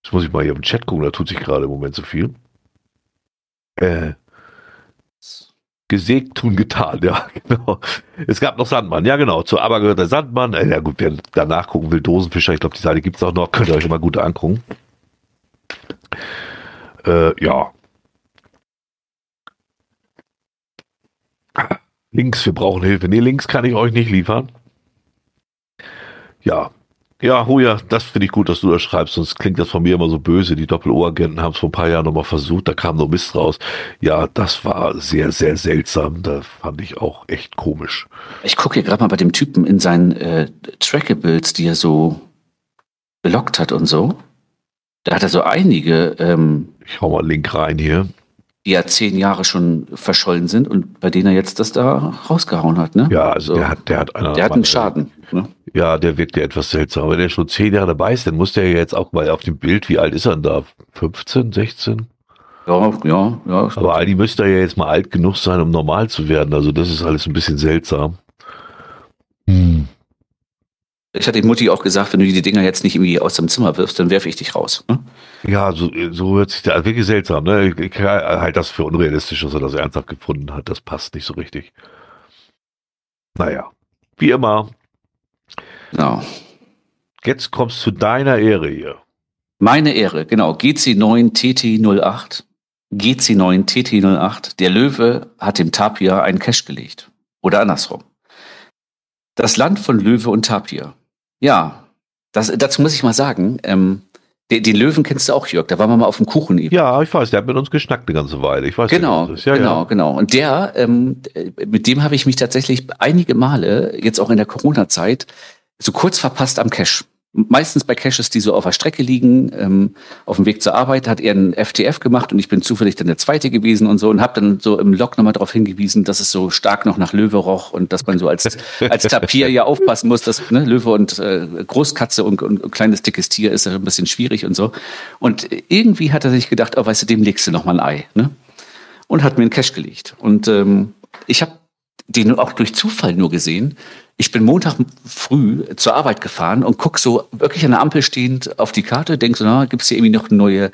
Jetzt muss ich mal hier im Chat gucken, da tut sich gerade im Moment so viel. Äh, gesägt tun getan, ja, genau. Es gab noch Sandmann, ja genau, zu Aber gehört der Sandmann. Äh, ja gut, wer danach gucken will, Dosenfischer, ich glaube, die Seite gibt es auch noch, könnt ihr euch mal gut angucken. Äh, ja. Links, wir brauchen Hilfe. Nee, Links kann ich euch nicht liefern. Ja. Ja, Hoja, das finde ich gut, dass du das schreibst, sonst klingt das von mir immer so böse. Die Doppel-O-Agenten haben es vor ein paar Jahren nochmal versucht, da kam nur Mist raus. Ja, das war sehr, sehr seltsam. Da fand ich auch echt komisch. Ich gucke hier gerade mal bei dem Typen in seinen äh, Trackables, die er so belockt hat und so. Da hat er so einige. Ähm, ich hau mal einen Link rein hier die ja zehn Jahre schon verschollen sind und bei denen er jetzt das da rausgehauen hat, ne? Ja, also so. der hat, der hat, einer der hat einen Schaden. Ne? Ja, der wirkt ja etwas seltsam. Wenn er schon zehn Jahre dabei ist, dann muss der ja jetzt auch mal auf dem Bild, wie alt ist er denn da? 15, 16? Ja, ja, ja. Aber eigentlich müsste er ja jetzt mal alt genug sein, um normal zu werden. Also das ist alles ein bisschen seltsam. Hm. Ich hatte Mutti auch gesagt, wenn du die Dinger jetzt nicht irgendwie aus dem Zimmer wirfst, dann werfe ich dich raus. Ne? Ja, so, so hört sich das wirklich seltsam. Ne? Ich, ich halt das für unrealistisch, dass er das ernsthaft gefunden hat. Das passt nicht so richtig. Naja, wie immer. Ja. Jetzt kommst du zu deiner Ehre hier. Meine Ehre, genau. GC9 TT08. GC9 TT08. Der Löwe hat dem Tapir einen Cash gelegt. Oder andersrum. Das Land von Löwe und Tapir. Ja, das, dazu muss ich mal sagen, ähm, den, den, Löwen kennst du auch, Jörg. Da waren wir mal auf dem Kuchen. Ja, ich weiß, der hat mit uns geschnackt eine ganze Weile. Ich weiß, genau, ja, genau, ja. genau. Und der, ähm, mit dem habe ich mich tatsächlich einige Male, jetzt auch in der Corona-Zeit, so kurz verpasst am Cash meistens bei Caches, die so auf der Strecke liegen, ähm, auf dem Weg zur Arbeit, hat er einen FTF gemacht und ich bin zufällig dann der Zweite gewesen und so und habe dann so im Log nochmal darauf hingewiesen, dass es so stark noch nach Löwe roch und dass man so als, als Tapir ja aufpassen muss, dass ne, Löwe und äh, Großkatze und, und, kleines dickes Tier ist ja ein bisschen schwierig und so. Und irgendwie hat er sich gedacht, oh, weißt du, dem legst du noch mal ein Ei. Ne? Und hat mir einen Cash gelegt. Und ähm, ich habe den auch durch Zufall nur gesehen, ich bin Montag früh zur Arbeit gefahren und guck so wirklich an der Ampel stehend auf die Karte, denk so, na, gibt's hier irgendwie noch neue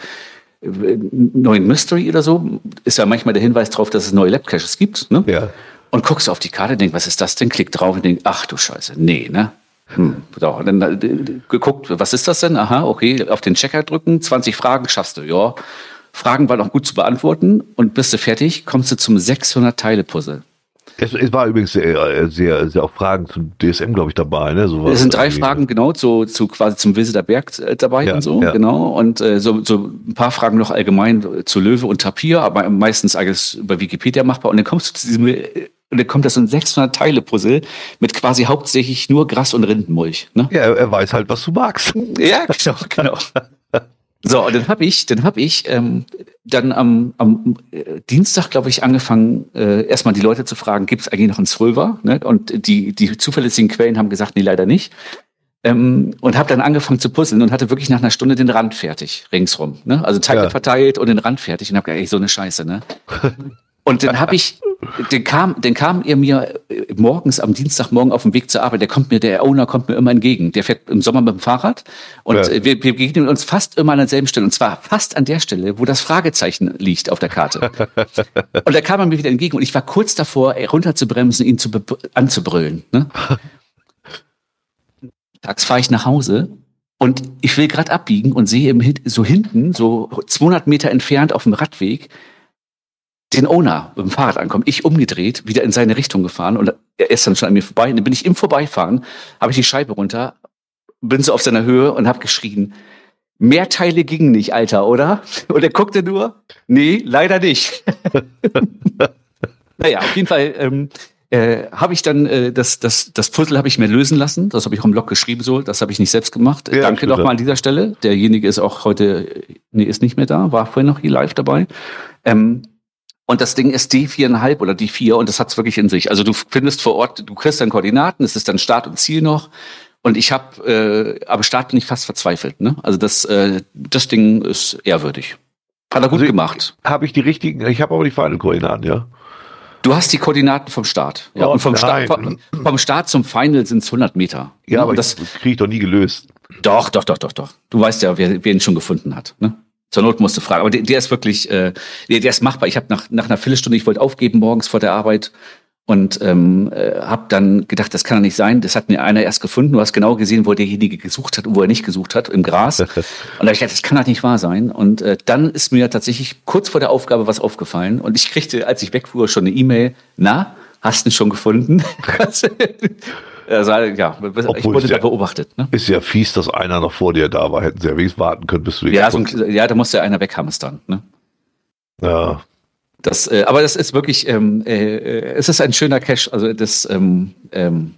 äh, neuen Mystery oder so? Ist ja manchmal der Hinweis darauf, dass es neue Lab-Caches gibt. Ne? Ja. Und guckst auf die Karte, denk, was ist das denn? Klick drauf und denk, ach du Scheiße, nee, ne? Hm, so, dann äh, geguckt, was ist das denn? Aha, okay, auf den Checker drücken, 20 Fragen schaffst du, ja. Fragen waren auch gut zu beantworten und bist du fertig, kommst du zum 600-Teile-Puzzle. Es, es, war übrigens sehr, sehr, sehr auch Fragen zum DSM, glaube ich, dabei. Ne? So es sind drei Fragen genau zu, zu quasi zum Wilseter Berg äh, dabei ja, und so, ja. genau. Und äh, so, so ein paar Fragen noch allgemein zu Löwe und Tapir, aber meistens alles über Wikipedia machbar. Und dann kommst du zu diesem äh, und dann kommt das so ein 600 Teile Puzzle mit quasi hauptsächlich nur Gras und Rindenmulch. Ne? Ja, er weiß halt, was du magst. Ja, genau, genau. So, und dann habe ich, dann habe ich ähm, dann am, am äh, Dienstag, glaube ich, angefangen, äh, erstmal die Leute zu fragen, gibt es eigentlich noch einen Zwölfer? Ne? Und die, die zuverlässigen Quellen haben gesagt, nee, leider nicht. Ähm, und habe dann angefangen zu puzzeln und hatte wirklich nach einer Stunde den Rand fertig, ringsrum. Ne? Also Teile ja. verteilt und den Rand fertig und habe gedacht, ey, so eine Scheiße, ne? Und dann habe ich, den kam, den kam er mir äh, morgens am Dienstagmorgen auf dem Weg zur Arbeit. Der kommt mir, der Owner kommt mir immer entgegen. Der fährt im Sommer mit dem Fahrrad und ja. wir, wir begegnen uns fast immer an derselben Stelle. Und zwar fast an der Stelle, wo das Fragezeichen liegt auf der Karte. und da kam er mir wieder entgegen und ich war kurz davor, runterzubremsen, ihn zu anzubrüllen. Ne? Tags fahre ich nach Hause und ich will gerade abbiegen und sehe so hinten, so 200 Meter entfernt auf dem Radweg, den Owner mit dem Fahrrad ankommt, ich umgedreht, wieder in seine Richtung gefahren und er ist dann schon an mir vorbei. Und dann bin ich im Vorbeifahren, habe ich die Scheibe runter, bin so auf seiner Höhe und habe geschrien, mehr Teile gingen nicht, Alter, oder? Und er guckte nur, nee, leider nicht. naja, auf jeden Fall ähm, äh, habe ich dann äh, das, das, das Puzzle habe ich mir lösen lassen. Das habe ich auch im Blog geschrieben, so. Das habe ich nicht selbst gemacht. Ja, Danke nochmal an dieser Stelle. Derjenige ist auch heute, nee, ist nicht mehr da, war vorhin noch hier live dabei. Ähm, und das Ding ist D4,5 oder D4 und das hat's wirklich in sich. Also du findest vor Ort, du kriegst dann Koordinaten, es ist dann Start und Ziel noch. Und ich habe, äh, am Start bin ich fast verzweifelt. Ne? Also das, äh, das Ding ist ehrwürdig. Hat er gut also gemacht. Habe ich die richtigen, ich habe aber die Final-Koordinaten, ja. Du hast die Koordinaten vom Start. Ja, oh, und vom, Start, vom, vom, Start zum Final sind es 100 Meter. Ja, aber das, das kriege ich doch nie gelöst. Doch, doch, doch, doch, doch. Du weißt ja, wer, wer ihn schon gefunden hat. Ne? Zur Not musst du fragen. Aber der, der ist wirklich, äh, der, der ist machbar. Ich habe nach, nach einer Viertelstunde, ich wollte aufgeben morgens vor der Arbeit und ähm, äh, habe dann gedacht, das kann doch nicht sein. Das hat mir einer erst gefunden. Du hast genau gesehen, wo derjenige gesucht hat und wo er nicht gesucht hat, im Gras. und da ich gedacht, das kann doch nicht wahr sein. Und äh, dann ist mir tatsächlich kurz vor der Aufgabe was aufgefallen. Und ich kriegte, als ich wegfuhr, schon eine E-Mail. Na, hast du ihn schon gefunden? Also, ja, Obwohl ich wurde da beobachtet. Ne? Ist ja fies, dass einer noch vor dir da war. Hätten sie ja wenigstens warten können, bis du ja, so, ja, da musste ja einer weghamstern. Ne? Ja. Das, äh, aber das ist wirklich, ähm, äh, es ist ein schöner Cash. Also das, ähm, ähm,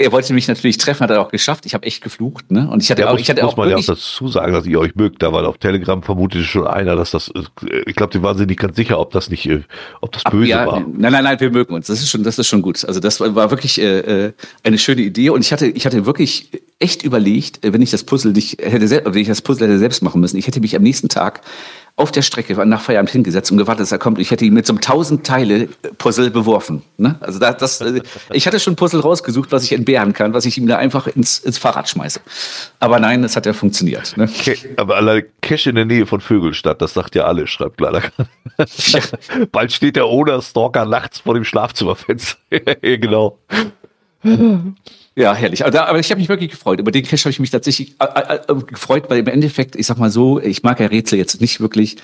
er wollte mich natürlich treffen, hat er auch geschafft. Ich habe echt geflucht, ne? Und ich hatte ja, auch, muss, ich hatte muss auch man ja auch dazu sagen, dass ihr euch mögt. Da war auf Telegram vermutete schon einer, dass das, äh, ich glaube, die waren sich nicht ganz sicher, ob das nicht, äh, ob das böse ja, war. Nein, nein, nein, wir mögen uns. Das ist schon, das ist schon gut. Also das war wirklich äh, äh, eine schöne Idee und ich hatte, ich hatte wirklich echt überlegt, wenn ich das Puzzle nicht hätte, wenn ich das Puzzle hätte selbst machen müssen. Ich hätte mich am nächsten Tag auf der Strecke nach Feierabend hingesetzt und gewartet, dass er kommt. Ich hätte ihn mit so einem tausend Teile Puzzle beworfen. Ne? Also das, das, äh, ich hatte schon Puzzle rausgesucht, was ich entbehren kann, was ich ihm da einfach ins, ins Fahrrad schmeiße. Aber nein, es hat ja funktioniert. Ne? Aber allein Cash in der Nähe von Vögelstadt, das sagt ja alle, schreibt leider. Ja. Bald steht der Oder Stalker nachts vor dem Schlafzimmerfenster. genau. Ja, herrlich. Aber, aber ich habe mich wirklich gefreut. Über den Cache habe ich mich tatsächlich äh, äh, äh, gefreut, weil im Endeffekt, ich sag mal so, ich mag ja Rätsel jetzt nicht wirklich.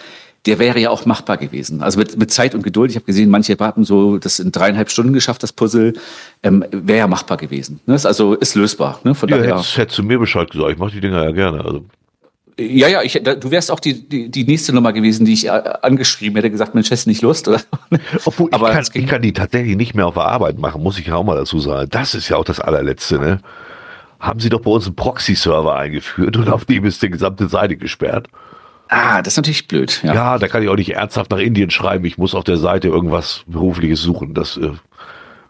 Der wäre ja auch machbar gewesen. Also mit, mit Zeit und Geduld. Ich habe gesehen, manche haben so das in dreieinhalb Stunden geschafft, das Puzzle. Ähm, wäre ja machbar gewesen. Ne? Also ist lösbar. Ne? Von ja, daher. Hättest, hättest du mir Bescheid gesagt. Ich mache die Dinger ja gerne. Also ja, ja, ich, du wärst auch die, die, die nächste Nummer gewesen, die ich äh, angeschrieben hätte, gesagt, Mensch, hast du nicht Lust? Oder? Obwohl, Aber ich kann, ich kann die tatsächlich nicht mehr auf der Arbeit machen, muss ich ja auch mal dazu sagen. Das ist ja auch das allerletzte, ne? Haben sie doch bei uns einen Proxy-Server eingeführt und auf dem ist die gesamte Seite gesperrt. Ah, das ist natürlich blöd. Ja. ja, da kann ich auch nicht ernsthaft nach Indien schreiben. Ich muss auf der Seite irgendwas Berufliches suchen. Das, äh,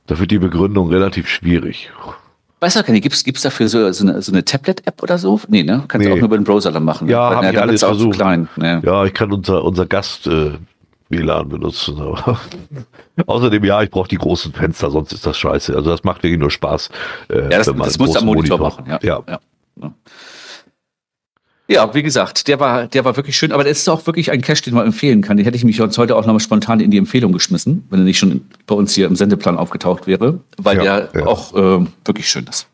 da wird die Begründung relativ schwierig. Weißt du, Kenny, gibt's gibt's dafür so, so eine, so eine Tablet-App oder so? Nee, ne? Kannst du auch nur über den Browser dann machen. Ja, habe ich alles versucht. Klein, ne? Ja, ich kann unser, unser Gast äh, WLAN benutzen. Außerdem, ja, ich brauche die großen Fenster, sonst ist das scheiße. Also das macht wirklich nur Spaß. Äh, ja, das, das muss der Monitor, Monitor machen. Ja, ja. ja. Ja. Ja, wie gesagt, der war, der war wirklich schön, aber das ist auch wirklich ein Cash, den man empfehlen kann. Den hätte ich mich heute auch nochmal spontan in die Empfehlung geschmissen, wenn er nicht schon bei uns hier im Sendeplan aufgetaucht wäre, weil ja, der ja. auch äh, wirklich schön ist.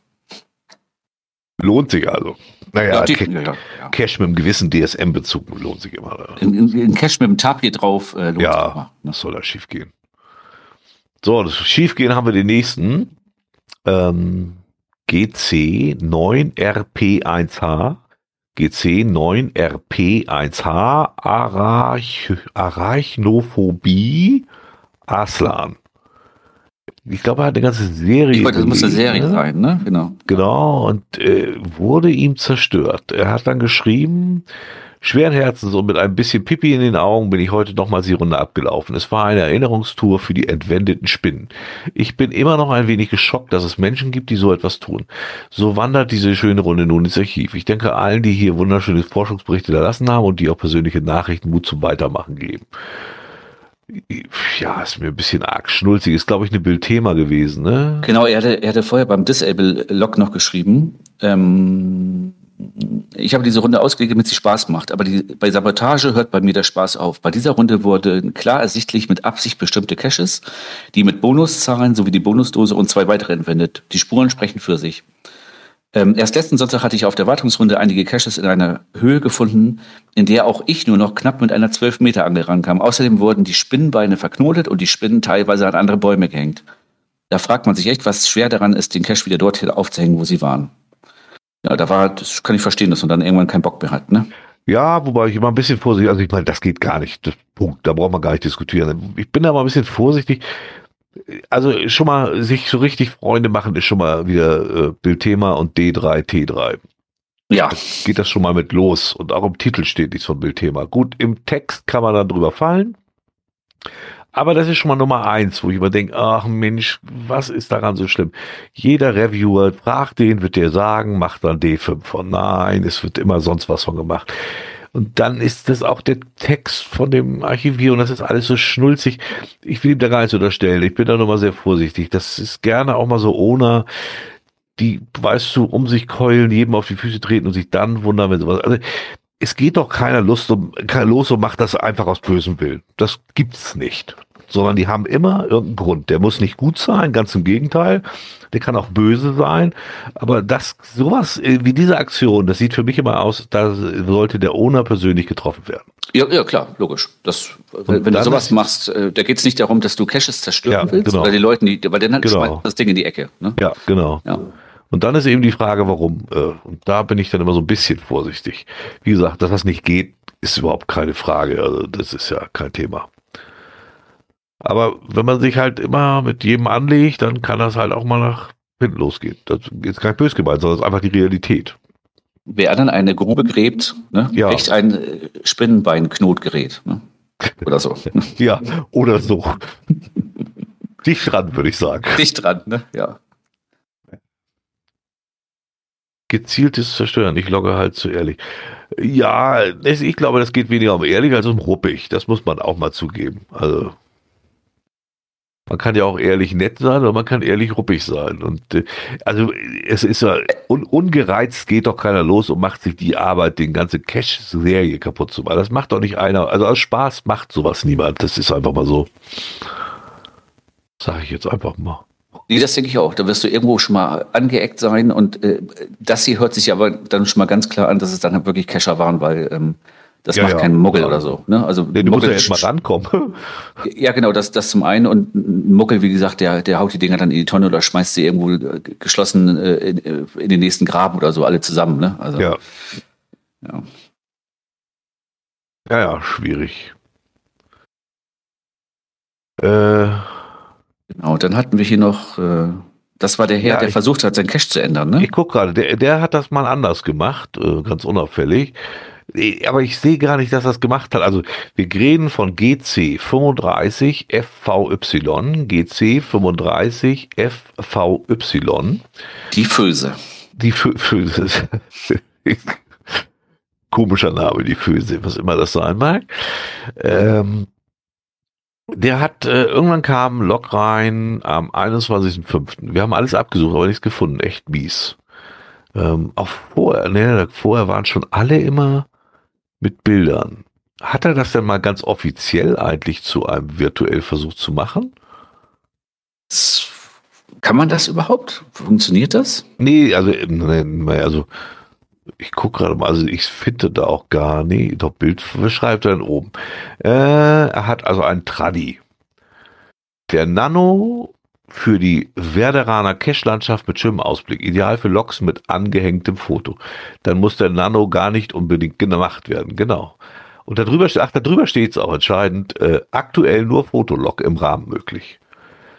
Lohnt sich also. Naja, ja, die, Cash, ja, Cash mit einem gewissen DSM-Bezug lohnt sich immer. In, in, in, Cash mit dem Tapir drauf äh, lohnt ja, sich immer. Ne? das soll da schief gehen. So, das schiefgehen haben wir den nächsten. Ähm, GC 9RP1H GC9RP1H Arach Arachnophobie Aslan. Ich glaube, er hat eine ganze Serie. Ich meine, das muss eine Serie sein, ne? Genau. Genau, und äh, wurde ihm zerstört. Er hat dann geschrieben, Schweren Herzens und mit ein bisschen Pipi in den Augen bin ich heute nochmals die Runde abgelaufen. Es war eine Erinnerungstour für die entwendeten Spinnen. Ich bin immer noch ein wenig geschockt, dass es Menschen gibt, die so etwas tun. So wandert diese schöne Runde nun ins Archiv. Ich denke allen, die hier wunderschöne Forschungsberichte hinterlassen haben und die auch persönliche Nachrichten Mut zum Weitermachen geben. Ja, ist mir ein bisschen arg schnulzig. Ist, glaube ich, eine Bildthema gewesen, ne? Genau, er hatte, er hatte vorher beim Disable-Log noch geschrieben. Ähm ich habe diese Runde ausgelegt, damit sie Spaß macht. Aber die, bei Sabotage hört bei mir der Spaß auf. Bei dieser Runde wurden klar ersichtlich mit Absicht bestimmte Caches, die mit Bonuszahlen sowie die Bonusdose und zwei weitere entwendet. Die Spuren sprechen für sich. Ähm, erst letzten Sonntag hatte ich auf der Wartungsrunde einige Caches in einer Höhe gefunden, in der auch ich nur noch knapp mit einer 12 Meter Angel rankam. Außerdem wurden die Spinnenbeine verknotet und die Spinnen teilweise an andere Bäume gehängt. Da fragt man sich echt, was schwer daran ist, den Cache wieder dorthin aufzuhängen, wo sie waren. Ja, da war, das kann ich verstehen, dass man dann irgendwann keinen Bock mehr hat, ne? Ja, wobei ich immer ein bisschen vorsichtig, also ich meine, das geht gar nicht. Das Punkt, da braucht man gar nicht diskutieren. Ich bin da mal ein bisschen vorsichtig. Also schon mal sich so richtig Freunde machen ist schon mal wieder äh, Bildthema und D3, T3. Ja. Da geht das schon mal mit los und auch im Titel steht nichts von Bildthema. Gut, im Text kann man dann drüber fallen, Aber das ist schon mal Nummer eins, wo ich immer denke, ach Mensch, was ist daran so schlimm? Jeder Reviewer fragt den, wird der sagen, macht dann D5 von nein, es wird immer sonst was von gemacht. Und dann ist das auch der Text von dem Archivier und das ist alles so schnulzig. Ich will ihm da gar nichts unterstellen. Ich bin da nochmal sehr vorsichtig. Das ist gerne auch mal so ohne die, weißt du, um sich keulen, jedem auf die Füße treten und sich dann wundern, wenn sowas. Also es geht doch keiner um, los und macht das einfach aus bösem Willen. Das gibt's nicht. Sondern die haben immer irgendeinen Grund. Der muss nicht gut sein, ganz im Gegenteil. Der kann auch böse sein. Aber das, sowas äh, wie diese Aktion, das sieht für mich immer aus, da sollte der Owner persönlich getroffen werden. Ja, ja klar, logisch. Das, wenn du sowas machst, äh, da geht es nicht darum, dass du Caches zerstören Ja, willst, genau. weil die Leute, die, weil dann Genau. schmeißt das Ding in die Ecke. Ne? Ja, genau. Ja. Und dann ist eben die Frage, warum. Äh, Und da bin ich dann immer so ein bisschen vorsichtig. Wie gesagt, dass das nicht geht, ist überhaupt keine Frage. Also das ist ja kein Thema. Aber wenn man sich halt immer mit jedem anlegt, dann kann das halt auch mal nach hinten losgehen. Das ist kein bös gemeint, sondern es ist einfach die Realität. Wer dann eine Grube gräbt, ne, Ja. kriegt ein äh, Spinnenbeinknotgerät. Ne? Oder so. Ja, oder so. Dicht dran, würde ich sagen. Dicht dran, ne? Ja. Gezieltes Zerstören. Ich logge halt zu ehrlich. Ja, ich glaube, das geht weniger um ehrlich als um ruppig. Das muss man auch mal zugeben. Also, man kann ja auch ehrlich nett sein oder man kann ehrlich ruppig sein. Und äh, also es ist ja un, ungereizt geht doch keiner los und macht sich die Arbeit, den ganze Cash-Serie kaputt zu machen. Das macht doch nicht einer. Also aus Spaß macht sowas niemand. Das ist einfach mal so. Sag ich jetzt einfach mal. Nee, das denke ich auch. Da wirst du irgendwo schon mal angeeckt sein und äh, das hier hört sich aber dann schon mal ganz klar an, dass es dann halt wirklich Cacher waren, weil ähm, das Ja, macht ja. kein Muggel oder so. Ne? Also Nee, du musst ja Muggel- erst mal rankommen. Ja, genau, das, das zum einen. Und ein Muggel, wie gesagt, der, der haut die Dinger dann in die Tonne oder schmeißt sie irgendwo äh, geschlossen äh, in, äh, in den nächsten Graben oder so, alle zusammen. Ne? Also, ja. ja. Ja, ja, schwierig. Äh, Genau, dann hatten wir hier noch, äh, das war der Herr, Ja, der ich- versucht hat, sein Cash zu ändern. Ne? ich guck gerade, der, der hat das mal anders gemacht, äh, ganz unauffällig. Eh, Aber ich sehe gar nicht, dass er das gemacht hat. Also wir reden von GC 35 FVY, GC 35 FVY. Die Föse. Die Fö Föse. Komischer Name, die Föse, was immer das sein mag. Ähm, der hat, äh, irgendwann kam Log rein am 21.05. Wir haben alles abgesucht, aber nichts gefunden. Echt mies. Ähm, auch vorher, ne, vorher waren schon alle immer mit Bildern. Hat er das denn mal ganz offiziell eigentlich zu einem virtuell versucht zu machen? Kann man das überhaupt? Funktioniert das? Nee, also, äh, nee, also ich gucke gerade mal, also ich finde da auch gar nicht, doch Bild beschreibt er dann oben. Äh, er hat also einen Tradi. Der Nano für die Werderaner Cache-Landschaft mit schönem Ausblick, ideal für Loks mit angehängtem Foto. Dann muss der Nano gar nicht unbedingt gemacht werden, genau. Und darüber, ach, darüber steht es auch entscheidend, äh, aktuell nur Fotolog im Rahmen möglich.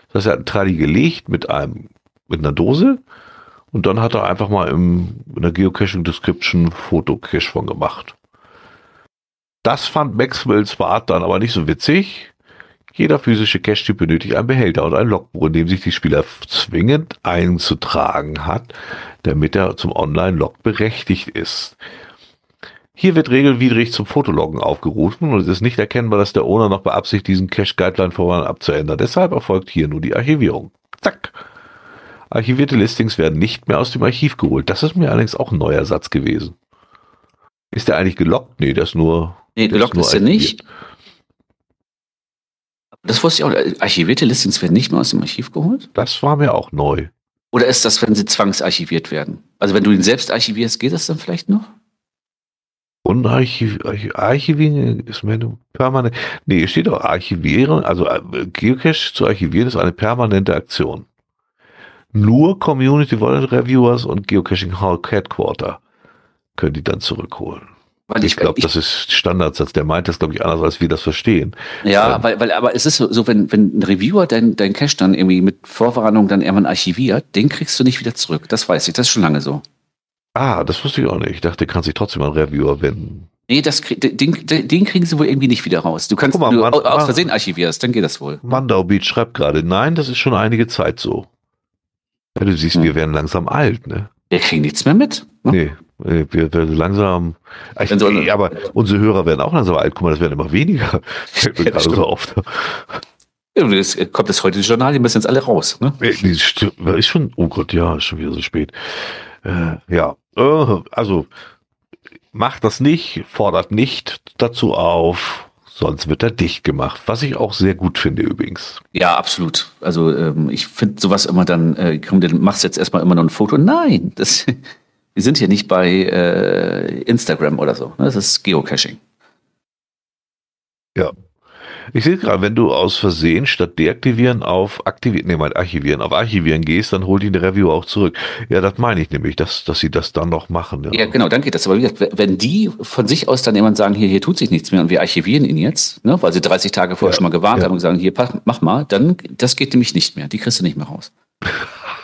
Das heißt, er hat einen Tradi gelegt mit einem, mit einer Dose und dann hat er einfach mal im, in der Geocaching Description Fotocache von gemacht. Das fand Maxwell Smart dann aber nicht so witzig. Jeder physische Cache-Typ benötigt einen Behälter und ein Logbuch, in dem sich die Spieler zwingend einzutragen hat, damit er zum Online-Log berechtigt ist. Hier wird regelwidrig zum Fotologgen aufgerufen und es ist nicht erkennbar, dass der Owner noch beabsichtigt, diesen Cache-Guideline-Vorwand abzuändern. Deshalb erfolgt hier nur die Archivierung. Zack. Archivierte Listings werden nicht mehr aus dem Archiv geholt. Das ist mir allerdings auch ein neuer Satz gewesen. Ist der eigentlich gelockt? Nee, ist nur. Nee, gelockt nur ist er nicht. Das wusste ich auch. Archivierte Listings werden nicht mehr aus dem Archiv geholt? Das war mir auch neu. Oder ist das, wenn sie zwangsarchiviert werden? Also wenn du ihn selbst archivierst, geht das dann vielleicht noch? Und Archiv, Archiv, Archivieren ist mir eine permanent. Nee, hier steht auch Archivieren, also äh, Geocache zu archivieren ist eine permanente Aktion. Nur Community Wallet Reviewers und Geocaching Headquarter können die dann zurückholen. Weil Ich glaube, das ist Standardsatz. Der meint das, glaube ich, anders, als wir das verstehen. Ja, Ähm, weil, weil, aber es ist so, so wenn, wenn ein Reviewer dein, dein Cache dann irgendwie mit Vorwarnung dann irgendwann archiviert, den kriegst du nicht wieder zurück. Das weiß ich, das ist schon lange so. Ah, das wusste ich auch nicht. Ich dachte, kann sich trotzdem an Reviewer wenden. Nee, das, den, den kriegen sie wohl irgendwie nicht wieder raus. Du kannst, mal, wenn du Mann- aus Versehen archivierst, dann geht das wohl. Mandau Beach schreibt gerade, nein, das ist schon einige Zeit so. Ja, du siehst, Hm. wir werden langsam alt, ne? Wir kriegen nichts mehr mit. Ne? Nee, wir werden langsam. Ich, so- nee, aber unsere Hörer werden auch langsam alt. Guck mal, das werden immer weniger. Ja, so auf. Ja, Das kommt das heutige Journal, die müssen jetzt alle raus. Ne? Ist schon, oh Gott, ja, ist schon wieder so spät. Äh, ja, äh, also macht das nicht, fordert nicht dazu auf, sonst wird er dicht gemacht. Was ich auch sehr gut finde übrigens. Ja, absolut. Also ähm, ich finde sowas immer dann, äh, komm, dann machst jetzt erstmal immer noch ein Foto. Nein, das, wir sind hier nicht bei äh, Instagram oder so. Ne? Das ist Geocaching. Ich sehe gerade, wenn du aus Versehen statt deaktivieren auf aktivieren, nee, mein archivieren, auf archivieren gehst, dann holt die eine Review auch zurück. Ja, das meine ich nämlich, dass, dass sie das dann noch machen. Ja, genau, dann geht das. Aber wie gesagt, wenn die von sich aus dann jemand sagen, hier, hier tut sich nichts mehr und wir archivieren ihn jetzt, ne, weil sie 30 Tage vorher Ja, schon mal gewarnt ja. haben und sagen, hier, mach mal, dann, das geht nämlich nicht mehr. Die kriegst du nicht mehr raus.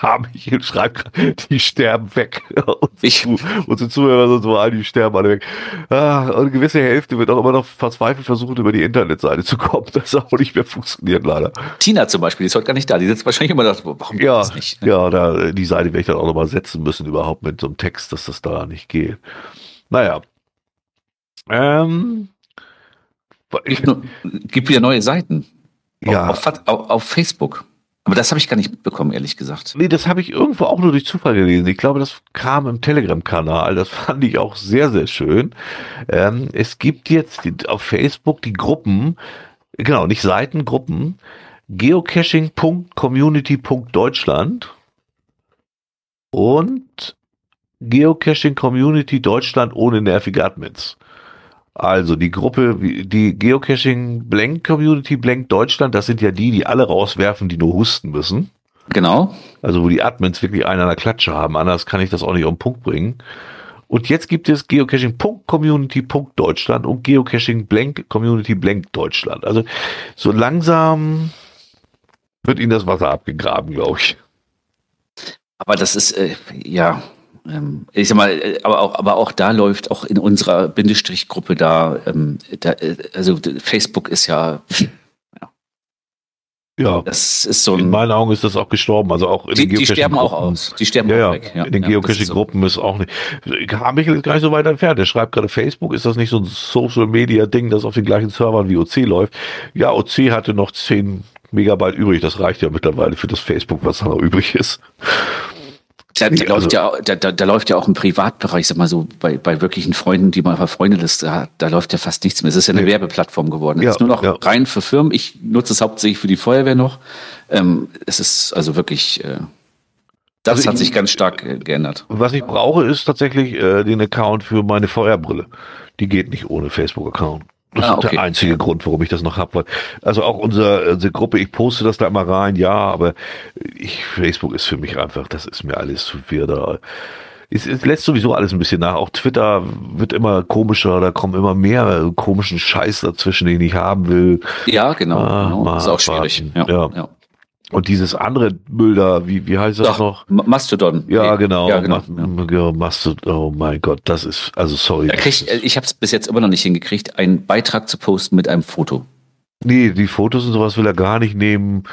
Haben ich schreibt die sterben weg. Und Ich- unsere Zuhörer sind so all, die sterben alle weg. Ah, und eine gewisse Hälfte wird auch immer noch verzweifelt versuchen, über die Internetseite zu kommen. Das auch nicht mehr funktioniert, leider. Tina zum Beispiel, die ist heute gar nicht da. Die sitzt wahrscheinlich immer da, warum geht Ja, das nicht? ne? ja, da, die Seite werde ich dann auch nochmal setzen müssen, überhaupt mit so einem Text, dass das da nicht geht. Naja. Ähm, Gibt, nur, gibt wieder neue Seiten. ja, auf, auf, auf Facebook. Aber das habe ich gar nicht mitbekommen, ehrlich gesagt. Nee, das habe ich irgendwo auch nur durch Zufall gelesen. Ich glaube, das kam im Telegram-Kanal. Das fand ich auch sehr, sehr schön. Ähm, es gibt jetzt auf Facebook die Gruppen, genau, nicht Seiten, Gruppen, geocaching.community.deutschland und Geocaching Community Deutschland ohne nervige Admins. Also die Gruppe, die Geocaching Blank Community Blank Deutschland, das sind ja die, die alle rauswerfen, die nur husten müssen. Genau. Also wo die Admins wirklich einen an der Klatsche haben. Anders kann ich das auch nicht auf den Punkt bringen. Und jetzt gibt es geocaching.community.deutschland und geocaching blank community blank Deutschland. Also so langsam wird ihnen das Wasser abgegraben, glaube ich. Aber das ist, äh, ja, ich sag mal, äh, aber auch, aber auch da läuft auch in unserer Bindestrichgruppe da, ähm, da äh, also Facebook ist ja, Ja, das ist so in ein, meinen Augen ist das auch gestorben. Also auch in die, den die sterben auch Geocaching-Gruppen. aus. Die sterben Ja, auch ja, weg. Ja, in den ja, das ist so. Geocaching-Gruppen ist auch nicht. Michael ist gar nicht so weit entfernt. Der schreibt gerade Facebook, ist das nicht so ein Social-Media-Ding, das auf den gleichen Servern wie OC läuft? Ja, OC hatte noch 10 Megabyte übrig. Das reicht ja mittlerweile für das Facebook, was da noch übrig ist. Da, da, Nee, läuft also- ja, da, da, da läuft ja auch im Privatbereich, sag mal so, bei, bei wirklichen Freunden, die man verfreundet ist, da, da läuft ja fast nichts mehr. Es ist ja eine Nee. Werbeplattform geworden. Es Ja, ist nur noch ja. rein für Firmen. Ich nutze es hauptsächlich für die Feuerwehr noch. Ähm, es ist also wirklich, äh, das Also hat ich- sich ganz stark äh, geändert. Was ich brauche, ist tatsächlich äh, den Account für meine VR-Brille. Die geht nicht ohne Facebook-Account. Das Ah, ist okay. der einzige Grund, warum ich das noch habe. Also auch unsere, unsere Gruppe, ich poste das da immer rein, ja, aber ich, Facebook ist für mich einfach, das ist mir alles zu viel da. Es, es lässt sowieso alles ein bisschen nach. Auch Twitter wird immer komischer, da kommen immer mehr komischen Scheiß dazwischen, den ich haben will. Ja, genau. Ah, genau. mal Das ist auch schwierig. Ja. Ja. ja. Und dieses andere Müll da, wie, wie heißt das Doch, noch? Ma- Mastodon. Ja, genau. Ja, genau. Ma- Mastodon, oh mein Gott, das ist, also sorry. Krieg, ich habe es bis jetzt immer noch nicht hingekriegt, einen Beitrag zu posten mit einem Foto. Nee, die Fotos und sowas will er gar nicht nehmen.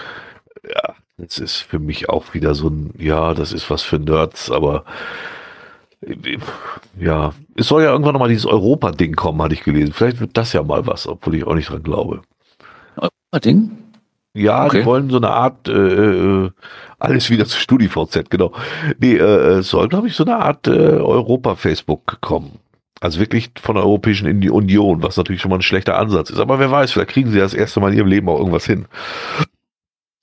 Ja, das ist für mich auch wieder so ein, ja, das ist was für Nerds, aber ja, es soll ja irgendwann nochmal dieses Europa-Ding kommen, hatte ich gelesen. Vielleicht wird das ja mal was, obwohl ich auch nicht dran glaube. Ding? Ja, Okay. die wollen so eine Art, äh, äh, alles wieder zu StudiVZ, genau. Nee, äh, es soll, glaube ich, so eine Art äh, Europa-Facebook kommen. Also wirklich von der Europäischen Uni- Union, was natürlich schon mal ein schlechter Ansatz ist. Aber wer weiß, vielleicht kriegen sie ja das erste Mal in ihrem Leben auch irgendwas hin.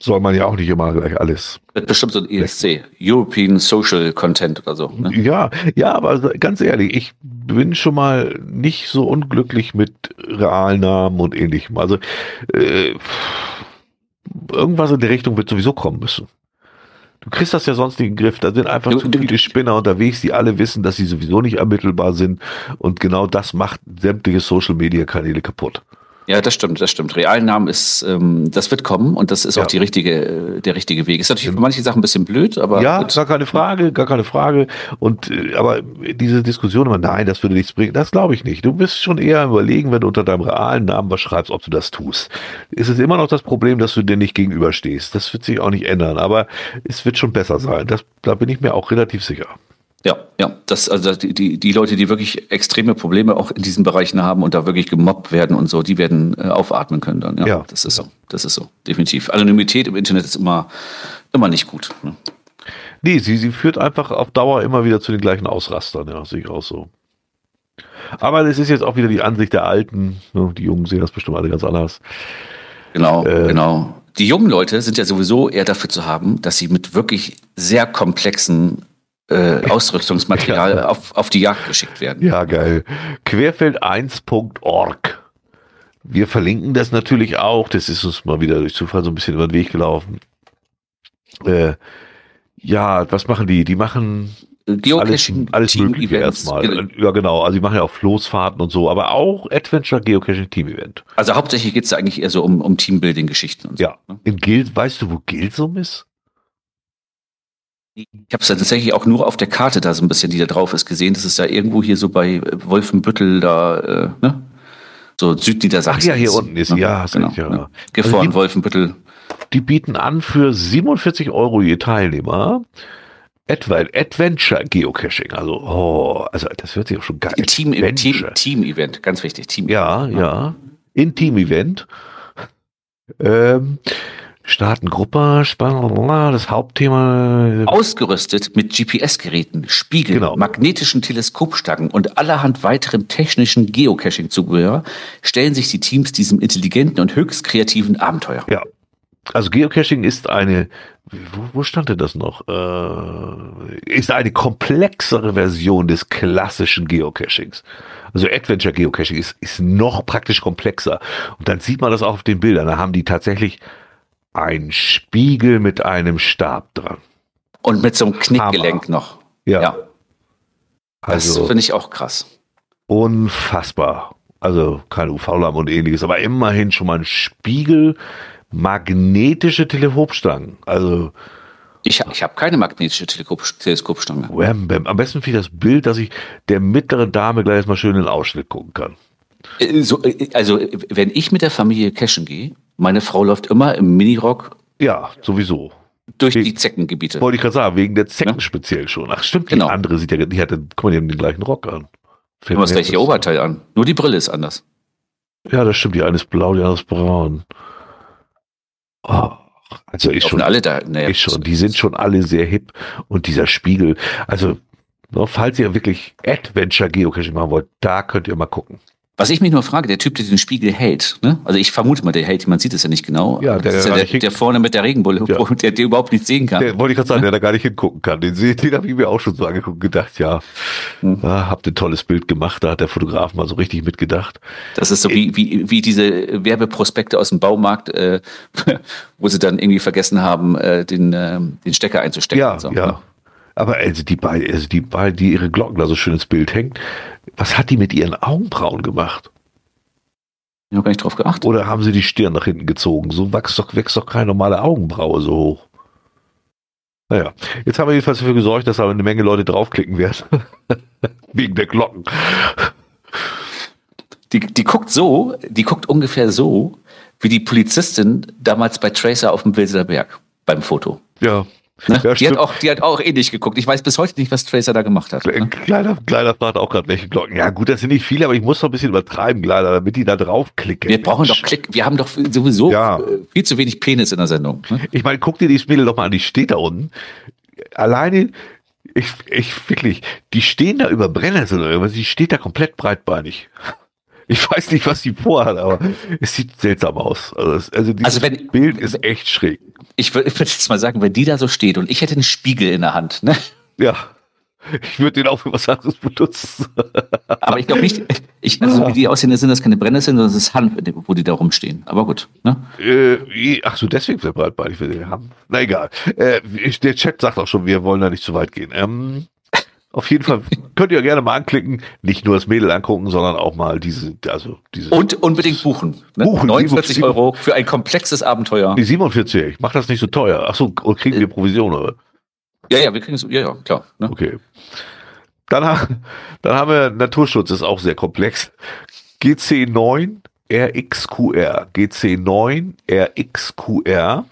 Soll man ja auch nicht immer gleich alles. Bestimmt so ein ESC, European Social Content oder so. Ne? Ja, ja, aber ganz ehrlich, ich bin schon mal nicht so unglücklich mit Realnamen und ähnlichem. Also äh, irgendwas in der Richtung wird sowieso kommen müssen. Du kriegst das ja sonst nicht in den Griff. Da sind einfach Du- zu viele Spinner unterwegs, die alle wissen, dass sie sowieso nicht ermittelbar sind. Und genau das macht sämtliche Social-Media-Kanäle kaputt. Ja, das stimmt, das stimmt. Realnamen ist, ähm, das wird kommen und das ist ja. auch die richtige, der richtige Weg. Ist natürlich für manche Sachen ein bisschen blöd, aber. Ja, gut. gar keine Frage, gar keine Frage. Und äh, aber diese Diskussion immer, nein, das würde nichts bringen, das glaube ich nicht. Du bist schon eher überlegen, wenn du unter deinem realen Namen was schreibst, ob du das tust. Es ist immer noch das Problem, dass du dir nicht gegenüberstehst. Das wird sich auch nicht ändern, aber es wird schon besser sein. Das, da bin ich mir auch relativ sicher. Ja, ja, das, also die, die, Leute, die wirklich extreme Probleme auch in diesen Bereichen haben und da wirklich gemobbt werden und so, die werden äh, aufatmen können dann. Ja, ja, das ist so. Das ist so, definitiv. Anonymität im Internet ist immer, immer nicht gut. Ne? Nee, sie, sie führt einfach auf Dauer immer wieder zu den gleichen Ausrastern, ja, sehe ich auch so. Aber es ist jetzt auch wieder die Ansicht der Alten. Ne? Die Jungen sehen das bestimmt alle ganz anders. Genau, äh, genau. Die jungen Leute sind ja sowieso eher dafür zu haben, dass sie mit wirklich sehr komplexen äh, Ausrüstungsmaterial ja. auf, auf die Jagd geschickt werden. Ja, geil. Querfeld1.org. Wir verlinken das natürlich auch. Das ist uns mal wieder durch Zufall so ein bisschen über den Weg gelaufen. Äh, ja, was machen die? Die machen Geocaching alles, alles Mögliche erstmal. Genau. Ja, genau. Also die machen ja auch Floßfahrten und so, aber auch Adventure Geocaching Team Event. Also hauptsächlich geht es eigentlich eher so um, um Teambuilding-Geschichten und so. Ja. Ne? In Guild, weißt du, wo Gilsum ist? Ich habe es ja tatsächlich auch nur auf der Karte da so ein bisschen, die da drauf ist, gesehen. Das ist da irgendwo hier so bei Wolfenbüttel da, äh, ne? So Südniedersachsen. Ach ja, hier unten ist, ja, genau, ja. Ne? Gefahren, also Wolfenbüttel. Die bieten an für 47 Euro je Teilnehmer etwa Adventure Geocaching. Also, oh, also das hört sich auch schon geil. Team, Team, Team Event, ganz wichtig. Team ja, ja, ja. In Team Event. Ähm, Starten Gruppe, das Hauptthema. Ausgerüstet mit GPS-Geräten, Spiegeln, genau. magnetischen Teleskopstangen und allerhand weiterem technischen Geocaching-Zubehör stellen sich die Teams diesem intelligenten und höchst kreativen Abenteuer. Ja. Also Geocaching ist eine, wo, wo stand denn das noch? Äh, ist eine komplexere Version des klassischen Geocachings. Also Adventure Geocaching ist, ist noch praktisch komplexer. Und dann sieht man das auch auf den Bildern. Da haben die tatsächlich ein Spiegel mit einem Stab dran. Und mit so einem Knickgelenk Hammer. noch. Ja. ja. Also, das finde ich auch krass. Unfassbar. Also kein UV-Lampe und ähnliches, aber immerhin schon mal ein Spiegel, magnetische Teleskopstangen. Also ich, ich habe keine magnetische Teleskop Teleskopstange. Wham, bam. Am besten finde ich das Bild, dass ich der mittleren Dame gleich mal schön in den Ausschnitt gucken kann. Äh, so, äh, also wenn ich mit der Familie cashen gehe, meine Frau läuft immer im Minirock. Ja, sowieso. Durch wegen, die Zeckengebiete. Wollte ich gerade sagen, wegen der Zecken ja? speziell schon. Ach stimmt, genau. die andere sieht ja, die hat, guck mal, die haben den gleichen Rock an. Fällt das gleiche Oberteil an. Nur die Brille ist anders. Ja, das stimmt. Die eine ist blau, die andere ist braun. Oh, also ich schon. alle da. Naja, ich schon. Die sind schon alle sehr hip. Und dieser Spiegel, also, falls ihr wirklich Adventure Geocaching machen wollt, da könnt ihr mal gucken. Was ich mich nur frage, der Typ, der den Spiegel hält, ne? also ich vermute mal, der hält, man sieht es ja nicht genau. Ja, der, ja der, der, vorne mit der Regenbulle, ja. der, der überhaupt nicht sehen kann. Der, wollte ich gerade sagen, der da gar nicht hingucken kann. Den, den habe ich mir auch schon so angeguckt und gedacht, ja, hm. ah, habt ein tolles Bild gemacht, da hat der Fotograf mal so richtig mitgedacht. Das ist so wie, wie, wie diese Werbeprospekte aus dem Baumarkt, äh, wo sie dann irgendwie vergessen haben, äh, den, äh, den Stecker einzustecken. Ja, so, ja. Aber also die beiden, also die beiden, die ihre Glocken da so schön ins Bild hängt, was hat die mit ihren Augenbrauen gemacht? Ich habe gar nicht drauf geachtet. Oder haben sie die Stirn nach hinten gezogen? So wächst doch, wächst doch keine normale Augenbraue so hoch. Naja, jetzt haben wir jedenfalls dafür gesorgt, dass aber eine Menge Leute draufklicken werden. Wegen der Glocken. Die, die guckt so, die guckt ungefähr so, wie die Polizistin damals bei Tracer auf dem Wilser Berg beim Foto. Ja, Ne? Ja, die, hat auch, die hat auch ähnlich geguckt. Ich weiß bis heute nicht, was Tracer da gemacht hat. Ne? Kleiner, kleiner fragt auch gerade, welche Glocken. Ja, gut, das sind nicht viele, aber ich muss noch ein bisschen übertreiben, kleiner, damit die da draufklicken. Wir brauchen doch Klick. Wir haben doch sowieso ja. viel zu wenig Penis in der Sendung. Ne? Ich meine, guck dir die Mädel doch mal an, die steht da unten. Alleine, ich, ich wirklich, die stehen da über Brennnessel oder irgendwas, die steht da komplett breitbeinig. Ich weiß nicht, was die vorhat, aber es sieht seltsam aus. Also, also dieses also wenn, Bild ist echt schräg. Ich würde würd jetzt mal sagen, wenn die da so steht und ich hätte einen Spiegel in der Hand, ne? Ja. Ich würde den auch für was anderes benutzen. Aber ich glaube nicht, ich, also so wie die aussehen, sind das keine Brennnesseln, sondern das ist Hanf, wo die da rumstehen. Aber gut. Ne? Äh, ach so, deswegen für breitbeinig will den haben. Na egal. Äh, der Chat sagt auch schon, wir wollen da nicht zu weit gehen. Ähm, Auf jeden Fall könnt ihr gerne mal anklicken, nicht nur das Mädel angucken, sondern auch mal diese, also diese. Und unbedingt buchen. Ne? Buchen, 49 47 Euro für ein komplexes Abenteuer. Die 47, ich mach das nicht so teuer. Ach so, kriegen wir Provision, oder? Ja, ja, wir kriegen es, ja, ja, klar. Ne? Okay. Dann, dann haben wir Naturschutz, ist auch sehr komplex. GC9 RXQR. GC9 RXQR.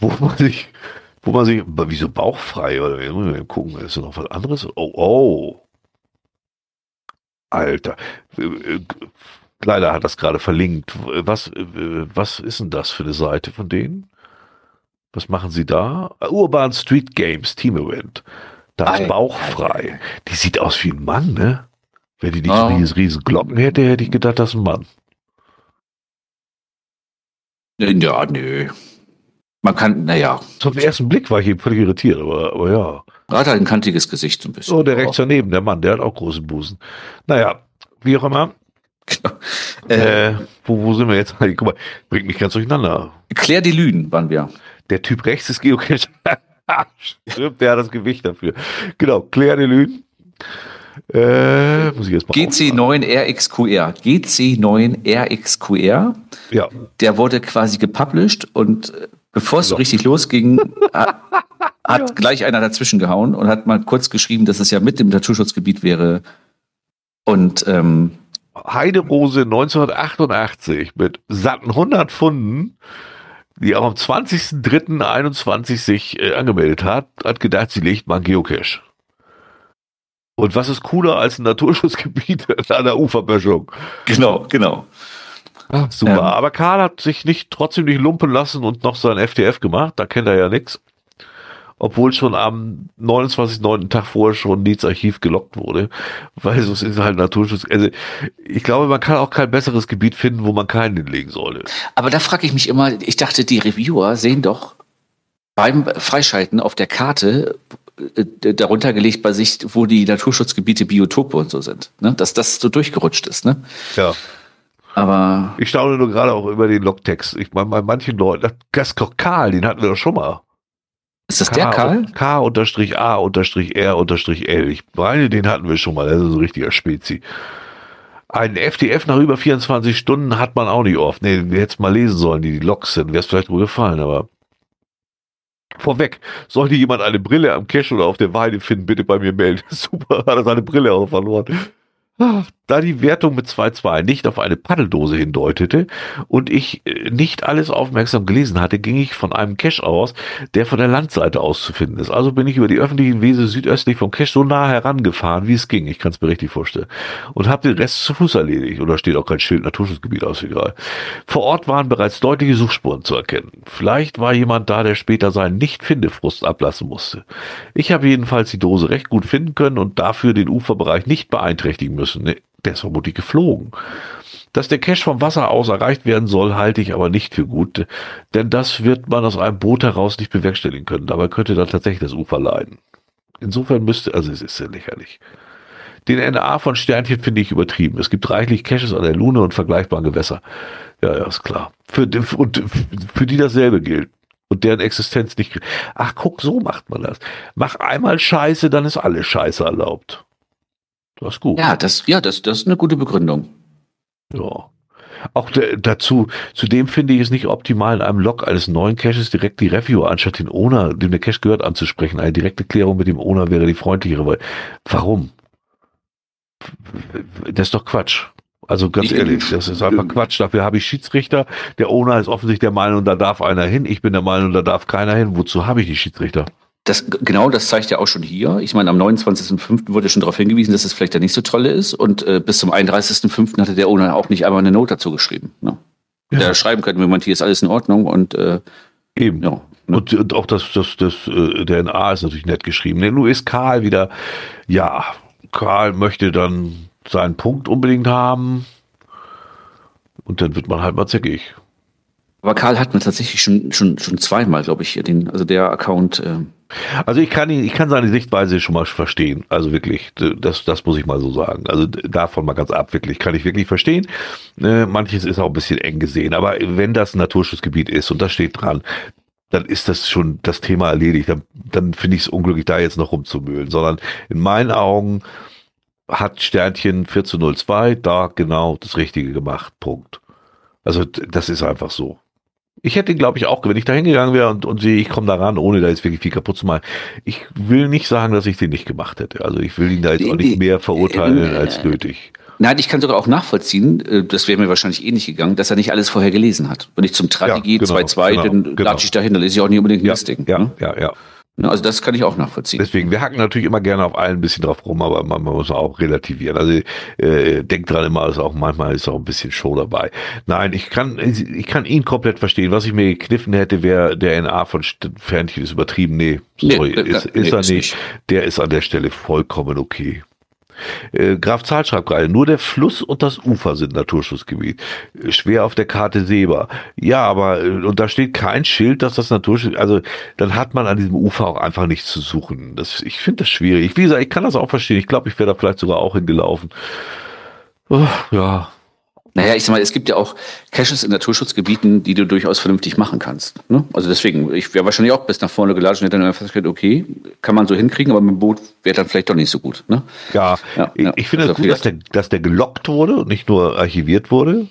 Wo man sich, wo man sich, wieso bauchfrei? Oder müssen mal gucken, ist noch was anderes? Oh, oh. Alter. Leider hat das gerade verlinkt. Was, was ist denn das für eine Seite von denen? Was machen sie da? Urban Street Games Team Event. Da ist Ei, bauchfrei. Die sieht aus wie ein Mann, ne? Wenn die nicht Ja. riesen, riesen Glocken hätte, hätte ich gedacht, das ist ein Mann. Ja, nö. Man kann, naja, Zum ersten Blick war ich eben völlig irritiert, aber, aber ja. hat halt ein kantiges Gesicht so ein bisschen. So, der rechts daneben, der Mann, der hat auch große Busen. Naja, wie auch immer. Äh, Äh, wo, wo sind wir jetzt? Guck mal, bringt mich ganz durcheinander. Claire de Lune waren wir. Der Typ rechts ist Geocache. Stimmt, der hat das Gewicht dafür. Genau, Claire de Lune. Äh, muss ich jetzt mal GC9RXQR. GC9RXQR. Ja, Der wurde quasi gepublished und bevor es so richtig losging, hat, hat gleich einer dazwischen gehauen und hat mal kurz geschrieben, dass es ja mit dem Naturschutzgebiet wäre. Und ähm, Heiderose 1988 mit satten 100 Pfunden, die auch am 20.03.21 sich äh, angemeldet hat, hat gedacht, sie legt mal einen Geocache. Und was ist cooler als ein Naturschutzgebiet an der Uferböschung? genau, genau. Ah, super. Ähm. Aber Karl hat sich nicht trotzdem nicht lumpen lassen und noch sein FTF gemacht. Da kennt er ja nichts. Obwohl schon am 29.9. Tag vorher schon Nieds Archiv gelockt wurde. Weil es ist halt Naturschutz. Also ich glaube, man kann auch kein besseres Gebiet finden, wo man keinen hinlegen sollte. Aber da frage ich mich immer, ich dachte, die Reviewer sehen doch beim Freischalten auf der Karte äh, darunter gelegt bei sich, wo die Naturschutzgebiete, Biotope und so sind. Ne? Dass das so durchgerutscht ist. Ne? Ja. Aber Ich staune nur gerade auch über den Logtext. Ich meine, bei manchen Leuten, das ist doch Karl, den hatten wir doch schon mal. ist das der Karl? K unterstrich A unterstrich R unterstrich L. Ich meine, den hatten wir schon mal. Das ist so ein richtiger Spezi. Ein FDF nach über 24 Stunden hat man auch nicht oft. Nee, wir hätten mal lesen sollen, die die Logs sind. Wäre es vielleicht wohl gefallen, aber. Vorweg, sollte jemand eine Brille am Cache oder auf der Weide finden, bitte bei mir melden. Super, hat er seine Brille auch verloren. Ach, Da die Wertung mit 2-2 nicht auf eine Paddeldose hindeutete und ich äh, nicht alles aufmerksam gelesen hatte, ging ich von einem Cache aus, der von der Landseite aus zu finden ist. Also bin ich über die öffentlichen Wege südöstlich vom Cache so nah herangefahren, wie es ging. Ich kann es mir richtig vorstellen. Und habe den Rest zu Fuß erledigt. Oder steht auch kein Schild Naturschutzgebiet aus, egal. Vor Ort waren bereits deutliche Suchspuren zu erkennen. Vielleicht war jemand da, der später seinen Nicht-Finde-Frust ablassen musste. Ich habe jedenfalls die Dose recht gut finden können und dafür den Uferbereich nicht beeinträchtigen müssen. Der ist vermutlich geflogen. Dass der Cache vom Wasser aus erreicht werden soll, halte ich aber nicht für gut, denn das wird man aus einem Boot heraus nicht bewerkstelligen können. Dabei könnte dann tatsächlich das Ufer leiden. Insofern müsste, also es ist ja lächerlich. Den NA von Sternchen finde ich übertrieben. Es gibt reichlich Caches an der Lune und vergleichbaren Gewässer. Ja, ja, ist klar. Für, und für die dasselbe gilt. Und deren Existenz nicht. Ach, guck, so macht man das. Mach einmal Scheiße, dann ist alles Scheiße erlaubt. Das ist gut. Ja, das, ja das, das ist eine gute Begründung. Ja. Auch dazu, zudem finde ich es nicht optimal, in einem Log eines neuen Caches direkt die Review anstatt den Owner, dem der Cache gehört, anzusprechen. Eine direkte Klärung mit dem Owner wäre die freundlichere, weil, warum? Das ist doch Quatsch. Also ganz Ich- ehrlich, das ist einfach Quatsch. Dafür habe ich Schiedsrichter. Der Owner ist offensichtlich der Meinung, da darf einer hin. Ich bin der Meinung, da darf keiner hin. Wozu habe ich die Schiedsrichter? Das, genau, das zeigt ja auch schon hier. Ich meine, am 29.05. wurde schon darauf hingewiesen, dass es vielleicht der nicht so tolle ist. Und äh, bis zum 31.05. hatte der Owner auch nicht einmal eine Note dazu geschrieben. Ne? Ja. Der schreiben könnte, wenn man hier ist alles in Ordnung und äh, Eben. ja. Ne? Und, und auch das, das, das, äh, der NA ist natürlich nett geschrieben. Nur ist Karl wieder, ja, Karl möchte dann seinen Punkt unbedingt haben. Und dann wird man halt mal zickig. Aber Karl hat mir tatsächlich schon, schon, schon zweimal, glaube ich, den, also der Account. Äh, Also ich kann ihn, ich kann seine Sichtweise schon mal verstehen. Also wirklich, das, das muss ich mal so sagen. Also davon mal ganz ab, wirklich, kann ich wirklich verstehen. Äh, manches ist auch ein bisschen eng gesehen, aber wenn das ein Naturschutzgebiet ist und das steht dran, dann ist das schon das Thema erledigt. Dann, dann finde ich es unglücklich, da jetzt noch rumzumühlen, sondern in meinen Augen hat Sternchen 1402 da genau das Richtige gemacht. Punkt. Also das ist einfach so. Ich hätte ihn, glaube ich, auch, wenn ich da hingegangen wäre und, und sehe, ich komme da ran, ohne da jetzt wirklich viel kaputt zu machen. Ich will nicht sagen, dass ich den nicht gemacht hätte. Also ich will ihn da jetzt auch nicht mehr verurteilen als nötig. Nein, ich kann sogar auch nachvollziehen, äh, das wäre mir wahrscheinlich ähnlich gegangen, dass er nicht alles vorher gelesen hat. Wenn ich zum Tradi gehe, 2-2, genau, dann genau. latsche ich dahin, dann lese ich auch nicht unbedingt ein ja, Listing. Ja, ne? ja, ja. Ne, also das kann ich auch nachvollziehen. Deswegen, wir hacken natürlich immer gerne auf allen ein bisschen drauf rum, aber man, man muss auch relativieren. Also äh, denkt dran immer, ist auch manchmal ist auch ein bisschen Show dabei. Nein, ich kann ich kann ihn komplett verstehen. Was ich mir gekniffen hätte, wäre der NA von Fernchen ist übertrieben. Nee, sorry, nee, ist, ist nee, er nicht. nicht. Der ist an der Stelle vollkommen okay. Äh, Graf Zahl schreibt gerade, nur der Fluss und das Ufer sind Naturschutzgebiet. Schwer auf der Karte sehbar. Ja, aber, äh, und da steht kein Schild, dass das Naturschutz, also, dann hat man an diesem Ufer auch einfach nichts zu suchen. Das, ich finde das schwierig. Wie gesagt, ich kann das auch verstehen. Ich glaube, ich wäre da vielleicht sogar auch hingelaufen. Oh, ja, naja, ich sag mal, es gibt ja auch Caches in Naturschutzgebieten, die du durchaus vernünftig machen kannst. Ne? Also deswegen, ich wäre wahrscheinlich auch bis nach vorne gelatscht und hätte dann einfach gesagt, okay, kann man so hinkriegen, aber mit dem Boot wäre dann vielleicht doch nicht so gut. Ne? Ja, ja, ich, ich finde es also gut, dass der, dass der gelockt wurde und nicht nur archiviert wurde.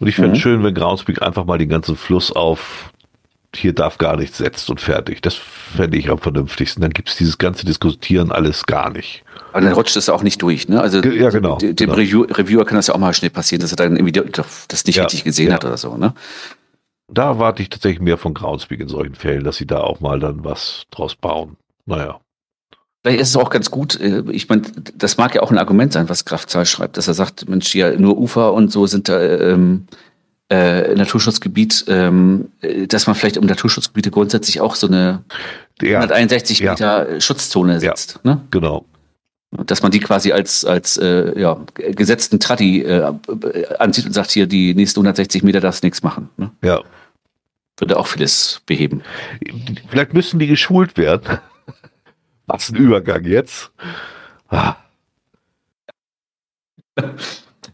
Und ich finde es mhm. schön, wenn Groundspeak einfach mal den ganzen Fluss auf hier darf gar nichts setzt und fertig. Das fände ich am vernünftigsten. Dann gibt es dieses ganze Diskutieren alles gar nicht. Aber dann rutscht es auch nicht durch, ne? Also ja, genau, dem genau. Review, Reviewer kann das ja auch mal schnell passieren, dass er dann irgendwie das nicht ja, richtig gesehen ja. hat oder so, ne? Da warte ich tatsächlich mehr von Groundspeak in solchen Fällen, dass sie da auch mal dann was draus bauen. Naja. Vielleicht ist es auch ganz gut, äh, ich meine, das mag ja auch ein Argument sein, was Kraftzahl schreibt, dass er sagt, Mensch, ja, nur Ufer und so sind da ähm, äh, Naturschutzgebiet, ähm, dass man vielleicht um Naturschutzgebiete grundsätzlich auch so eine ja. 161 ja. Meter Schutzzone setzt. Ja. Ne? Genau. Dass man die quasi als, als äh, ja, gesetzten Tratti äh, ansieht und sagt, hier, die nächsten 160 Meter darfst nichts machen. Ne? Ja. Würde auch vieles beheben. Vielleicht müssen die geschult werden. Was ein Übergang jetzt. Ah.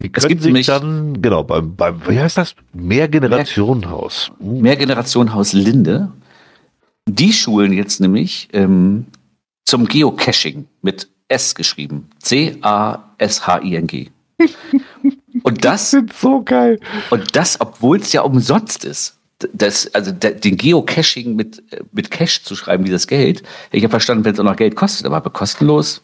Die können sich dann, genau, beim, beim, wie heißt das? Mehrgenerationenhaus. Mehr, Mehrgenerationenhaus Linde. Die schulen jetzt nämlich ähm, zum Geocaching mit S geschrieben. C-A-S-H-I-N-G. Und das, das so geil. Und das, obwohl es ja umsonst ist. Das, also den Geocaching mit, mit Cash zu schreiben wie das Geld. Ich habe verstanden, wenn es auch noch Geld kostet, aber kostenlos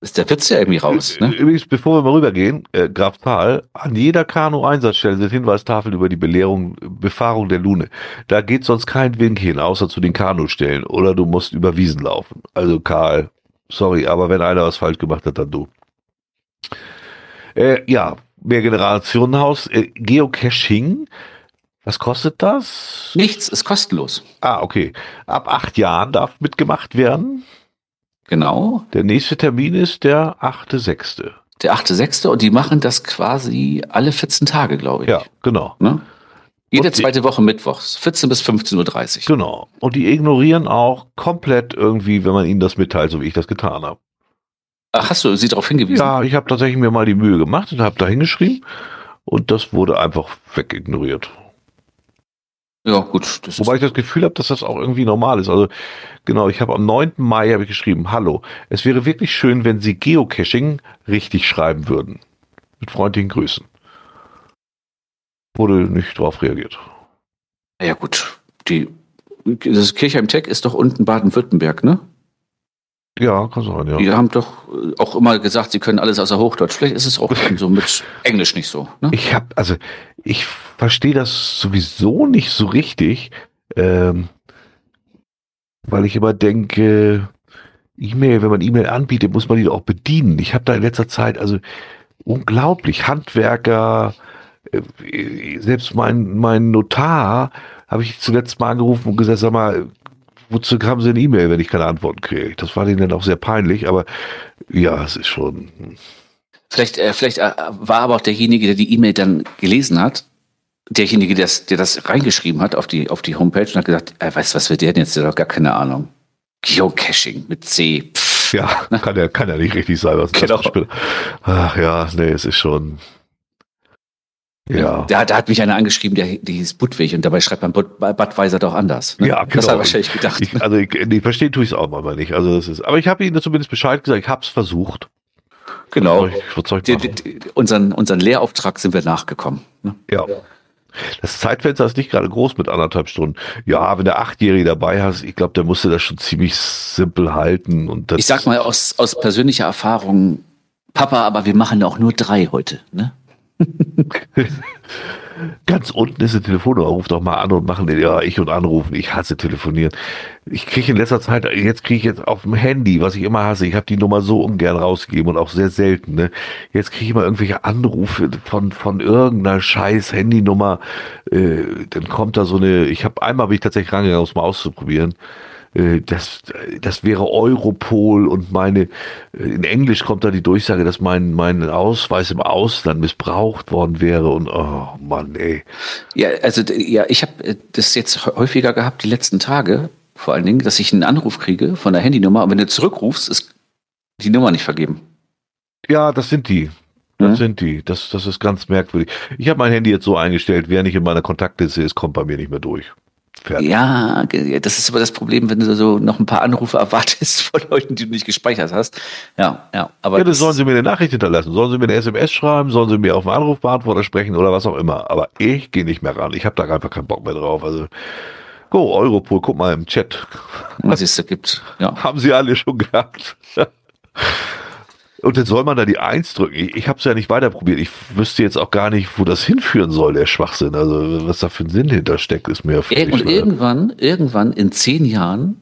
ist der Witz ja irgendwie raus. Ne? Übrigens, bevor wir mal rübergehen, äh, Graf Tal, an jeder Kanu-Einsatzstelle sind Hinweistafeln über die Belehrung, Befahrung der Lune. Da geht sonst kein Wink hin, außer zu den Kanustellen. Oder du musst über Wiesen laufen. Also Karl, sorry, aber wenn einer was falsch gemacht hat, dann du. Äh, ja, Mehrgenerationenhaus, äh, Geocaching. Was kostet das? Nichts, ist kostenlos. Ah, okay. Ab acht Jahren darf mitgemacht werden. Genau. Der nächste Termin ist der 8.6. Der 8.6. und die machen das quasi alle 14 Tage, glaube ich. Ja, genau. Ne? Jede zweite Woche mittwochs, 14 bis 15.30 Uhr. Genau. Und die ignorieren auch komplett irgendwie, wenn man ihnen das mitteilt, so wie ich das getan habe. Ach, hast du sie darauf hingewiesen? Ja, ich habe tatsächlich mir mal die Mühe gemacht und habe da hingeschrieben und das wurde einfach wegignoriert. Ja, gut. Wobei ich das Gefühl habe, dass das auch irgendwie normal ist. Also genau, ich habe am 9. Mai habe ich geschrieben, hallo, es wäre wirklich schön, wenn Sie Geocaching richtig schreiben würden. Mit freundlichen Grüßen. Wurde nicht drauf reagiert. Ja gut, die das Kirchheim Tech ist doch unten Baden-Württemberg, ne? Ja, kann sein, ja. Die haben doch auch immer gesagt, sie können alles außer Hochdeutsch. Vielleicht ist es auch so mit Englisch nicht so. Ne? Ich habe, also ich verstehe das sowieso nicht so richtig, ähm, weil ich immer denke, E-Mail, wenn man E-Mail anbietet, muss man die auch bedienen. Ich habe da in letzter Zeit, also unglaublich, Handwerker, äh, selbst mein, mein Notar habe ich zuletzt mal angerufen und gesagt, sag mal, wozu haben sie eine E-Mail, wenn ich keine Antworten kriege? Das war denen dann auch sehr peinlich, aber ja, es ist schon. Vielleicht, äh, vielleicht äh, war aber auch derjenige, der die E-Mail dann gelesen hat, derjenige, der das, der das reingeschrieben hat auf die, auf die Homepage und hat gesagt, äh, weißt du, was wird der denn jetzt? Der hat doch gar keine Ahnung. Geocaching mit C. Pff. Ja, kann ja, kann ja nicht richtig sein. Was genau. Ach ja, nee, es ist schon. Ja. Da, da hat mich einer angeschrieben, der, der hieß Budwig und dabei schreibt man Bud, Budweiser doch anders. Ne? Ja, genau. Das hat er wahrscheinlich gedacht. Ich, also ich, nee, verstehen tue ich es auch mal nicht. Also das ist, aber ich habe Ihnen zumindest Bescheid gesagt, ich habe es versucht. genau. Was soll ich- was soll ich Die, die, unseren, unseren Lehrauftrag sind wir nachgekommen. Ne? Ja. Das Zeitfenster ist nicht gerade groß mit anderthalb Stunden. Ja, wenn du Achtjährige dabei hast, ich glaube, der musste das schon ziemlich simpel halten. Und das, Ich sag mal aus, aus persönlicher Erfahrung, Papa, aber wir machen auch nur drei heute. Ne? Ganz unten ist eine Telefonnummer, ruf doch mal an und machen den, ja, ich und anrufen. Ich hasse telefonieren. Ich kriege in letzter Zeit, jetzt kriege ich jetzt auf dem Handy, was ich immer hasse, ich habe die Nummer so ungern rausgegeben und auch sehr selten. Ne? Jetzt kriege ich immer irgendwelche Anrufe von, von irgendeiner scheiß Handynummer. Äh, dann kommt da so eine, ich habe einmal bin ich tatsächlich rangegangen, um es mal auszuprobieren. Äh, Das, das wäre Europol und meine, äh, in Englisch kommt da die Durchsage, dass mein, mein Ausweis im Ausland missbraucht worden wäre und oh Mann, ey. Ja, also ja, ich habe das jetzt hä- häufiger gehabt die letzten Tage, vor allen Dingen, dass ich einen Anruf kriege von der Handynummer und wenn du zurückrufst, ist die Nummer nicht vergeben. Ja, das sind die. Das Mhm. sind die. Das, das ist ganz merkwürdig. Ich habe mein Handy jetzt so eingestellt, wer nicht in meiner Kontaktliste ist, kommt bei mir nicht mehr durch. Fertig. Ja, das ist aber das Problem, wenn du so noch ein paar Anrufe erwartest von Leuten, die du nicht gespeichert hast. Ja, ja. Aber Ja, das das- sollen sie mir eine Nachricht hinterlassen. Sollen sie mir eine SMS schreiben, sollen sie mir auf den Anrufbeantworter sprechen oder was auch immer. Aber ich gehe nicht mehr ran. Ich habe da einfach keinen Bock mehr drauf. Also, go, Europol, guck mal im Chat. was es da gibt. Ja. Haben sie alle schon gehabt. Und jetzt soll man da die Eins drücken. Ich, ich habe es ja nicht weiter probiert. Ich wüsste jetzt auch gar nicht, wo das hinführen soll, der Schwachsinn. Also, was da für ein Sinn hintersteckt, ist mir Ir- völlig Und irgendwann, irgendwann in zehn Jahren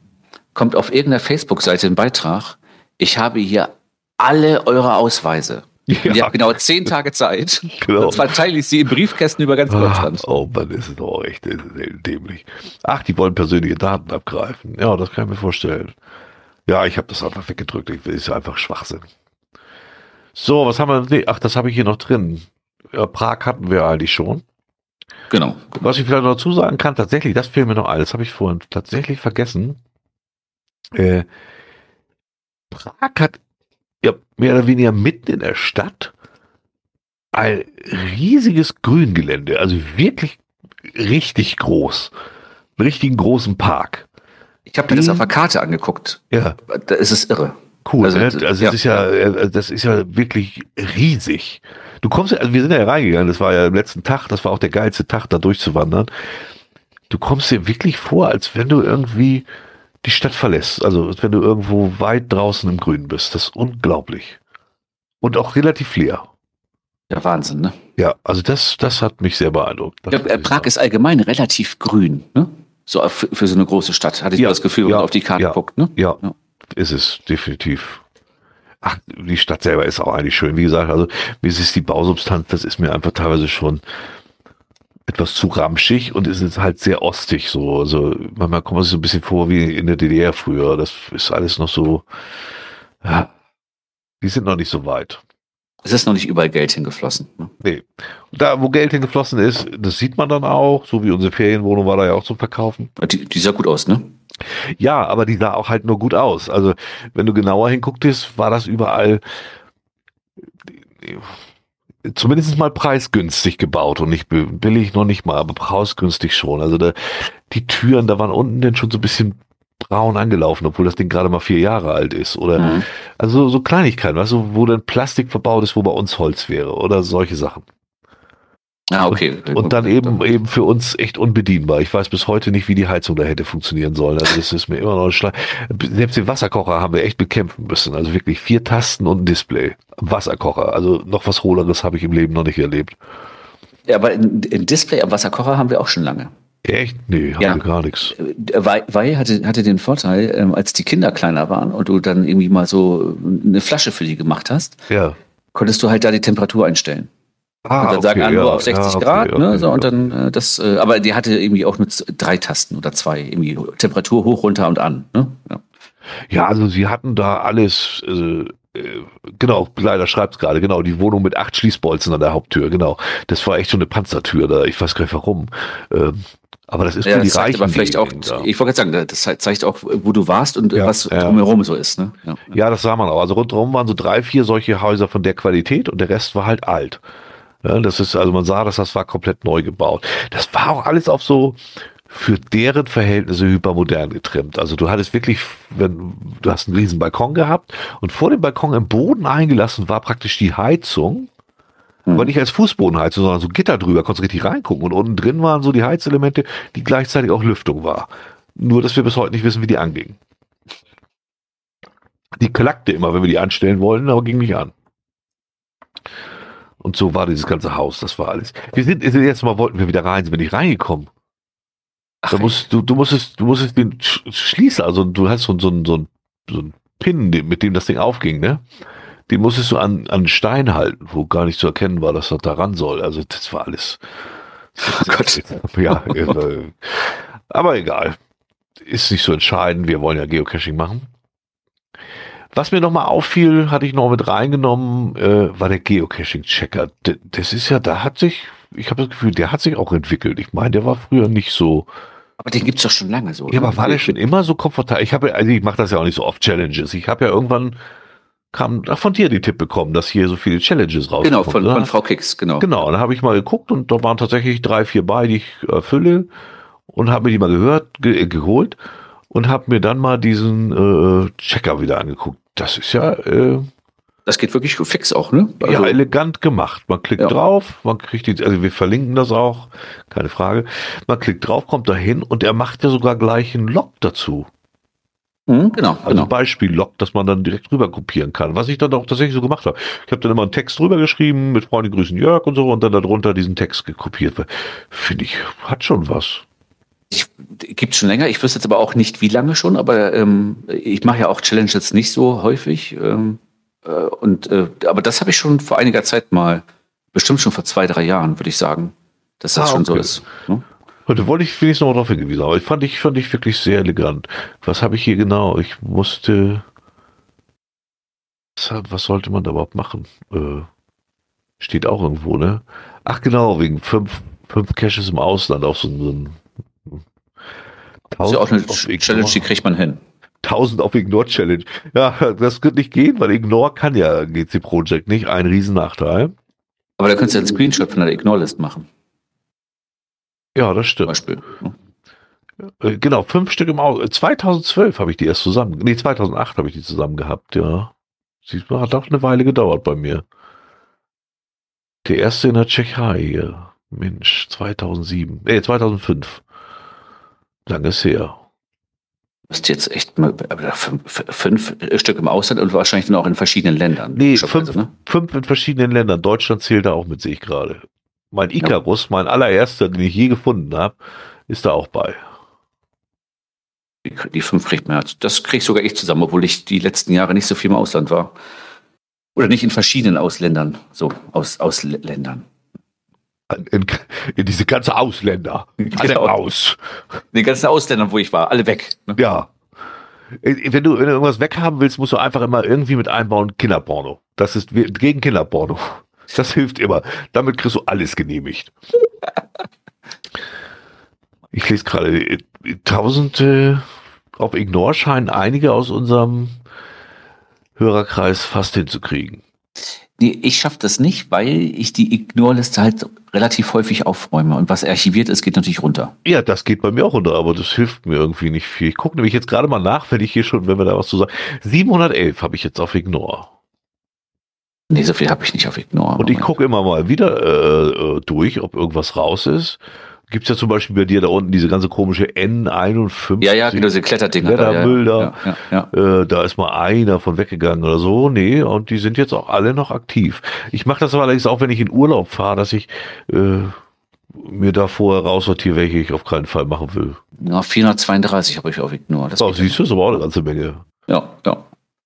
kommt auf irgendeiner Facebook-Seite ein Beitrag, ich habe hier alle eure Ausweise. Ja. Ihr habt genau zehn Tage Zeit. Genau. Und zwar teile ich sie in Briefkästen über ganz Ah, Deutschland. oh Mann, ist es doch echt dämlich. Ach, die wollen persönliche Daten abgreifen. Ja, das kann ich mir vorstellen. Ja, ich habe das einfach weggedrückt. Ich, ist einfach Schwachsinn. So, was haben wir? Ach, das habe ich hier noch drin. Ja, Prag hatten wir eigentlich schon. Genau. Was ich vielleicht noch dazu sagen kann, tatsächlich, das fehlt mir noch alles, habe ich vorhin tatsächlich vergessen. Äh, Prag hat ja mehr oder weniger mitten in der Stadt ein riesiges Grüngelände, also wirklich richtig groß. Einen richtigen großen Park. Ich habe mir das auf der Karte angeguckt. Ja, Da ist es irre. Cool. Also, Also, ne? also ja. das ist ja, äh, das ist ja wirklich riesig. Du kommst, ja- also wir sind ja reingegangen, das war ja am letzten Tag, das war auch der geilste Tag, da durchzuwandern. Du kommst dir wirklich vor, als wenn du irgendwie die Stadt verlässt. Also als wenn du irgendwo weit draußen im Grünen bist. Das ist unglaublich. Und auch relativ leer. Ja, Wahnsinn, ne? Ja, also das, das hat mich sehr beeindruckt. Ja, äh, Prag ist allgemein relativ grün, ne? So für, für so eine große Stadt, hatte ich Ja, das Gefühl, wenn ja, man auf die Karte ja. guckt, ne? Ja, Ja. Ist es definitiv. Ach, die Stadt selber ist auch eigentlich schön. Wie gesagt, also mir ist die Bausubstanz, das ist mir einfach teilweise schon etwas zu ramschig und es ist halt sehr ostig so. Also manchmal kommt man sich so ein bisschen vor wie in der DDR früher. Das ist alles noch so. Ja, die sind noch nicht so weit. Es ist noch nicht überall Geld hingeflossen. Ne? Nee. Da, wo Geld hingeflossen ist, das sieht man dann auch, so wie unsere Ferienwohnung war da ja auch zum Verkaufen. Die, die sah gut aus, ne? Ja, aber die sah auch halt nur gut aus. Also, wenn du genauer hingucktest, war das überall zumindest mal preisgünstig gebaut und nicht bi- billig noch nicht mal, aber preisgünstig schon. Also da, die Türen, da waren unten denn schon so ein bisschen braun angelaufen, obwohl das Ding gerade mal vier Jahre alt ist. Oder Mhm. also so Kleinigkeiten, weißt du, wo dann Plastik verbaut ist, wo bei uns Holz wäre oder solche Sachen. Ah, okay. Und dann eben eben für uns echt unbedienbar. Ich weiß bis heute nicht, wie die Heizung da hätte funktionieren sollen. Also das ist mir immer noch ein Schlag. Selbst den Wasserkocher haben wir echt bekämpfen müssen. Also wirklich vier Tasten und ein Display. Wasserkocher. Also noch was Hohleres habe ich im Leben noch nicht erlebt. Ja, aber ein, ein Display am Wasserkocher haben wir auch schon lange. Echt? Nee, haben Ja. wir gar nichts. Äh, Weil, weil hatte, hatte den Vorteil, ähm, als die Kinder kleiner waren und du dann irgendwie mal so eine Flasche für die gemacht hast, Ja. konntest du halt da die Temperatur einstellen. Ah, und dann sagen okay, andere ja, auf 60 ja, okay, Grad, ne? okay, So, und dann äh, das, äh, aber die hatte irgendwie auch nur drei Tasten oder zwei, irgendwie Temperatur hoch, runter und an. Ne? Ja. Ja, also sie hatten da alles, äh, äh, genau, leider schreibt es gerade, genau, die Wohnung mit acht Schließbolzen an der Haupttür, genau. Das war echt schon eine Panzertür da, ich weiß gar nicht warum. Ähm, aber das ist Ja, für die das Reichen. aber vielleicht auch, da. ich wollte gerade sagen, das zeigt- zeigt auch, wo du warst und Ja, was ja. drumherum so ist. Ne? Ja. Ja, das sah man auch. Also rundherum waren so drei, vier solche Häuser von der Qualität und der Rest war halt alt. Ja, das ist, also man sah, dass das war komplett neu gebaut. Das war auch alles auf so für deren Verhältnisse hypermodern getrimmt. Also du hattest wirklich, wenn, du hast einen riesen Balkon gehabt und vor dem Balkon im Boden eingelassen war praktisch die Heizung. Hm. Aber nicht als Fußbodenheizung, sondern so Gitter drüber, konntest richtig reingucken. Und unten drin waren so die Heizelemente, die gleichzeitig auch Lüftung war. Nur, dass wir bis heute nicht wissen, wie die anging. Die klackte immer, wenn wir die anstellen wollten, aber ging nicht an. Und so war dieses ganze Haus, das war alles. Wir sind, jetzt mal wollten wir wieder rein, sind wir nicht reingekommen. Ach, Da musst, du, du musstest, du musstest den Sch- Schließer, also du hast so, so, so, so, so einen Pin, mit dem das Ding aufging, ne? Den musstest du an, an einen Stein halten, wo gar nicht zu erkennen war, dass das da ran soll. Also das war alles. Oh Gott. Ja, irre. aber egal. Ist nicht so entscheidend. Wir wollen ja Geocaching machen. Was mir nochmal auffiel, hatte ich noch mit reingenommen, äh, war der Geocaching-Checker. Das ist ja, da hat sich, ich habe das Gefühl, der hat sich auch entwickelt. Ich meine, der war früher nicht so. Aber den gibt's doch schon lange so. Ja, ne? aber war der schon immer so komfortabel? Ich habe, also ich mache das ja auch nicht so oft Challenges. Ich habe ja irgendwann kam ach, von dir die Tipp bekommen, dass hier so viele Challenges rauskommen. Genau, von, von Frau Kicks, genau. Genau, dann habe ich mal geguckt und da waren tatsächlich drei, vier bei, die ich erfülle und habe mir die mal gehört, ge geholt und habe mir dann mal diesen äh, Checker wieder angeguckt. Das ist ja, äh, Das geht wirklich fix auch, ne? ja Also, elegant gemacht. Man klickt Ja. drauf, man kriegt die, also wir verlinken das auch, keine Frage. Man klickt drauf, kommt dahin und er macht ja sogar gleich einen Log dazu. Mhm, genau, Also genau. Beispiel-Log, das man dann direkt rüber kopieren kann. Was ich dann auch tatsächlich so gemacht habe. Ich habe dann immer einen Text drüber geschrieben, mit Freunde grüßen Jörg und so, und dann darunter diesen Text gekopiert. Finde ich, hat schon was. Ich, gibt's schon länger. Ich wüsste jetzt aber auch nicht, wie lange schon, aber ähm, ich mache ja auch Challenges nicht so häufig. Ähm, äh, und äh, aber das habe ich schon vor einiger Zeit mal, bestimmt schon vor zwei, drei Jahren, würde ich sagen, dass das Ah, schon so okay. ist. Ne? Heute wollte ich wenigstens noch mal darauf hingewiesen, aber ich fand ich, fand ich wirklich sehr elegant. Was habe ich hier genau? Ich musste. Was, sollte man da überhaupt machen? Äh, steht auch irgendwo, ne? Ach genau, wegen fünf, fünf Caches im Ausland, auch so. So ein Das ist ja auch eine auf Ignore. Challenge, die kriegt man hin. 1000 auf Ignore Challenge. Ja, das wird nicht gehen, weil Ignore kann ja GC Project nicht. Ein Riesennachteil. Aber da könntest du einen Screenshot von der Ignore-List machen, Ja, das stimmt. Beispiel. ne? Äh, Genau, fünf Stück im Aus. 2012 habe ich die erst zusammen. Nee, 2008 habe ich die zusammen gehabt, ja. Siehst du, hat auch eine Weile gedauert bei mir. Der erste in der Tschechei hier. Mensch, 2007. Nee, 2005. Lange ist her. Das ist jetzt echt mal fünf, fünf Stück im Ausland und wahrscheinlich dann auch in verschiedenen Ländern. Nee, fünf, fünf in verschiedenen Ländern. Deutschland zählt da auch mit, sehe ich gerade. Mein Icarus, mein allererster, den ich je gefunden habe, ist da auch bei. Die, die fünf kriegt man. Das krieg ich sogar ich zusammen, obwohl ich die letzten Jahre nicht so viel im Ausland war. Oder nicht in verschiedenen Ausländern, so aus Ausländern. In, in diese ganze Ausländer. Alle Genau. raus. Den ganzen Ausländern, wo ich war, alle weg. Ne? Ja. Äh, Wenn du, wenn du irgendwas weghaben willst, musst du einfach immer irgendwie mit einbauen Kinderporno. Das ist gegen Kinderporno. Das hilft immer. Damit kriegst du alles genehmigt. Ich lese gerade, äh, tausende auf Ignore scheinen einige aus unserem Hörerkreis fast hinzukriegen. Nee, ich schaffe das nicht, weil ich die Ignore-Liste halt relativ häufig aufräume. Und was archiviert ist, geht natürlich runter. Ja, das geht bei mir auch runter, aber das hilft mir irgendwie nicht viel. Ich gucke nämlich jetzt gerade mal nach, wenn ich hier schon, wenn wir da was zu sagen. 711 habe ich jetzt auf Ignore. Nee, so viel habe ich nicht auf Ignore. Und ich gucke immer mal wieder äh, äh, durch, ob irgendwas raus ist. Gibt es ja zum Beispiel bei dir da unten diese ganze komische N51. Ja, ja, genau, diese Kletterdinger. Klettermüll da. ja, ja, ja. Äh, da ist mal einer von weggegangen oder so. Nee, und die sind jetzt auch alle noch aktiv. Ich mache das aber allerdings auch, wenn ich in Urlaub fahre, dass ich äh, mir da vorher raussortiere, welche ich auf keinen Fall machen will. Ja, 432 habe ich auf Ignore. Das Oh, siehst du, ist aber auch eine ganze Menge. ja, ja.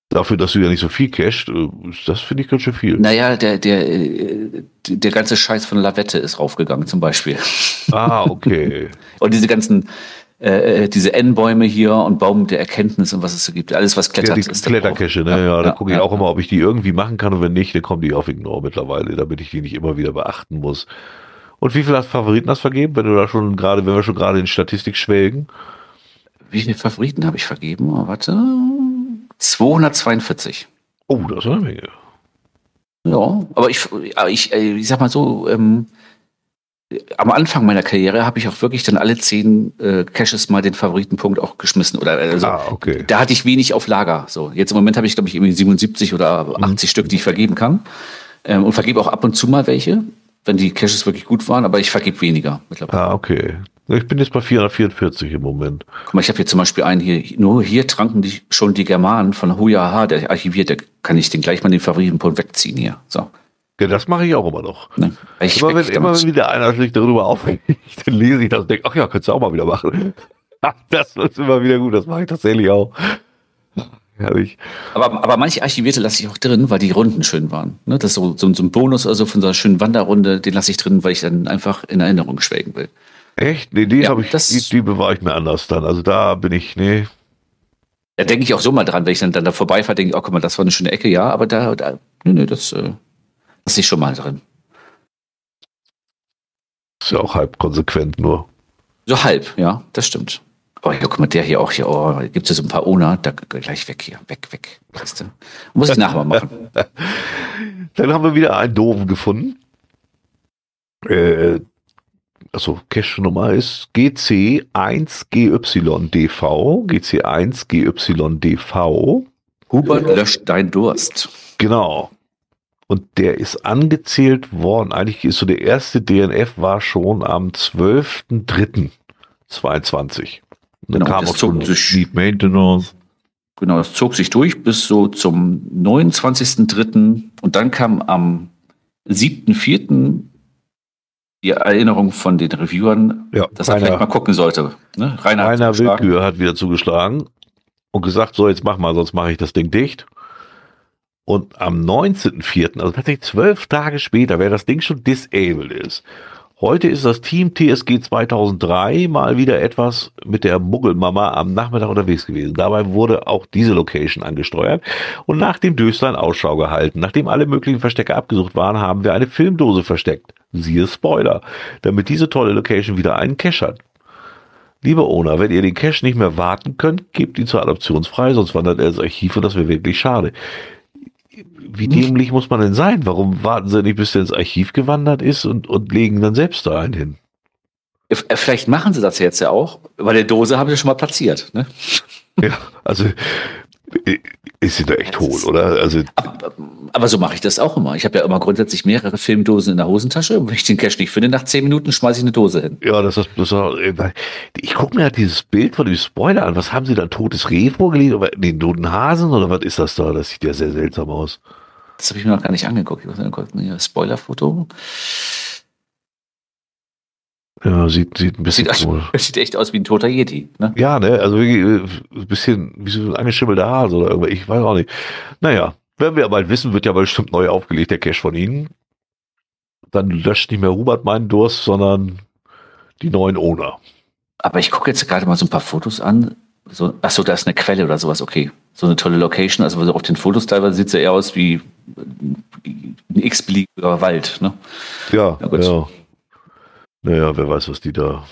Dafür, dass du ja nicht so viel cashst, äh, das finde ich ganz schön viel. Naja, der, der, äh, der ganze Scheiß von Lavette ist raufgegangen, zum Beispiel. Ah, okay. Und diese ganzen, äh, äh, diese N-Bäume hier und Baum der Erkenntnis und was es so gibt. Alles, was Ja, klettert, die ist. Klettercache, ne? Ja, da gucke ich ja, auch immer, ob ich die irgendwie machen kann und wenn nicht, dann kommen die auf Ignore mittlerweile, damit ich die nicht immer wieder beachten muss. Und wie viel hast Favoriten hast vergeben, wenn du da schon gerade, wenn wir schon gerade in Statistik schwelgen? Wie viele Favoriten habe ich vergeben? Oh, warte. 242. Oh, das ist eine Menge. Ja, aber ich, ich, ich sag mal so, ähm, am Anfang meiner Karriere habe ich auch wirklich dann alle zehn äh, Caches mal den Favoritenpunkt auch geschmissen. Oder also, Ah, okay. da hatte ich wenig auf Lager. So, jetzt im Moment habe ich, glaube ich, irgendwie 77 oder 80 Stück, die ich vergeben kann. Ähm, und vergebe auch ab und zu mal welche, wenn die Caches wirklich gut waren, aber ich vergebe weniger mittlerweile. Ah, okay. Ich bin jetzt bei 444 im Moment. Guck mal, ich habe hier zum Beispiel einen hier, nur hier tranken die schon die Germanen von Huyaha, der archiviert, der kann ich den gleich mal den Favoritenpunkt wegziehen hier. So. Ja, das mache ich auch immer noch. Ne? Ich Immer wenn, immer wenn wieder einer sich darüber aufregt, dann lese ich das und denke, ach ja, könntest du auch mal wieder machen. Das ist immer wieder gut, das mache ich tatsächlich auch. Herrlich. aber, aber manche Archivierte lasse ich auch drin, weil die Runden schön waren. Ne? Das ist so, so, so ein Bonus also von so einer schönen Wanderrunde, den lasse ich drin, weil ich dann einfach in Erinnerung schwelgen will. Echt? Nee, die, Ja, habe ich, das- die, die bewahre ich mir anders dann. Also da bin ich, nee. Da denke ich auch so mal dran, wenn ich dann, dann da vorbeifahre, denke ich, oh, guck mal, das war eine schöne Ecke, ja, aber da, da nee, nee, das äh, lasse ich schon mal drin. Ist ja auch halb konsequent nur. So halb, ja, das stimmt. Oh, ja, guck mal, der hier auch hier, oh, gibt es so ein paar Ona, da gleich weg hier, weg, weg. Weißt du? Muss ich nachher mal machen. Dann haben wir wieder einen doofen gefunden. Äh, also Cache-Nummer ist GC1GYDV. GC1GYDV. Hubert löscht dein Durst. Genau. Und der ist angezählt worden. Eigentlich ist so der erste DNF war schon am 12.03.22. Und dann Genau, kam das auch schon zog sich- Need Maintenance. Genau, das zog sich durch bis so zum 29.03. Und dann kam am 7.04. die Erinnerung von den Reviewern, Ja, dass er Rainer- vielleicht mal gucken sollte. Ne? Rainer, Rainer. Willkür hat wieder zugeschlagen und gesagt, so jetzt mach mal, sonst mache ich das Ding dicht. Und am 19.04., also tatsächlich zwölf Tage später, wer das Ding schon disabled ist, heute ist das Team TSG 2003 mal wieder etwas mit der Muggelmama am Nachmittag unterwegs gewesen. Dabei wurde auch diese Location angesteuert und nach dem Döslein Ausschau gehalten. Nachdem alle möglichen Verstecke abgesucht waren, haben wir eine Filmdose versteckt. Siehe Spoiler, damit diese tolle Location wieder einen Cache hat. Lieber Owner, wenn ihr den Cache nicht mehr warten könnt, gebt ihn zur Adoption frei, sonst wandert er ins Archiv und das wäre wirklich schade. Wie dämlich muss man denn sein? Warum warten sie nicht, bis er ins Archiv gewandert ist und, und legen dann selbst da einen hin? Äh, Vielleicht machen sie das jetzt ja auch, weil der Dose haben sie schon mal platziert. Ne? Ja, also äh, ist sie da echt hohl, ist- oder? Also Aber, aber so mache ich das auch immer. Ich habe ja immer grundsätzlich mehrere Filmdosen in der Hosentasche. Und wenn ich den Cash nicht finde, nach zehn Minuten schmeiße ich eine Dose hin. ja, das ist das, das ich gucke mir halt dieses Bild von dem Spoiler an. Was haben sie da? Ein totes Reh vorgelegt? Oder den toten Hasen? Oder was ist das da? Das sieht ja sehr seltsam aus. Das habe ich mir noch gar nicht angeguckt. Ich muss mal gucken. Hier, Spoilerfoto. Ja, sieht, sieht ein bisschen Sieht, komisch. sieht echt aus wie ein toter Yeti. Ne? Ja, ne, also äh, ein bisschen wie so ein angeschimmelter Hase oder irgendwas, ich weiß auch nicht. Naja, werden wir bald wissen, wird ja bestimmt neu aufgelegt, der Cache von Ihnen. Dann löscht nicht mehr Hubert meinen Durst, sondern die neuen Owner. Aber ich gucke jetzt gerade mal so ein paar Fotos an. So, achso, da ist eine Quelle oder sowas. Okay. So eine tolle Location. Also auf den Fotos teilweise sieht es ja eher aus wie ein x-beliebiger Wald. Ne? Ja, Ja, gut. ja. Naja, wer weiß, was die da.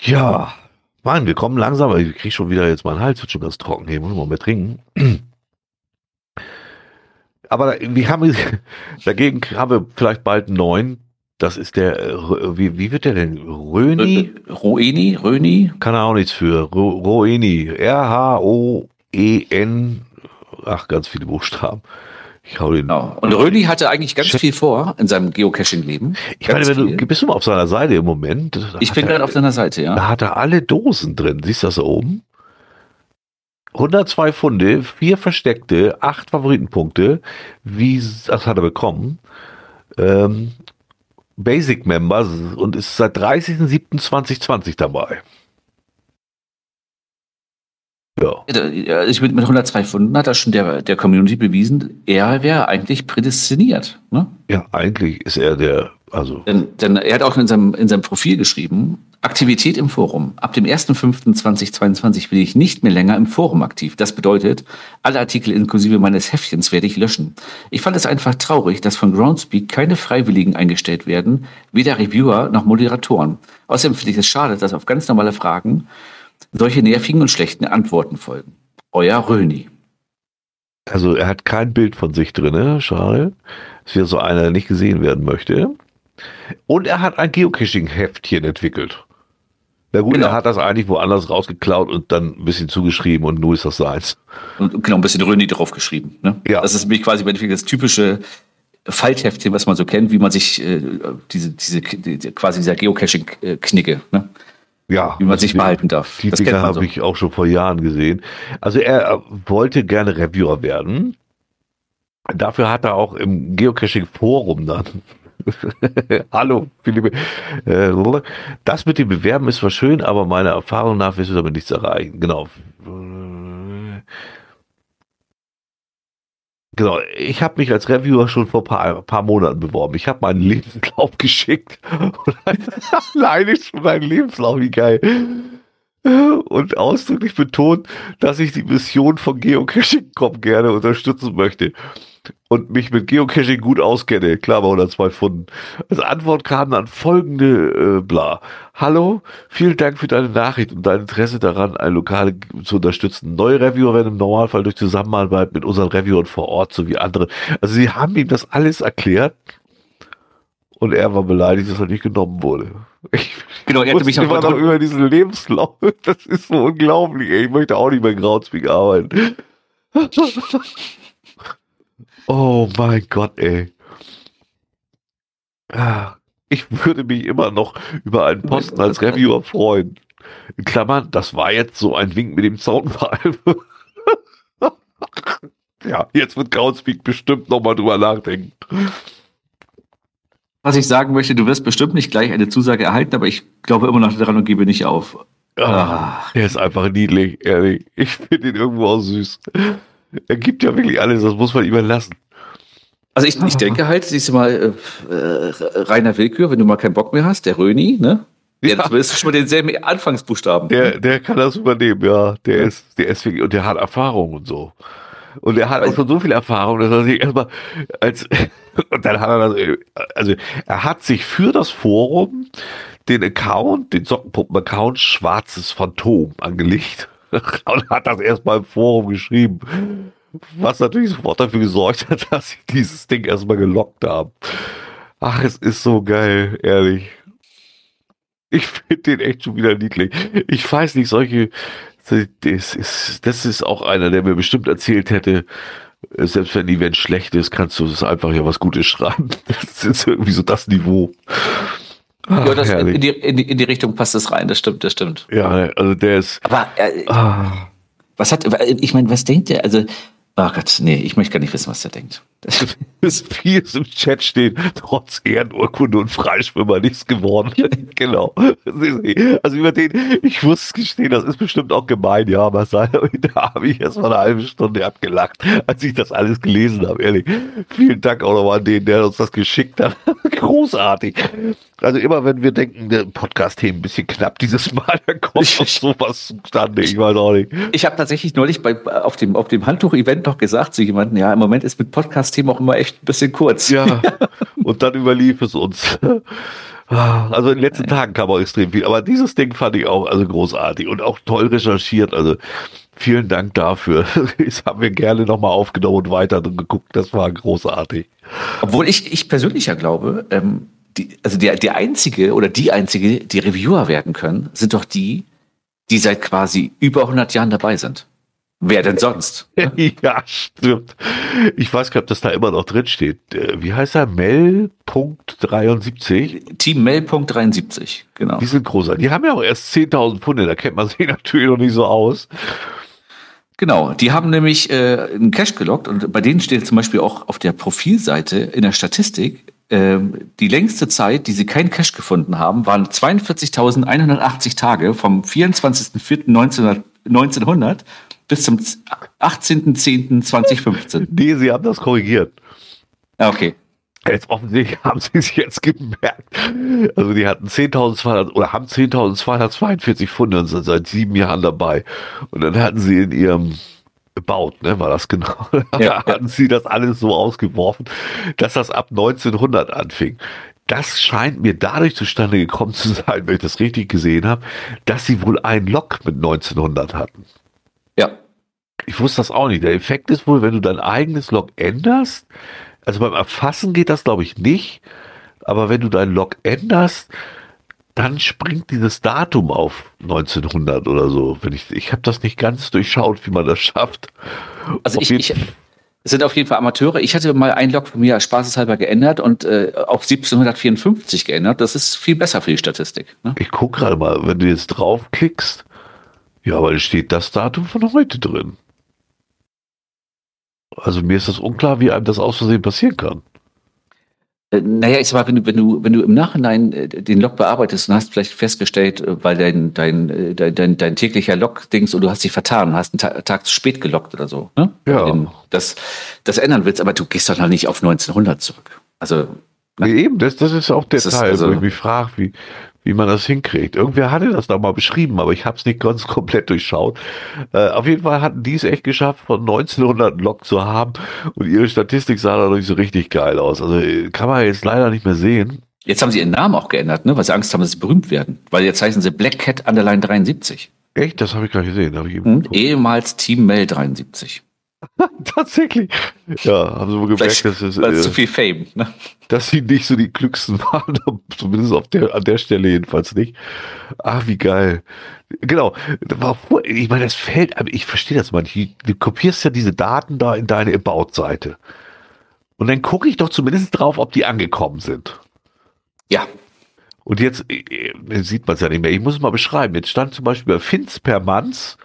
Ja, Mann, wir kommen langsam, ich krieg schon wieder jetzt meinen Hals, wird schon ganz trocken hier, muss mal mehr trinken. Aber wir haben, dagegen haben wir vielleicht bald einen neuen. Das ist der, äh, wie, wie wird der denn? Röni? Roeni, Röni. Kann er auch nichts für. Ro Roeni. R-H-O-E-N. Ach, ganz viele Buchstaben. Ich hau den. Genau. Und Röni hatte eigentlich ganz Chef- viel vor in seinem Geocaching-Leben. Ich meine, du, bist du mal auf seiner Seite im Moment? Da Ich bin er- gerade auf deiner Seite, ja. Da hat er alle Dosen drin. Siehst du das da oben? 102 Funde, vier versteckte, acht Favoritenpunkte. Wie, das hat er bekommen. Ähm, Basic Member und ist seit 30.07.2020 dabei. Ja. Ja, Ich mit, mit 102 Funden hat er schon der, der Community bewiesen, er wäre eigentlich prädestiniert. Ne? Ja, eigentlich ist er der, also, Denn, denn er hat auch in seinem, in seinem Profil geschrieben, Aktivität im Forum. Ab dem 1.5.2022 bin ich nicht mehr länger im Forum aktiv. Das bedeutet, alle Artikel inklusive meines Heftchens werde ich löschen. Ich fand es einfach traurig, dass von Groundspeak keine Freiwilligen eingestellt werden, weder Reviewer noch Moderatoren. Außerdem finde ich es schade, dass auf ganz normale Fragen solche nervigen und schlechten Antworten folgen. Euer Röni. Also er hat kein Bild von sich drin, ne? schade. Es wäre so einer, der nicht gesehen werden möchte. Und er hat ein Geocaching-Heftchen entwickelt. Na gut, Genau. er hat das eigentlich woanders rausgeklaut und dann ein bisschen zugeschrieben und nun ist das seins. Und genau, ein bisschen Röni drauf geschrieben. Ne? Ja. Das ist nämlich quasi das typische Faltheftchen, was man so kennt, wie man sich äh, diese, diese, die, quasi dieser Geocaching-Knicke, ne? Ja. wie man sich behalten darf. Die Das Dinger habe so. ich auch schon vor Jahren gesehen. Also er äh, wollte gerne Reviewer werden. Dafür hat er auch im Geocaching-Forum dann. Hallo, Philippe. Äh, Das mit dem Bewerben ist zwar schön, aber meiner Erfahrung nach wirst du damit nichts erreichen. Genau. Genau, ich habe mich als Reviewer schon vor ein paar, paar Monaten beworben. Ich habe meinen Lebenslauf geschickt. Alleine schon meinen Lebenslauf, wie geil. Und ausdrücklich betont, dass ich die Mission von Geocaching.com gerne unterstützen möchte. Und mich mit Geocaching gut auskenne. Klar, bei 102 Pfunden. Als Antwort kam dann folgende äh, bla. Hallo, vielen Dank für deine Nachricht und dein Interesse daran, ein Lokale zu unterstützen. Neue Reviewer werden im Normalfall durch Zusammenarbeit mit unseren Reviewern vor Ort sowie andere. Also sie haben ihm das alles erklärt und er war beleidigt, dass er nicht genommen wurde. Ich Genau, er hätte mich immer noch über diesen Lebenslauf. Das ist so unglaublich. Ey. Ich möchte auch nicht mehr in Groundspeak arbeiten. Oh mein Gott, ey. Ah, Ich würde mich immer noch über einen Posten als Reviewer freuen. In Klammern, das war jetzt so ein Wink mit dem Zaunpfeil. ja, jetzt wird Groundspeak bestimmt nochmal drüber nachdenken. Was ich sagen möchte, du wirst bestimmt nicht gleich eine Zusage erhalten, aber ich glaube immer noch daran und gebe nicht auf. Ah, der ist einfach niedlich, ehrlich. Ich finde ihn irgendwo auch süß. Er gibt ja wirklich alles, das muss man ihm lassen. Also ich, ich denke halt, siehst du mal, äh, äh, reiner Willkür, wenn du mal keinen Bock mehr hast, der Röni, ne? Der Ja. zumindest schon mal denselben Anfangsbuchstaben. Der, der kann das übernehmen, ja. Der ist, der ist wirklich, und der hat Erfahrung und so. Und er hat auch schon so viel Erfahrung, dass er sich erstmal als, und dann hat er das, also er hat sich für das Forum den Account, den Sockenpuppen-Account Schwarzes Phantom angelegt und hat das erstmal im Forum geschrieben. Was natürlich sofort dafür gesorgt hat, dass sie dieses Ding erstmal gelockt haben. Ach, es ist so geil, ehrlich. Ich finde den echt schon wieder niedlich. Ich weiß nicht, solche, das ist, das ist auch einer, der mir bestimmt erzählt hätte, selbst wenn ein Event schlecht ist, kannst du es einfach ja was Gutes schreiben. Das ist irgendwie so das Niveau. Ach, ja, das, in, die, in, die, in die Richtung passt das rein, das stimmt, das stimmt. ja, also der ist, Aber äh, ah, was hat, ich meine, was denkt der? Also, oh Gott, nee, ich möchte gar nicht wissen, was der denkt. Das, bis vieles im Chat steht, trotz Ehrenurkunde und Freischwimmer nichts geworden. genau. Also über den, ich muss es gestehen, das ist bestimmt auch gemein, ja, aber sei, da habe ich erst mal eine halbe Stunde abgelacht, als ich das alles gelesen habe, ehrlich. Vielen Dank auch nochmal an den, der uns das geschickt hat. Großartig. Also immer wenn wir denken, der Podcast-Themen ein bisschen knapp dieses Mal, dann kommt noch sowas zustande, ich weiß auch nicht. ich habe tatsächlich neulich bei, auf dem, auf dem Handtuch-Event noch gesagt zu jemandem, ja, im Moment ist mit Podcast-Themen auch immer echt ein bisschen kurz. Ja, und dann überlief es uns. Also in den letzten Tagen kam auch extrem viel, aber dieses Ding fand ich auch also großartig und auch toll recherchiert. Also vielen Dank dafür. Das haben wir gerne nochmal aufgenommen und weiter geguckt. Das war großartig. Obwohl ich, ich persönlich ja glaube, ähm, die, also der, der einzige oder die einzige, die Reviewer werden können, sind doch die, die seit quasi über 100 Jahren dabei sind. Wer denn sonst? Ja, stimmt. Ich weiß gar nicht, ob das da immer noch drin steht. Äh, Wie heißt er? Mel.73? Team Mail.73, genau. Die sind großartig. Die haben ja auch erst 10.000 Pfunde. Da kennt man sich natürlich noch nicht so aus. Genau, die haben nämlich äh, einen Cache gelockt und bei denen steht zum Beispiel auch auf der Profilseite in der Statistik, ähm, die längste Zeit, die sie keinen Cache gefunden haben, waren 42.180 Tage vom 24.04.1900 bis zum 18.10.2015. Nee, sie haben das korrigiert. Ja, okay. Jetzt offensichtlich haben sie es jetzt gemerkt. Also die hatten 10.200 oder haben 10.242 Funde und sind seit sieben Jahren dabei. Und dann hatten sie in ihrem About, ne, war das genau. Ja, da hatten sie das alles so ausgeworfen, dass das ab 1900 anfing. Das scheint mir dadurch zustande gekommen zu sein, wenn ich das richtig gesehen habe, dass sie wohl einen Lok mit 1900 hatten. Ich wusste das auch nicht. Der Effekt ist wohl, wenn du dein eigenes Log änderst, also beim Erfassen geht das glaube ich nicht, aber wenn du dein Log änderst, dann springt dieses Datum auf 1900 oder so. Wenn ich ich habe das nicht ganz durchschaut, wie man das schafft. Also ich, ich sind auf jeden Fall Amateure. Ich hatte mal ein Log von mir spaßeshalber geändert und äh, auf 1754 geändert. Das ist viel besser für die Statistik. Ne? Ich gucke gerade mal, wenn du jetzt draufklickst, ja, aber es steht das Datum von heute drin. Also mir ist das unklar, wie einem das aus Versehen passieren kann. Äh, naja, ich sag mal, wenn du, wenn du, wenn du im Nachhinein äh, den Log bearbeitest und hast vielleicht festgestellt, äh, weil dein, dein, dein, dein, dein täglicher Log-Dings und du hast dich vertan, hast einen Ta Tag zu spät gelockt oder so, ne? Ja. Das, das ändern willst, aber du gehst doch noch nicht auf 1900 zurück. Also. Nee, eben, das, das ist auch der Teil, also, wo ich mich frage, wie, wie man das hinkriegt. Irgendwer hatte das da mal beschrieben, aber ich habe es nicht ganz komplett durchschaut. Äh, auf jeden Fall hatten die es echt geschafft, von 1900 Lok zu haben und ihre Statistik sah dadurch so richtig geil aus. Also äh, kann man jetzt leider nicht mehr sehen. Jetzt haben sie ihren Namen auch geändert, ne? weil sie Angst haben, dass sie berühmt werden. Weil jetzt heißen sie Black Cat Underline 73. Echt? Das habe ich gar nicht gesehen. Ich mhm. ehemals Team Mel 73. Tatsächlich. Ja, haben sie wohl gemerkt, dass es. Äh, zu viel Fame, ne? Dass sie nicht so die klügsten waren, zumindest auf der, an der Stelle jedenfalls nicht. Ah, wie geil. Genau. Ich meine, das fällt, ich verstehe das mal. Du, du kopierst ja diese Daten da in deine About-Seite. Und dann gucke ich doch zumindest drauf, ob die angekommen sind. Ja. Und jetzt äh, äh, sieht man es ja nicht mehr. Ich muss es mal beschreiben. Jetzt stand zum Beispiel bei Fins per Manns,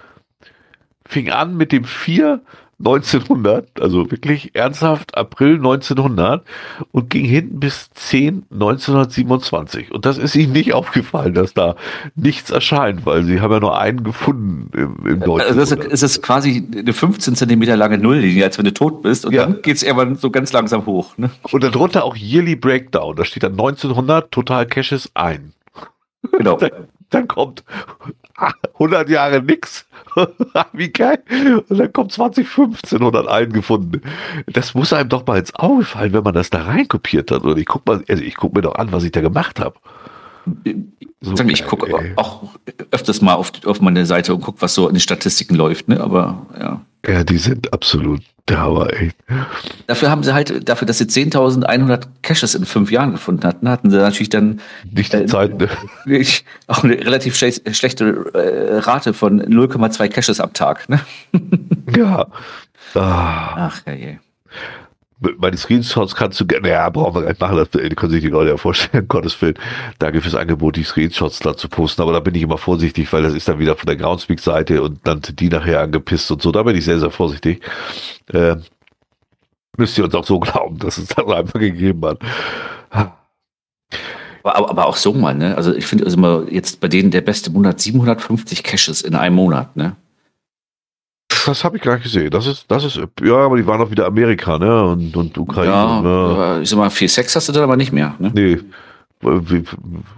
fing an mit dem 4 1900, also wirklich ernsthaft April 1900 und ging hinten bis 10 1927. Und das ist ihnen nicht aufgefallen, dass da nichts erscheint, weil sie haben ja nur einen gefunden im, im Deutschen. Also es ist quasi eine 15 Zentimeter lange Nulllinie, als wenn du tot bist und ja. dann geht es irgendwann so ganz langsam hoch. Ne? Und darunter auch Yearly Breakdown, da steht dann 1900 Total Caches ein. Genau. dann, kommt 100 Jahre nix Wie geil. Und dann kommt 2015 und hat einen gefunden. Das muss einem doch mal ins Auge fallen, wenn man das da reinkopiert hat. Und ich guck mal, also ich guck mir doch an, was ich da gemacht habe. So ich gucke auch öfters mal auf, auf meine Seite und gucke, was so in den Statistiken läuft, ne? Aber ja. Ja, die sind absolut da war echt. Dafür haben sie halt, dafür, dass sie 10.100 Caches in fünf Jahren gefunden hatten, hatten sie natürlich dann nicht die äh, Zeit, ne? auch eine relativ schle schlechte äh, Rate von 0,2 Caches am Tag. Ne? Ja. Ah. Ach, ja, je meine Screenshots kannst du gerne, ja, brauchen wir gar nicht machen, das können sich die Leute ja vorstellen, Gottes Willen. Danke fürs Angebot, die Screenshots da zu posten, aber da bin ich immer vorsichtig, weil das ist dann wieder von der Groundspeak-Seite und dann sind die nachher angepisst und so, da bin ich sehr, sehr vorsichtig. Äh, müsst ihr uns auch so glauben, dass es das einfach gegeben hat. Aber, aber auch so mal, ne? Also ich finde also mal jetzt bei denen der beste Monat 750 Caches in einem Monat, ne? Das habe ich gar nicht gesehen. Das ist, das ist, ja, aber die waren auch wieder Amerika, ne? Und, und Ukraine. Ja, ne? ich sag mal, viel Sex hast du dann aber nicht mehr, ne? Nee. Wie,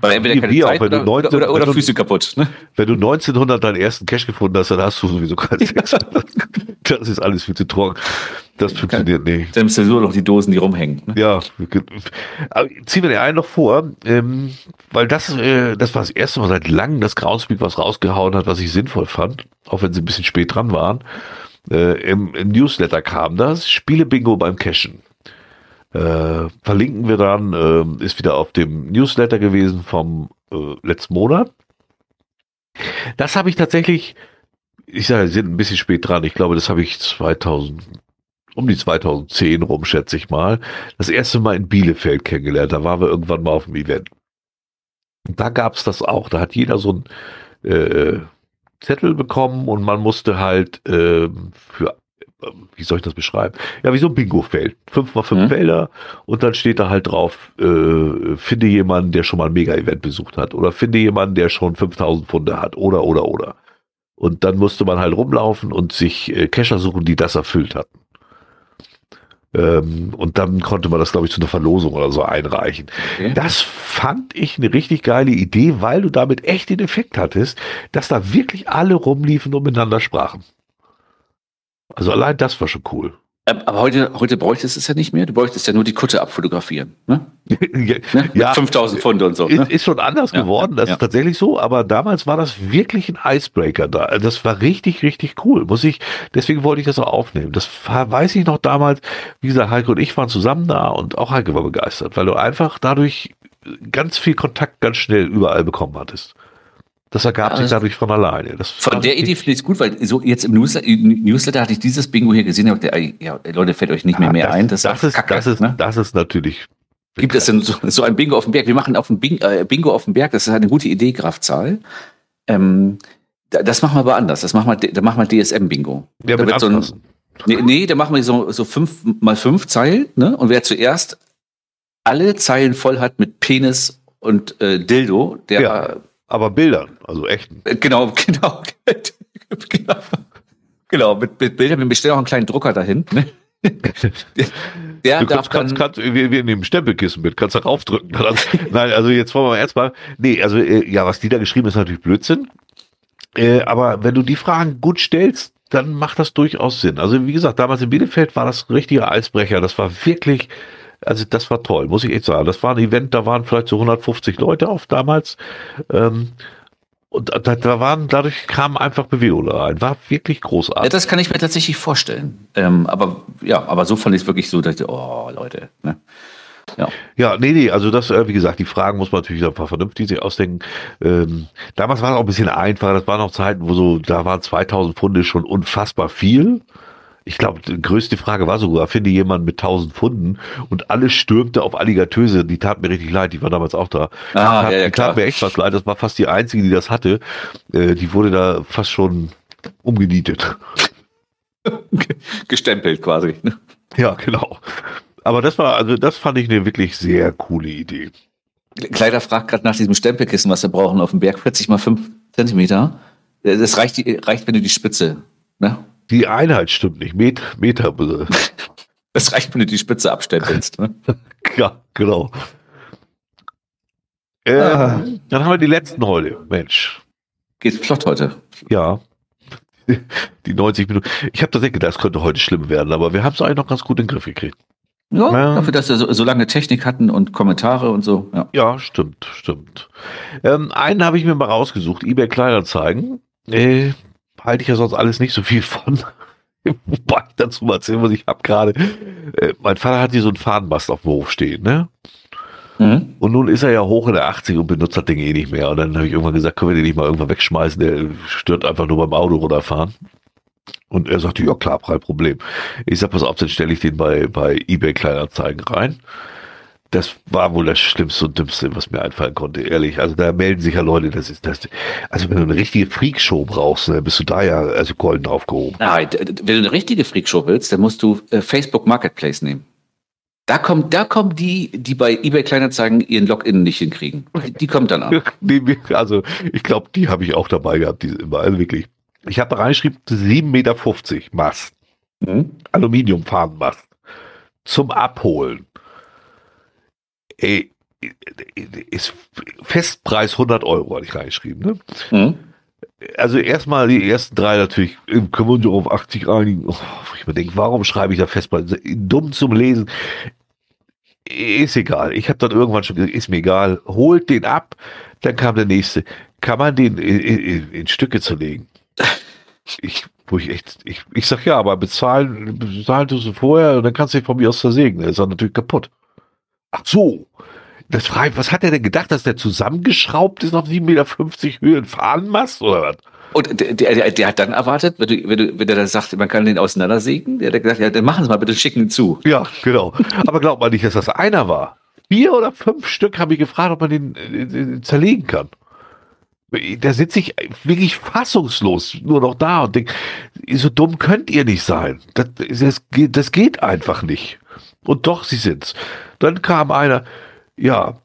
Weil entweder keine Zeit auch, oder, 19, oder, oder, Füße kaputt. Ne? Wenn du 1900 deinen ersten Cash gefunden hast, dann hast du sowieso keinen Sex. das ist alles viel zu trocken. Das funktioniert nicht. Dann bist du nur noch die Dosen, die rumhängen. Ne? Ja, aber ziehen wir den einen noch vor, ähm, weil das, äh, das war das erste Mal seit langem, dass Groundspeak was rausgehauen hat, was ich sinnvoll fand, auch wenn sie ein bisschen spät dran waren. Äh, im, im, Newsletter kam das, Spiele-Bingo beim Cashen. Äh, verlinken wir dann, äh, ist wieder auf dem Newsletter gewesen vom äh, letzten Monat. Das habe ich tatsächlich, ich sage, sind ein bisschen spät dran. Ich glaube, das habe ich 2000, um die 2010 rum, schätze ich mal, das erste Mal in Bielefeld kennengelernt. Da waren wir irgendwann mal auf dem Event. Und da gab es das auch. Da hat jeder so ein äh, Zettel bekommen und man musste halt äh, für wie soll ich das beschreiben? Ja, wie so ein Bingo-Feld. Fünf mal fünf mhm. Felder und dann steht da halt drauf, äh, finde jemanden, der schon mal ein Mega-Event besucht hat oder finde jemanden, der schon 5000 Pfunde hat oder, oder, oder. Und dann musste man halt rumlaufen und sich äh, Cacher suchen, die das erfüllt hatten. Ähm, und dann konnte man das, glaube ich, zu einer Verlosung oder so einreichen. Okay. Das fand ich eine richtig geile Idee, weil du damit echt den Effekt hattest, dass da wirklich alle rumliefen und miteinander sprachen. Also allein das war schon cool. Ähm, aber heute, heute bräuchtest du es ja nicht mehr. Du bräuchtest ja nur die Kutte abfotografieren. Ne? ja, 5000 Pfund und so. Ist, ne? ist schon anders ja, geworden, das ja. ist tatsächlich so, aber damals war das wirklich ein Icebreaker da. Das war richtig, richtig cool. Muss ich, deswegen wollte ich das auch aufnehmen. Das war, weiß ich noch damals, wie gesagt, Heike und ich waren zusammen da und auch Heike war begeistert, weil du einfach dadurch ganz viel Kontakt ganz schnell überall bekommen hattest. Das ergab ja, sich dadurch von alleine. Das von der Idee finde ich es gut, weil so jetzt im Newsletter, Newsletter, hatte ich dieses Bingo hier gesehen. Und der, ja, Leute, fällt euch nicht mehr, ja, mehr das, ein. Das, das, ist, Kacke, das, ist, ne? das ist natürlich. Gibt es denn so, so, ein Bingo auf dem Berg? Wir machen auf dem Bing, äh, Bingo auf dem Berg. Das ist eine gute Idee, Grafzahl. Ähm, das machen wir aber anders. Das machen wir, da machen wir DSM-Bingo. Ja, da wird so ein, nee, nee, da machen wir so, so fünf mal fünf Zeilen. Ne? Und wer zuerst alle Zeilen voll hat mit Penis und äh, Dildo, der ja aber Bildern, also echten. Äh, genau, genau. genau. Genau, mit, mit Bildern. Wir stellen auch einen kleinen Drucker dahin. Ne? Der du kannst, kannst, kannst, wir, wir nehmen Stempelkissen mit, kannst da raufdrücken. Nein, also jetzt wollen wir erstmal. Nee, also äh, ja, was die da geschrieben ist, natürlich Blödsinn. Äh, aber wenn du die Fragen gut stellst, dann macht das durchaus Sinn. Also wie gesagt, damals in Bielefeld war das ein richtiger Eisbrecher. Das war wirklich also das war toll, muss ich echt sagen. Das war ein Event, da waren vielleicht so 150 Leute auf damals. Ähm, und da, da, waren, dadurch kam einfach Bewegung rein. War wirklich großartig. Ja, das kann ich mir tatsächlich vorstellen. Ähm, aber ja, aber so fand ich es wirklich so, dass ich, oh Leute, ne? Ja. ja, nee, nee, also das, äh, wie gesagt, die Fragen muss man natürlich einfach vernünftig sich ausdenken. Ähm, damals war es auch ein bisschen einfacher, das waren noch Zeiten, wo so, da waren 2000 Pfunde schon unfassbar viel ich glaube, die größte Frage war sogar, finde jemand mit 1000 Pfunden und alles stürmte auf Alligatöse. Die tat mir richtig leid, die war damals auch da. Ah, die tat, ja, ja, die tat mir echt was leid. Das war fast die einzige, die das hatte. Äh, die wurde da fast schon umgenietet. Gestempelt quasi. Ne? Ja, genau. Aber das war, also das fand ich eine wirklich sehr coole Idee. Kleider fragt gerade nach diesem Stempelkissen, was wir brauchen auf dem Berg. 40 mal 5 Zentimeter. Das reicht, reicht wenn du die Spitze, ne? Die Einheit stimmt nicht. Met Meter. Es reicht, wenn du die Spitze abstempelst. Ne? ja, genau. Äh, ah. Dann haben wir die letzten heute. Mensch. Geht flott heute. Ja. Die 90 Minuten. Ich habe tatsächlich gedacht, das könnte heute schlimm werden, aber wir haben es eigentlich noch ganz gut in den Griff gekriegt. Ja, ja. dafür, dass wir so, so, lange Technik hatten und Kommentare und so. Ja, ja stimmt, stimmt. Ähm, einen habe ich mir mal rausgesucht, eBay Kleinanzeigen. Äh, halte ich ja sonst alles nicht so viel von. Wobei ich dazu mal erzählen, was ich habe gerade. Äh, mein Vater hat hier so einen Fahnenmast auf dem Hof stehen, ne? Mhm. Und nun ist er ja hoch in der 80 und benutzt das Ding eh nicht mehr. Und dann habe ich irgendwann gesagt, können wir den nicht mal irgendwann wegschmeißen? Der stört einfach nur beim Auto runterfahren. Und er sagte, ja klar, kein Problem. Ich sag, pass auf, dann stelle ich den bei, bei eBay Kleinanzeigen rein das war wohl das Schlimmste und Dümmste, was mir einfallen konnte, ehrlich. Also da melden sich ja Leute, das ist das. Also wenn du eine richtige Freakshow brauchst, dann bist du da ja also golden aufgehoben. Nein, wenn du eine richtige Freakshow willst, dann musst du äh, Facebook Marketplace nehmen. Da kommt, da kommen die, die bei eBay Kleinanzeigen ihren Login nicht hinkriegen. Die, die kommt dann an. also ich glaube, die habe ich auch dabei gehabt, diese immer, also wirklich. Ich habe reingeschrieben, 7,50 Meter Mast. Mhm. Aluminiumfahnenmast. Zum Abholen ey, ist Festpreis 100 Euro, hatte ich reingeschrieben. Ne? Mhm. Also erstmal die ersten drei natürlich, können wir uns auf 80 einigen. Oh, ich mir denke, warum schreibe ich da Festpreis? Dumm zum Lesen. Ist egal. Ich habe dann irgendwann schon gesagt, ist mir egal. Holt den ab. Dann kam der nächste. Kann man den in, in, in Stücke zerlegen? Ich, wo ich echt, ich, ich sag ja, aber bezahlen, bezahlen du sie vorher und dann kannst du dich von mir aus zersägen. Der ist dann natürlich kaputt. Ach so. Das frage was hat er denn gedacht, dass der zusammengeschraubt ist auf 7,50 Meter Höhe und Fahnenmast oder was? Und der, der, der, hat dann erwartet, wenn, du, wenn, du, wenn der dann sagt, man kann den auseinandersägen, der hat gesagt, ja, dann machen Sie mal bitte, schicken ihn zu. Ja, genau. Aber glaubt man nicht, dass das einer war. Vier oder fünf Stück habe ich gefragt, ob man den äh, zerlegen kann. Da sitze ich wirklich fassungslos nur noch da und denke, so dumm könnt ihr nicht sein. Das, das, das geht einfach nicht. Und doch, sie sind's. Dann kam einer, ja,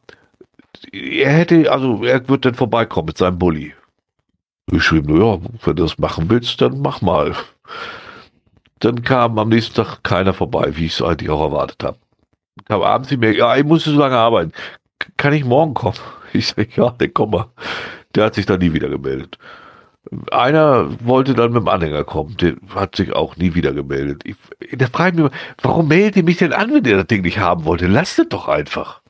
er hätte, also er wird dann vorbeikommen mit seinem Bulli. Ich schrieb nur, ja, wenn du das machen willst, dann mach mal. Dann kam am nächsten Tag keiner vorbei, wie ich es eigentlich auch erwartet habe. Kam abends nicht mehr, ja, ich muss so lange arbeiten. Kann ich morgen kommen? Ich sage, ja, dann komm mal. Der hat sich dann nie wieder gemeldet. Einer wollte dann mit dem Anhänger kommen, der hat sich auch nie wieder gemeldet. Ich, da frage ich mich, warum meldet ihr mich denn an, wenn ihr das Ding nicht haben wollt? Lasst es doch einfach.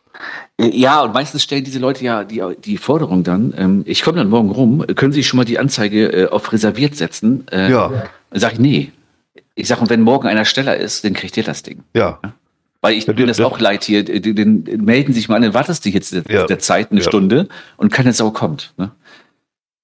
Ja, und meistens stellen diese Leute ja die, die Forderung dann, ähm, ich komme dann morgen rum, können Sie schon mal die Anzeige äh, auf reserviert setzen? Äh, Ja. Dann sag ich, nee. Ich sage, und wenn morgen einer Steller ist, dann kriegt ihr das Ding. Ja. Weil ich Ja, mir das das- auch leid hier, die, die, melden sich mal an, dann wartest du jetzt der, Ja. der Zeit eine Ja. Stunde und keine Sau kommt. Ne?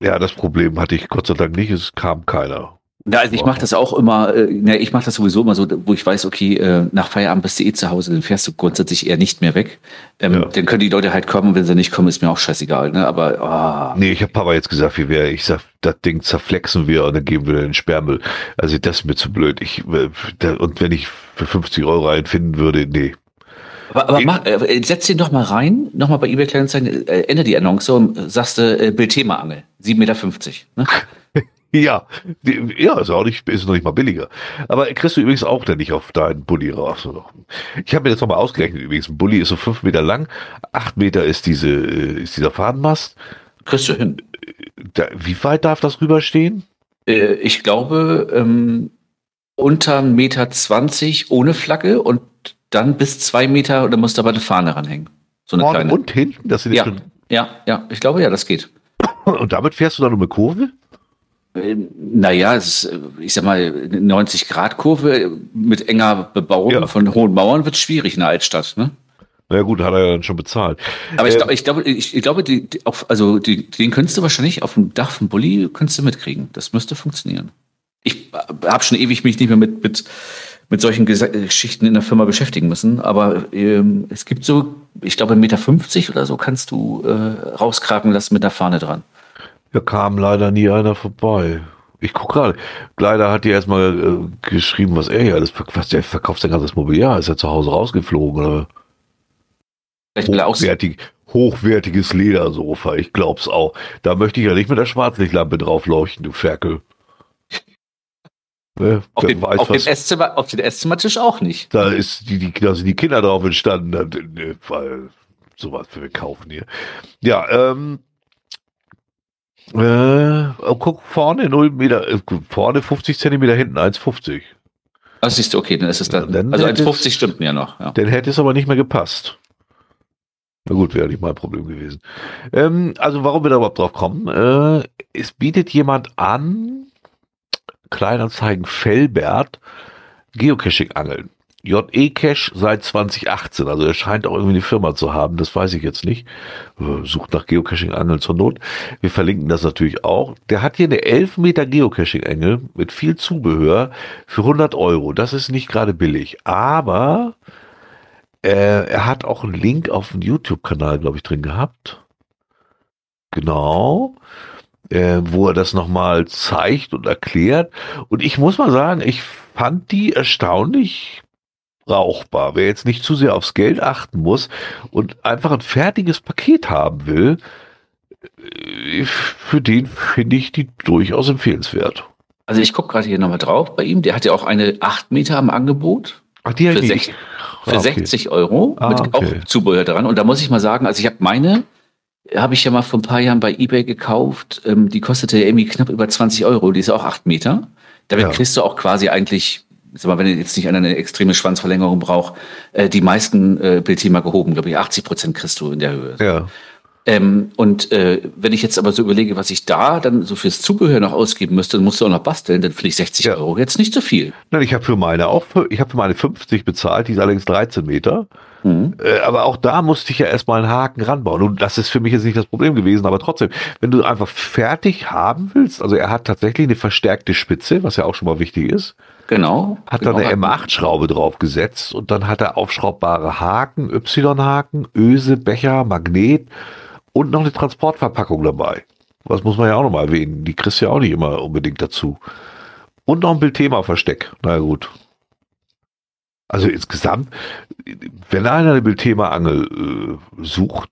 Ja, das Problem hatte ich Gott sei Dank nicht, es kam keiner. Ja, also ich mache das auch immer, äh, ne, ich mache das sowieso immer so, wo ich weiß, okay, äh, nach Feierabend bist du eh zu Hause, dann fährst du grundsätzlich eher nicht mehr weg. Ähm, Ja. Dann können die Leute halt kommen, wenn sie nicht kommen, ist mir auch scheißegal. Ne? Aber ah, Nee, ich habe Papa jetzt gesagt, wie wäre, ich sag, das Ding zerflexen wir und dann geben wir den Sperrmüll. Also das ist mir zu blöd. Ich, äh, und wenn ich für 50 Euro einen finden würde, nee. Aber, aber mach, äh, setz den doch mal rein, nochmal bei eBay Kleinanzeigen, äh, ändere die Annonce und äh, sagst du, äh, Bildthema-Angel, 7,50 Meter. Ne? Ja, die- ja, ist auch nicht, ist noch nicht mal billiger. Aber kriegst du übrigens auch dann nicht auf deinen Bulli raus. Ich habe mir jetzt nochmal ausgerechnet, übrigens, ein Bulli ist so fünf Meter lang, acht Meter ist diese, äh, ist dieser Fahnenmast. Kriegst du hin. Da, wie weit darf das rüberstehen? Äh, ich glaube, ähm, unter 1,20 Meter ohne Flagge und dann bis zwei Meter und dann musst du aber eine Fahne ranhängen. So eine Vorne kleine. und hinten? Das sind Ja. jetzt Ja, ja, ich glaube ja, das geht. schon, und damit fährst du dann um eine Kurve? Ähm, Naja, es ist, äh, ich sag mal, eine 90-Grad-Kurve mit enger Bebauung Ja. von hohen Mauern wird schwierig in der Altstadt. Ne? Na ja, gut, hat er ja dann schon bezahlt. Aber ich, Äh, glaube, ich glaube, ich, glaube, die, die, auf, also die, den könntest du wahrscheinlich auf dem Dach vom Bulli könntest du mitkriegen. Das müsste funktionieren. Ich habe schon ewig mich nicht mehr mit, mit, mit solchen Gesa- Geschichten in der Firma beschäftigen müssen. Aber ähm, es gibt so, ich glaube, 1,50 Meter oder so kannst du äh, rauskraken lassen mit der Fahne dran. Da kam leider nie einer vorbei. Ich guck gerade. Leider hat die erstmal äh, geschrieben, was er hier alles verkauft. Der verkauft sein ganzes Mobiliar. Ist er zu Hause rausgeflogen oder? Vielleicht will er auch Hochwertig, hochwertiges Ledersofa. Ich glaub's auch. Da möchte ich ja nicht mit der Schwarzlichtlampe drauf leuchten, du Ferkel. Ne, auf, dem, weiß, auf, dem Esszimmer, auf den Esszimmertisch auch nicht. da ist die, die, da sind die Kinder drauf entstanden, ne, weil sowas wir kaufen hier. Ja, ähm, äh, oh, guck, vorne 0 Meter, äh, vorne 50 Zentimeter, hinten 1,50. Das siehst du, okay, dann ist es dann. Ja, dann also hätte es- 1,50 stimmt ja noch. Ja. Dann hätte es aber nicht mehr gepasst. Na gut, wäre nicht mein Problem gewesen. Ähm, also warum wir da überhaupt drauf kommen? Äh, es bietet jemand an, Kleinanzeigen Fellbert, Geocaching-Angeln. JE Cache seit 2018, also er scheint auch irgendwie eine Firma zu haben, das weiß ich jetzt nicht. Äh, Sucht nach Geocaching-Angeln zur Not. Wir verlinken das natürlich auch. Der hat hier eine 11 Meter Geocaching-Angel mit viel Zubehör für 100 Euro. Das ist nicht gerade billig, aber äh, er hat auch einen Link auf dem YouTube-Kanal, glaube ich, drin gehabt. Genau. Äh, wo er das nochmal zeigt und erklärt. Und ich muss mal sagen, ich fand die erstaunlich brauchbar. Wer jetzt nicht zu sehr aufs Geld achten muss und einfach ein fertiges Paket haben will, äh, für den finde ich die durchaus empfehlenswert. Also ich gucke gerade hier nochmal drauf bei ihm. Der hat ja auch eine 8 Meter am Angebot Ach, die Für die- sech- für Ah, okay. 60 Euro Ah, mit okay. auch Zubehör dran. Und da muss ich mal sagen, also ich habe meine, habe ich ja mal vor ein paar Jahren bei eBay gekauft. Ähm, die kostete irgendwie knapp über 20 Euro. Die ist auch 8 Meter. Damit Ja. kriegst du auch quasi eigentlich, sag mal, wenn du jetzt nicht eine extreme Schwanzverlängerung braucht, äh, die meisten äh, Bildthema gehoben. Glaube ich, 80 Prozent kriegst du in der Höhe. Ja. Ähm, und äh, wenn ich jetzt aber so überlege, was ich da dann so fürs Zubehör noch ausgeben müsste, dann musst du auch noch basteln, dann finde ich 60 Ja. Euro jetzt nicht so viel. Nein, ich habe für meine auch, ich habe für meine 50 bezahlt, die ist allerdings 13 Meter. Mhm. Äh, aber auch da musste ich ja erstmal einen Haken ranbauen. Und das ist für mich jetzt nicht das Problem gewesen, aber trotzdem, wenn du einfach fertig haben willst, also er hat tatsächlich eine verstärkte Spitze, was ja auch schon mal wichtig ist, Genau. hat genau. da eine M8-Schraube drauf gesetzt und dann hat er aufschraubbare Haken, Y-Haken, Öse, Becher, Magnet und noch eine Transportverpackung dabei. Das muss man ja auch noch mal erwähnen. Die kriegst du ja auch nicht immer unbedingt dazu. Und noch ein Bildthema-Versteck. Na gut. Also insgesamt, wenn einer eine Bildthema-Angel äh, sucht,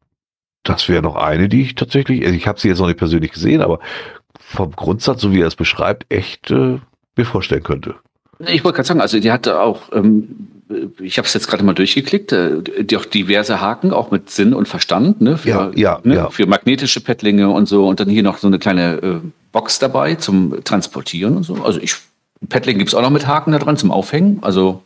das wäre noch eine, die ich tatsächlich, also ich habe sie jetzt noch nicht persönlich gesehen, aber vom Grundsatz, so wie er es beschreibt, echt äh, mir vorstellen könnte. Ich wollte gerade sagen, also die hatte auch, ähm, ich habe es jetzt gerade mal durchgeklickt, äh, auch diverse Haken, auch mit Sinn und Verstand, ne, für, Ja, ja, ne, ja. für magnetische Pettlinge und so. Und dann hier noch so eine kleine äh, Box dabei zum Transportieren und so. Also ich, Pettling gibt es auch noch mit Haken da dran zum Aufhängen. Also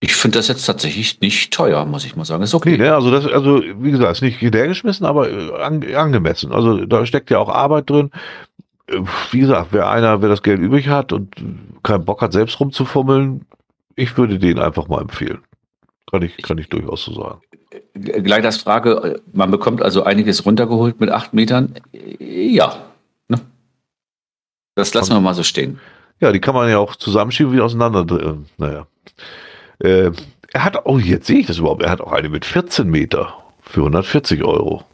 ich finde das jetzt tatsächlich nicht teuer, muss ich mal sagen. Ist okay. Nee, ne, also das, also wie gesagt, ist nicht hinterhergeschmissen, aber äh, ange- angemessen. Also da steckt ja auch Arbeit drin. Äh, Wie gesagt, wer einer, wer das Geld übrig hat und keinen Bock hat, selbst rumzufummeln, ich würde den einfach mal empfehlen. Kann ich, kann ich durchaus so sagen. G- Gleich als Frage, äh, man bekommt also einiges runtergeholt mit acht Metern. Äh, Ja. Ne? Das lassen wir mal so stehen. Ja, die kann man ja auch zusammenschieben, wie auseinander. äh, Naja. Äh, er hat, oh, jetzt sehe ich das überhaupt. Er hat auch eine mit 14 Meter für 140 Euro.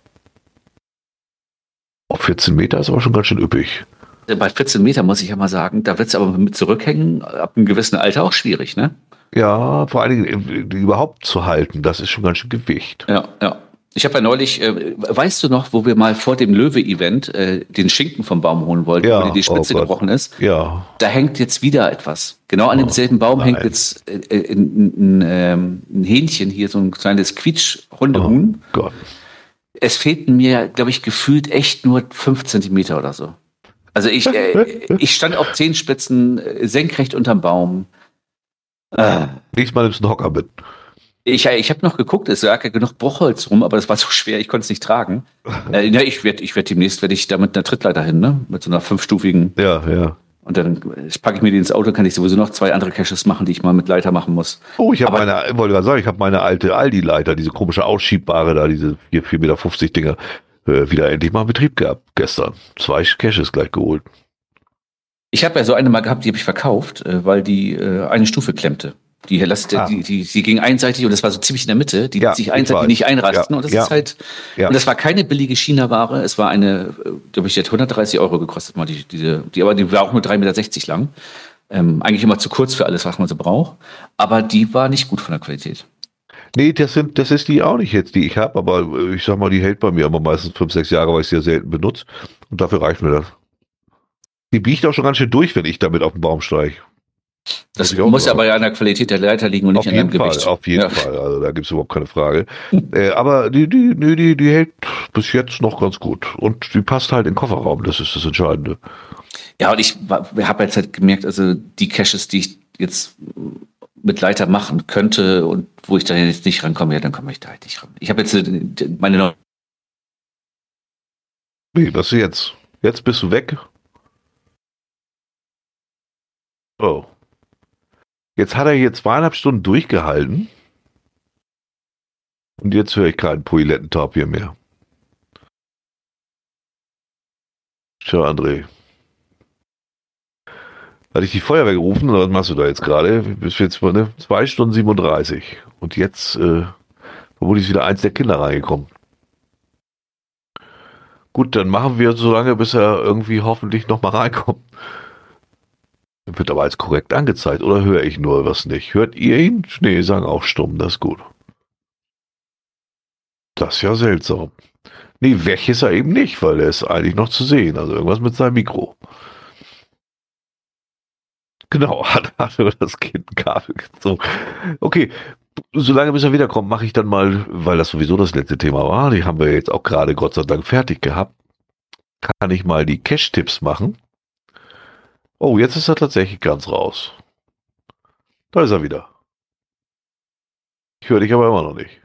Auf 14 Meter ist aber schon ganz schön üppig. Bei 14 Metern muss ich ja mal sagen, da wird es aber mit Zurückhängen ab einem gewissen Alter auch schwierig, ne? Ja, vor allen Dingen äh, die überhaupt zu halten, das ist schon ganz schön Gewicht. Ja, ja. Ich habe ja neulich, äh, weißt du noch, wo wir mal vor dem Löwe-Event äh, den Schinken vom Baum holen wollten, Ja, wo die Spitze oh gebrochen ist? Ja, Da hängt jetzt wieder etwas. Genau an Oh, demselben Baum hängt nein. jetzt äh, äh, ein, ein, ähm, ein Hähnchen hier, so ein kleines Quietsch-Hundehuhn. oh Gott. Es fehlten mir, glaube ich, gefühlt echt nur fünf Zentimeter oder so. Also ich, äh, ich stand auf Zehenspitzen äh, senkrecht unterm Baum. Äh, Nächstes Mal nimmst du einen Hocker mit. Ich ich habe noch geguckt, es lag ja genug Bruchholz rum, aber das war so schwer, ich konnte es nicht tragen. Äh, ja, ich werde ich werd demnächst werd ich da mit einer Trittleiter hin, ne? mit so einer fünfstufigen. Ja, ja. Und dann äh, packe ich mir die ins Auto, kann ich sowieso noch zwei andere Caches machen, die ich mal mit Leiter machen muss. Oh, ich habe meine, wollte gerade sagen, ich habe meine alte Aldi-Leiter, diese komische Ausschiebare da, diese 4, 4,50 Meter Dinger, äh, wieder endlich mal in Betrieb gehabt gestern. Zwei Caches gleich geholt. Ich habe ja so eine mal gehabt, die habe ich verkauft, äh, weil die äh, eine Stufe klemmte. Die, lässt, Ah. die, die, die ging einseitig und das war so ziemlich in der Mitte. Die Ja, sich ich einseitig nicht einrasten. Ja, Und das ja, ist halt, ja. und das war keine billige China-Ware. Es war eine, äh, glaube ich, die hat 130 Euro gekostet, mal die, diese, die, aber die war auch nur 3,60 Meter lang. Ähm, eigentlich immer zu kurz für alles, was man so braucht. Aber die war nicht gut von der Qualität. Nee, das sind, das ist die auch nicht jetzt, die ich habe, aber äh, ich sag mal, die hält bei mir aber meistens fünf, sechs Jahre, weil ich sie ja selten benutze. Und dafür reicht mir das. Die biegt auch schon ganz schön durch, wenn ich damit auf den Baum steige. Das Muss aber ja an der Qualität der Leiter liegen und nicht an deinem Fall, Gewicht. auf jeden ja. Fall. Also da gibt's überhaupt keine Frage. äh, aber die, die, die, die hält bis jetzt noch ganz gut. Und die passt halt in den Kofferraum, das ist das Entscheidende. Ja, und ich habe jetzt halt gemerkt, also die Caches, die ich jetzt mit Leiter machen könnte und wo ich da jetzt nicht rankomme, ja, dann komme ich da halt nicht ran. Ich habe jetzt äh, meine neue Nee, was jetzt? Jetzt bist du weg. Oh. Jetzt hat er hier zweieinhalb Stunden durchgehalten. Und jetzt höre ich keinen Poilettentab hier mehr. Tja, André. Hatte ich die Feuerwehr gerufen oder was machst du da jetzt gerade? Bis jetzt mal, ne? Zwei Stunden 37. Und jetzt, äh, vermutlich ist wieder eins der Kinder reingekommen. Gut, dann machen wir so lange, bis er irgendwie hoffentlich noch mal reinkommt. Wird aber als korrekt angezeigt, oder höre ich nur was nicht? Hört ihr ihn? Nee, sagen auch stumm, das ist gut. Das ist ja seltsam. Nee, weg ist er eben nicht, weil er ist eigentlich noch zu sehen. Also irgendwas mit seinem Mikro. Genau, hat, hat das Kind ein Kabel gezogen. Okay, solange bis er wiederkommt, mache ich dann mal, weil das sowieso das letzte Thema war, die haben wir jetzt auch gerade Gott sei Dank fertig gehabt, kann ich mal die Cash-Tipps machen. Oh, jetzt ist er tatsächlich ganz raus. Da ist er wieder. Ich höre dich aber immer noch nicht.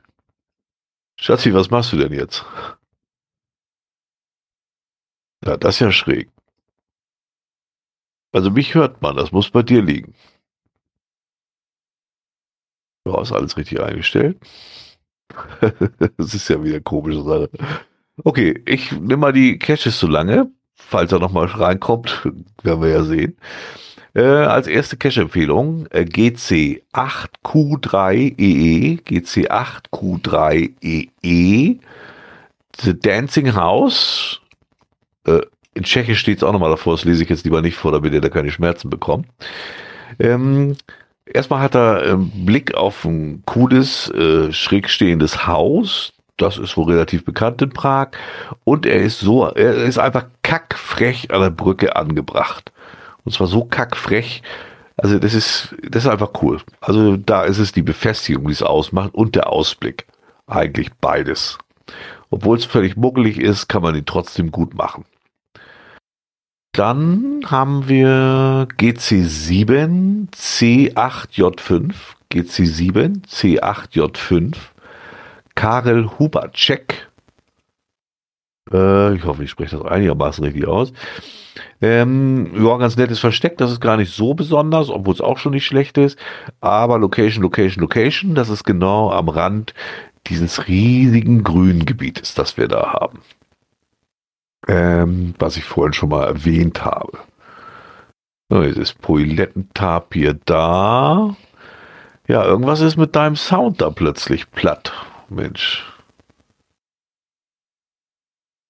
Schatzi, was machst du denn jetzt? Ja, das ist ja schräg. Also mich hört man, das muss bei dir liegen. Ja, ist alles richtig eingestellt. das ist ja wieder eine komische Sache. Okay, ich nehme mal die Caches so lange, falls er nochmal reinkommt, werden wir ja sehen. Äh, als erste Cache-Empfehlung äh, GC8Q3EE, GC8Q3EE, E The Dancing House. Äh, in Tschechisch steht es auch nochmal davor, das lese ich jetzt lieber nicht vor, damit ihr da keine Schmerzen bekommt. Ähm, erstmal hat er ähm, Blick auf ein cooles, äh, schräg stehendes Haus. Das ist wohl relativ bekannt in Prag. Und er ist so, er ist einfach kackfrech an der Brücke angebracht. Und zwar so kackfrech, Also das ist, das ist einfach cool. Also da ist es die Befestigung, die es ausmacht und der Ausblick. Eigentlich beides. Obwohl es völlig muggelig ist, kann man ihn trotzdem gut machen. Dann haben wir GC7 C8J5. GC7 C8J5. Karel Hubacek. Äh, ich hoffe, ich spreche das einigermaßen richtig aus. Ähm, ja, ganz nettes Versteck, das ist gar nicht so besonders, obwohl es auch schon nicht schlecht ist. Aber Location, Location, Location, das ist genau am Rand dieses riesigen grünen Gebietes, das wir da haben. Ähm, was ich vorhin schon mal erwähnt habe. So, jetzt ist Poilettentapir da. Ja, irgendwas ist mit deinem Sound da plötzlich platt. Mensch.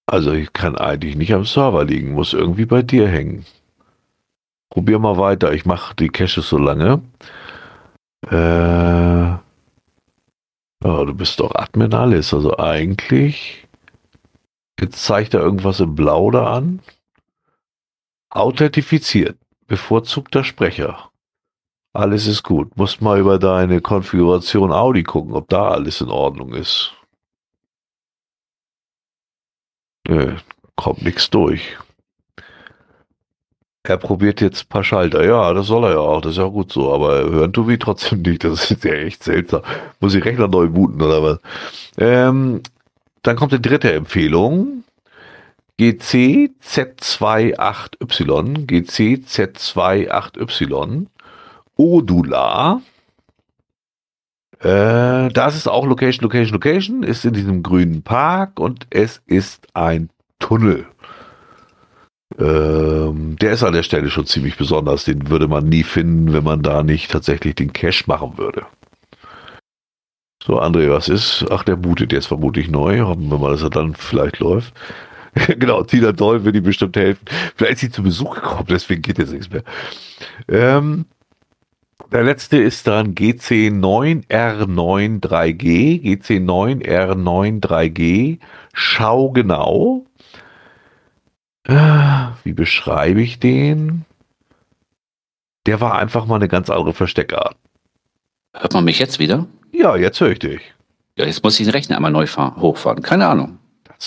Also ich kann eigentlich nicht am Server liegen, muss irgendwie bei dir hängen. Probier mal weiter, ich mache die Caches so lange. Äh, oh, du bist doch Admin alles, also eigentlich. Jetzt zeigt er irgendwas im Blau da an. Authentifiziert, bevorzugter Sprecher. Alles ist gut. Musst mal über deine Konfiguration Audi gucken, ob da alles in Ordnung ist. Nö, kommt nichts durch. Er probiert jetzt ein paar Schalter. Ja, das soll er ja auch. Das ist ja gut so. Aber hören tut mich trotzdem nicht. Das ist ja echt seltsam. Muss ich Rechner neu booten oder was? Ähm, dann kommt die dritte Empfehlung. GC Z28Y. GC Z28Y. Odula. Äh, das ist auch Location, Location, Location, ist in diesem grünen Park und es ist ein Tunnel. Ähm, der ist an der Stelle schon ziemlich besonders. Den würde man nie finden, wenn man da nicht tatsächlich den Cache machen würde. So, André, was ist? Ach, der bootet jetzt vermutlich neu. Hoffen wir mal, dass er dann vielleicht läuft. genau, Tina Doll wird ihm bestimmt helfen. Vielleicht ist sie zu Besuch gekommen, deswegen geht jetzt nichts mehr. Ähm, der letzte ist dann GC9R93G. GC9R93G. Schau genau. Äh, wie beschreibe ich den? Der war einfach mal eine ganz andere Versteckart. Hört man mich jetzt wieder? Ja, jetzt höre ich dich. Ja, jetzt muss ich den Rechner einmal neu fahren, hochfahren. Keine Ahnung.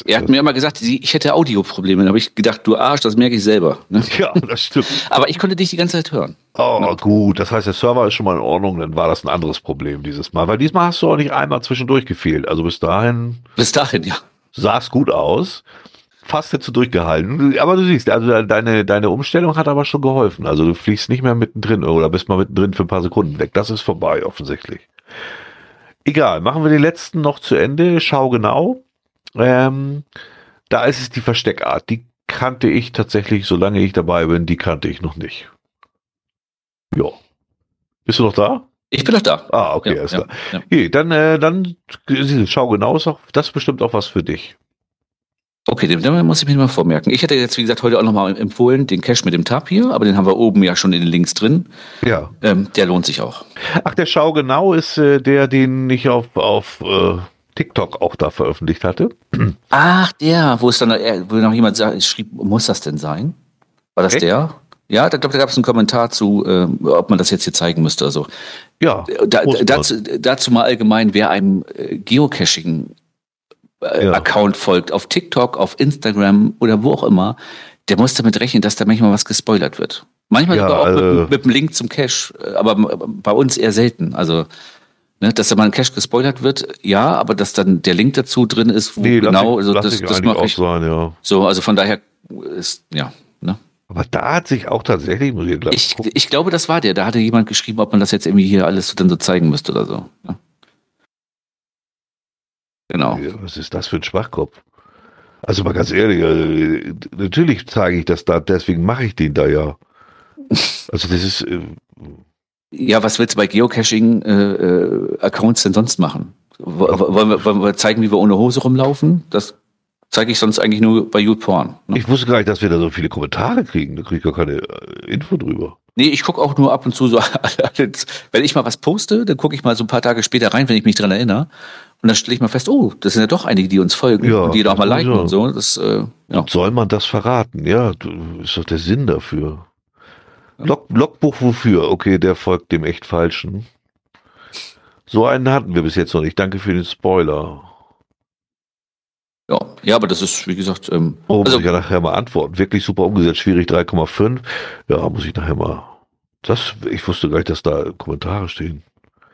Er hat mir immer gesagt, ich hätte Audioprobleme. Da habe ich gedacht, du Arsch, das merke ich selber. Ne? Ja, das stimmt. Aber ich konnte dich die ganze Zeit hören. Oh, ja. gut. Das heißt, der Server ist schon mal in Ordnung. Dann war das ein anderes Problem dieses Mal. Weil diesmal hast du auch nicht einmal zwischendurch gefehlt. Also bis dahin. Bis dahin, ja. Sah es gut aus. Fast hättest du durchgehalten. Aber du siehst, also deine, deine Umstellung hat aber schon geholfen. Also du fliegst nicht mehr mittendrin oder bist mal mittendrin für ein paar Sekunden weg. Das ist vorbei, offensichtlich. Egal, machen wir den letzten noch zu Ende. Schau genau. Ähm, da ist es die Versteckart. Die kannte ich tatsächlich, solange ich dabei bin, die kannte ich noch nicht. Ja. Bist du noch da? Ich bin noch da. Ah, okay, ja, alles ja, klar. Ja. Okay, dann, äh, dann schau genau, das ist bestimmt auch was für dich. Okay, dann muss ich mich mal vormerken. Ich hätte jetzt, wie gesagt, heute auch nochmal empfohlen, den Cache mit dem Tab hier, aber den haben wir oben ja schon in den Links drin. Ja. Ähm, der lohnt sich auch. Ach, der Schau genau ist äh, der, den ich auf, auf äh, TikTok auch da veröffentlicht hatte. Ach, der, wo es dann, äh, wo noch jemand sagt, schrieb, muss das denn sein? War das Echt? der? Ja, da, da gab es einen Kommentar zu, äh, ob man das jetzt hier zeigen müsste. Also, ja. Da, dazu, dazu mal allgemein, wer einem äh, Geocaching äh, ja. Account folgt, auf TikTok, auf Instagram oder wo auch immer, der muss damit rechnen, dass da manchmal was gespoilert wird. Manchmal ja, sogar auch äh, mit, mit einem Link zum Cache, äh, aber bei uns eher selten. Also, ne, dass da mal ein Cache gespoilert wird, ja, aber dass dann der Link dazu drin ist, wo nee, genau, also das, das mache ich. Sein, ja. So, also von daher ist, ja, ne? Aber da hat sich auch tatsächlich, muss ich, ich, ich glaube, das war der. Da hatte jemand geschrieben, ob man das jetzt irgendwie hier alles dann so zeigen müsste oder so. Ne? Genau. Was ist das für ein Schwachkopf? Also mal ganz ehrlich, äh, natürlich zeige ich das da, deswegen mache ich den da ja. Also das ist. Äh, ja, was willst du bei Geocaching-Accounts äh, denn sonst machen? Wollen wir, wollen wir zeigen, wie wir ohne Hose rumlaufen? Das zeige ich sonst eigentlich nur bei YouPorn. Ne? Ich wusste gar nicht, dass wir da so viele Kommentare kriegen. Da kriege ich gar keine Info drüber. Nee, ich gucke auch nur ab und zu so, wenn ich mal was poste, dann gucke ich mal so ein paar Tage später rein, wenn ich mich dran erinnere. Und dann stelle ich mal fest, oh, das sind ja doch einige, die uns folgen ja, und die doch mal liken ja. und so. Das, äh, ja. Soll man das verraten? Ja, ist doch der Sinn dafür. Log Logbuch wofür? Okay, der folgt dem echt falschen. So einen hatten wir bis jetzt noch nicht. Danke für den Spoiler. Ja, ja, aber das ist, wie gesagt, ähm, Oh, also, muss ich ja nachher mal antworten. Wirklich super umgesetzt, schwierig 3,5. Ja, muss ich nachher mal. Das, ich wusste gar nicht, dass da Kommentare stehen.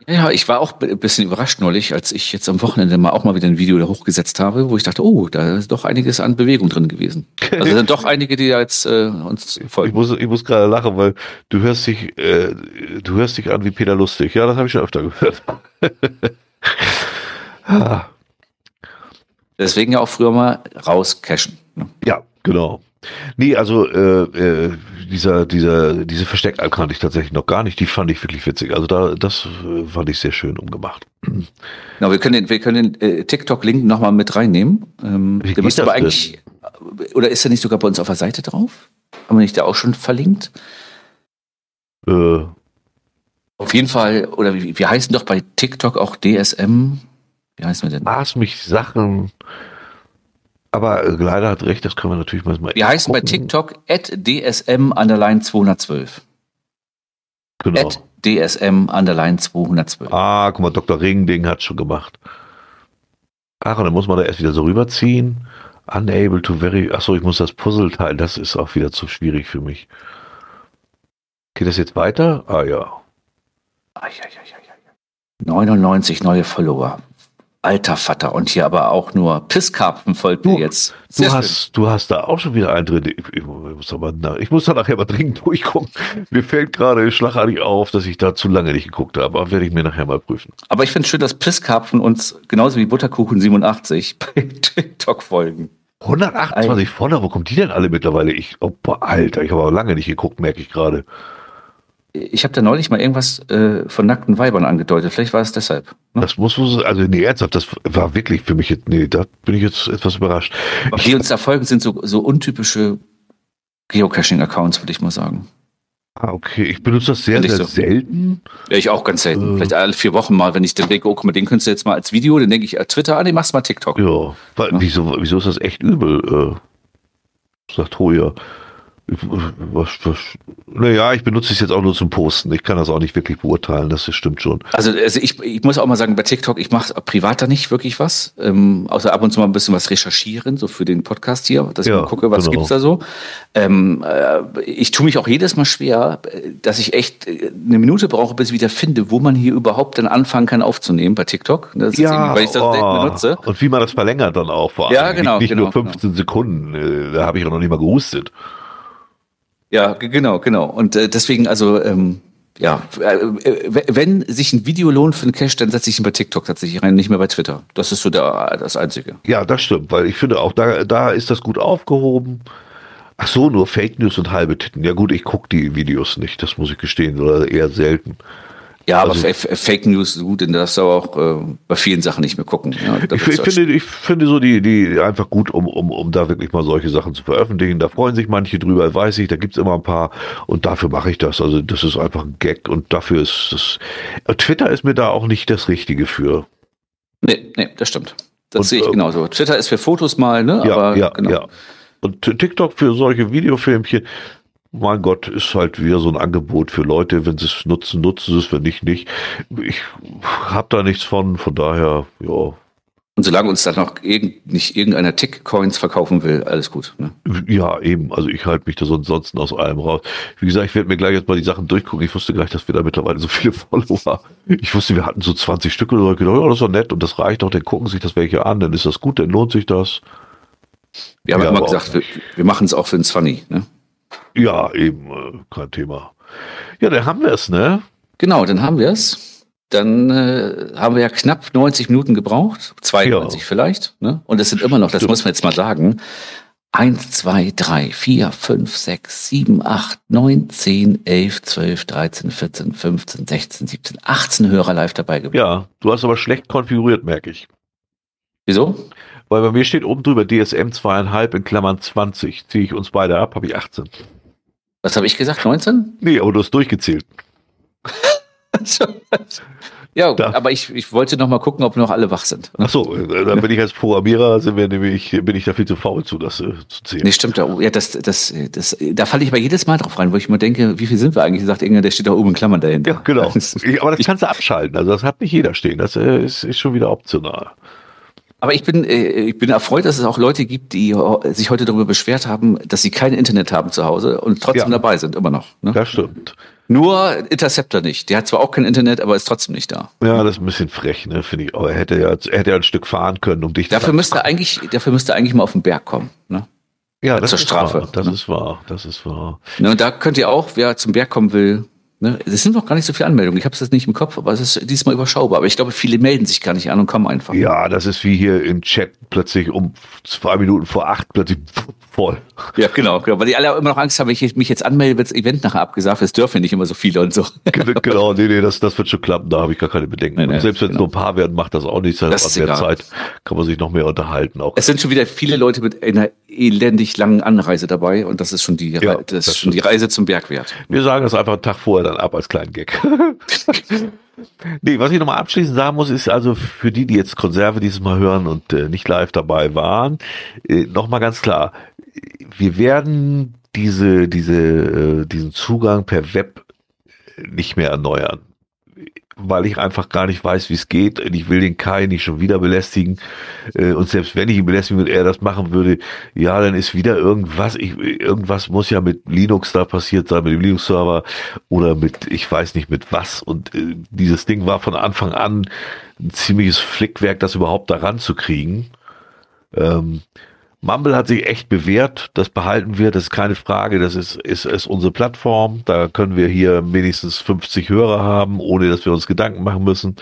Ja, ich war auch ein bisschen überrascht neulich, als ich jetzt am Wochenende mal auch mal wieder ein Video da hochgesetzt habe, wo ich dachte, oh, da ist doch einiges an Bewegung drin gewesen. Also sind doch einige, die da jetzt äh, uns Ich folgen. muss, ich muss gerade lachen, weil du hörst dich, äh, du hörst dich an wie Peter Lustig. Ja, das habe ich schon öfter gehört. ah, Deswegen ja auch früher mal rauscashen. Ne? ja, genau. Nee, also äh, äh, dieser, dieser, diese Versteckalk kannte ich tatsächlich noch gar nicht. Die fand ich wirklich witzig. Also da, das äh, fand ich sehr schön umgemacht. Genau, wir können den, wir können den äh, TikTok-Link nochmal mit reinnehmen. Ähm, Wie der geht müsste das aber eigentlich, oder ist er nicht sogar bei uns auf der Seite drauf? Haben wir nicht da auch schon verlinkt? Äh, Auf jeden Fall, oder wie, wir heißen doch bei TikTok auch DSM. Wie heißen wir denn? maß mich Sachen. Aber äh, leider hat recht, das können wir natürlich mal. Wir heißen bei gucken. TikTok at DSM underline 212. Genau. At DSM underline 212. Ah, guck mal, Dr. Ringding hat schon gemacht. Ach, und dann muss man da erst wieder so rüberziehen. Unable to very. Achso, ich muss das Puzzle teilen. Das ist auch wieder zu schwierig für mich. Geht das jetzt weiter? Ah ja. Ai, ai, ai, ai, ai. 99 neue Follower. Alter Vater. Und hier aber auch nur Pisskarpfen folgt mir Du, jetzt. Du schön. hast, du hast da auch schon wieder einen drin. Ich, ich, muss aber nach, ich muss da nachher mal dringend durchgucken. Mir fällt gerade schlagartig auf, dass ich da zu lange nicht geguckt habe. Aber werde ich mir nachher mal prüfen. Aber ich finde schön, dass Pisskarpfen uns genauso wie Butterkuchen 87 bei TikTok folgen. 128 Follower, wo kommt die denn alle mittlerweile? Ich, oh, Alter, ich habe aber lange nicht geguckt, merke ich gerade. Ich habe da neulich mal irgendwas äh, von nackten Weibern angedeutet. Vielleicht war es deshalb. Ne? Das muss so, also nee, ernsthaft, das war wirklich für mich jetzt, nee, da bin ich jetzt etwas überrascht. Aber die uns da folgen, sind so, so untypische Geocaching-Accounts, würde ich mal sagen. Ah, okay, ich benutze das sehr, sehr so. selten. Ja, ich auch ganz selten. Äh. Vielleicht alle vier Wochen mal, wenn ich dann denke, oh, guck mal, den könntest du jetzt mal als Video, dann denke ich, äh, Twitter, ah, den machst du mal TikTok. Ja, weil, Ja. Wieso, wieso ist das echt übel? Äh, sagt Hoja. Ich- Was, was, naja, ich benutze es jetzt auch nur zum Posten. Ich kann das auch nicht wirklich beurteilen, das stimmt schon. Also, also ich, ich muss auch mal sagen, bei TikTok, ich mache privat da nicht wirklich was, ähm, außer ab und zu mal ein bisschen was recherchieren, so für den Podcast hier, dass Ja, ich mal gucke, was genau. gibt's da so. Ähm, äh, ich tue mich auch jedes Mal schwer, dass ich echt äh, eine Minute brauche, bis ich wieder finde, wo man hier überhaupt dann anfangen kann aufzunehmen bei TikTok. Das ist irgendwie, weil ich das oh, benutze. Und wie man das verlängert dann auch vor allem. Ja, genau, Nicht, nicht genau, nur 15 Sekunden, äh, da habe ich auch noch nicht mal gehustet. Ja, ge- genau, genau. Und äh, deswegen, also, ähm, ja, äh, äh, wenn sich ein Video lohnt für einen Cache, dann setze ich ihn bei TikTok tatsächlich rein, nicht mehr bei Twitter. Das ist so der, das Einzige. Ja, das stimmt, weil ich finde auch, da, da ist das gut aufgehoben. Ach so, nur Fake News und halbe Titten. Ja gut, ich gucke die Videos nicht, das muss ich gestehen, oder eher selten. Ja, aber Also- Fake News, gut, denn das du auch äh, bei vielen Sachen nicht mehr gucken. Ja, da Ich, ich, finde, ich finde so die, die einfach gut, um, um, um da wirklich mal solche Sachen zu veröffentlichen. Da freuen sich manche drüber, weiß ich, da gibt's immer ein paar und dafür mache ich das. Also das ist einfach ein Gag und dafür ist das. Twitter ist mir da auch nicht das Richtige für. Nee, nee, das stimmt. Das Und, sehe ich ähm, genauso. Twitter ist für Fotos mal, ne? Ja, aber ja, genau. ja. Und TikTok für solche Videofilmchen, mein Gott, ist halt wieder so ein Angebot für Leute. Wenn sie es nutzen, nutzen sie es, wenn nicht, nicht. Ich habe da nichts von, von daher, ja. Und solange uns dann noch irgend, nicht irgendeiner Tick-Coins verkaufen will, alles gut. Ne? Ja, eben. Also ich halte mich da so ansonsten aus allem raus. Wie gesagt, ich werde mir gleich jetzt mal die Sachen durchgucken. Ich wusste gleich, dass wir da mittlerweile so viele Follower. Ich wusste, wir hatten so 20 Stück oder so. Ich gedacht, ja, das ist doch nett und das reicht doch. Dann gucken sich das welche an. Dann ist das gut, dann lohnt sich das. Wir haben Ja, immer gesagt, wir, wir machen es auch für den Funny. Ne? Ja, eben. Äh, kein Thema. Ja, dann haben wir es, ne? Genau, dann haben wir es. Dann äh, haben wir ja knapp 90 Minuten gebraucht, 92 Ja. vielleicht. Ne? Und es sind immer noch, das Stimmt. muss man jetzt mal sagen, 1, 2, 3, 4, 5, 6, 7, 8, 9, 10, 11, 12, 13, 14, 15, 16, 17, 18 Hörer live dabei gewesen. Ja, du hast aber schlecht konfiguriert, merke ich. Wieso? Weil bei mir steht oben drüber DSM zweieinhalb in Klammern 20. Ziehe ich uns beide ab, habe ich 18. Was habe ich gesagt? 19? Nee, aber du hast durchgezählt. Ja, da. aber ich, ich wollte noch mal gucken, ob noch alle wach sind. Ach so, äh, dann bin ich als Programmierer, sind wir nämlich, bin ich da viel zu faul zu, das äh, zu zählen. Nee, stimmt. Ja, das, das, das, da falle ich aber jedes Mal drauf rein, wo ich mir denke, wie viel sind wir eigentlich? Sagt irgendwer, der steht da oben in Klammern dahinter. Ja, genau. aber das kannst du abschalten. Also das hat nicht jeder stehen. Das äh, ist, ist schon wieder optional. Aber ich bin, äh, ich bin erfreut, dass es auch Leute gibt, die sich heute darüber beschwert haben, dass sie kein Internet haben zu Hause und trotzdem ja. dabei sind, immer noch. Ne? Das stimmt. Nur Interceptor nicht. Der hat zwar auch kein Internet, aber ist trotzdem nicht da. Ja, das ist ein bisschen frech, ne, finde ich. Aber er hätte ja, er hätte ja ein Stück fahren können, um dich dafür zu müsste eigentlich, Dafür müsste er eigentlich mal auf den Berg kommen, ne? Ja, das zur Strafe. Wahr, das ne? ist wahr, das ist wahr. Ne, und da könnt ihr auch, wer zum Berg kommen will, Ne? Es sind noch gar nicht so viele Anmeldungen. Ich habe es jetzt nicht im Kopf, aber es ist diesmal überschaubar. Aber ich glaube, viele melden sich gar nicht an und kommen einfach. Ja, das ist wie hier im Chat plötzlich um zwei Minuten vor acht plötzlich voll. Ja, genau, genau. Weil die alle immer noch Angst haben, wenn ich mich jetzt anmelde, wird das Event nachher abgesagt. Es dürfen nicht immer so viele und so. genau, nee, nee, das, das wird schon klappen. Da habe ich gar keine Bedenken. Nee, nee, selbst wenn es genau. nur ein paar werden, macht das auch nichts. Das ist der Zeit kann man sich noch mehr unterhalten. Auch. Es sind schon wieder viele Leute mit einer elendig langen Anreise dabei und das ist schon die, ja, das, das ist schon die Reise zum Berg wert. Wir sagen das einfach einen Tag vorher dann ab als kleinen Gag. nee, was ich nochmal abschließend sagen muss, ist also für die, die jetzt Konserve dieses Mal hören und äh, nicht live dabei waren, äh, nochmal ganz klar, wir werden diese, diese, äh, diesen Zugang per Web nicht mehr erneuern weil ich einfach gar nicht weiß, wie es geht. Und ich will den Kai nicht schon wieder belästigen. Äh, und selbst wenn ich ihn belästigen würde, er das machen würde, ja, dann ist wieder irgendwas. Ich, irgendwas muss ja mit Linux da passiert sein, mit dem Linux-Server oder mit, ich weiß nicht mit was. Und äh, dieses Ding war von Anfang an ein ziemliches Flickwerk, das überhaupt da ranzukriegen. Ähm, Mumble hat sich echt bewährt, das behalten wir, das ist keine Frage, das ist, ist, ist unsere Plattform, da können wir hier wenigstens 50 Hörer haben, ohne dass wir uns Gedanken machen müssen.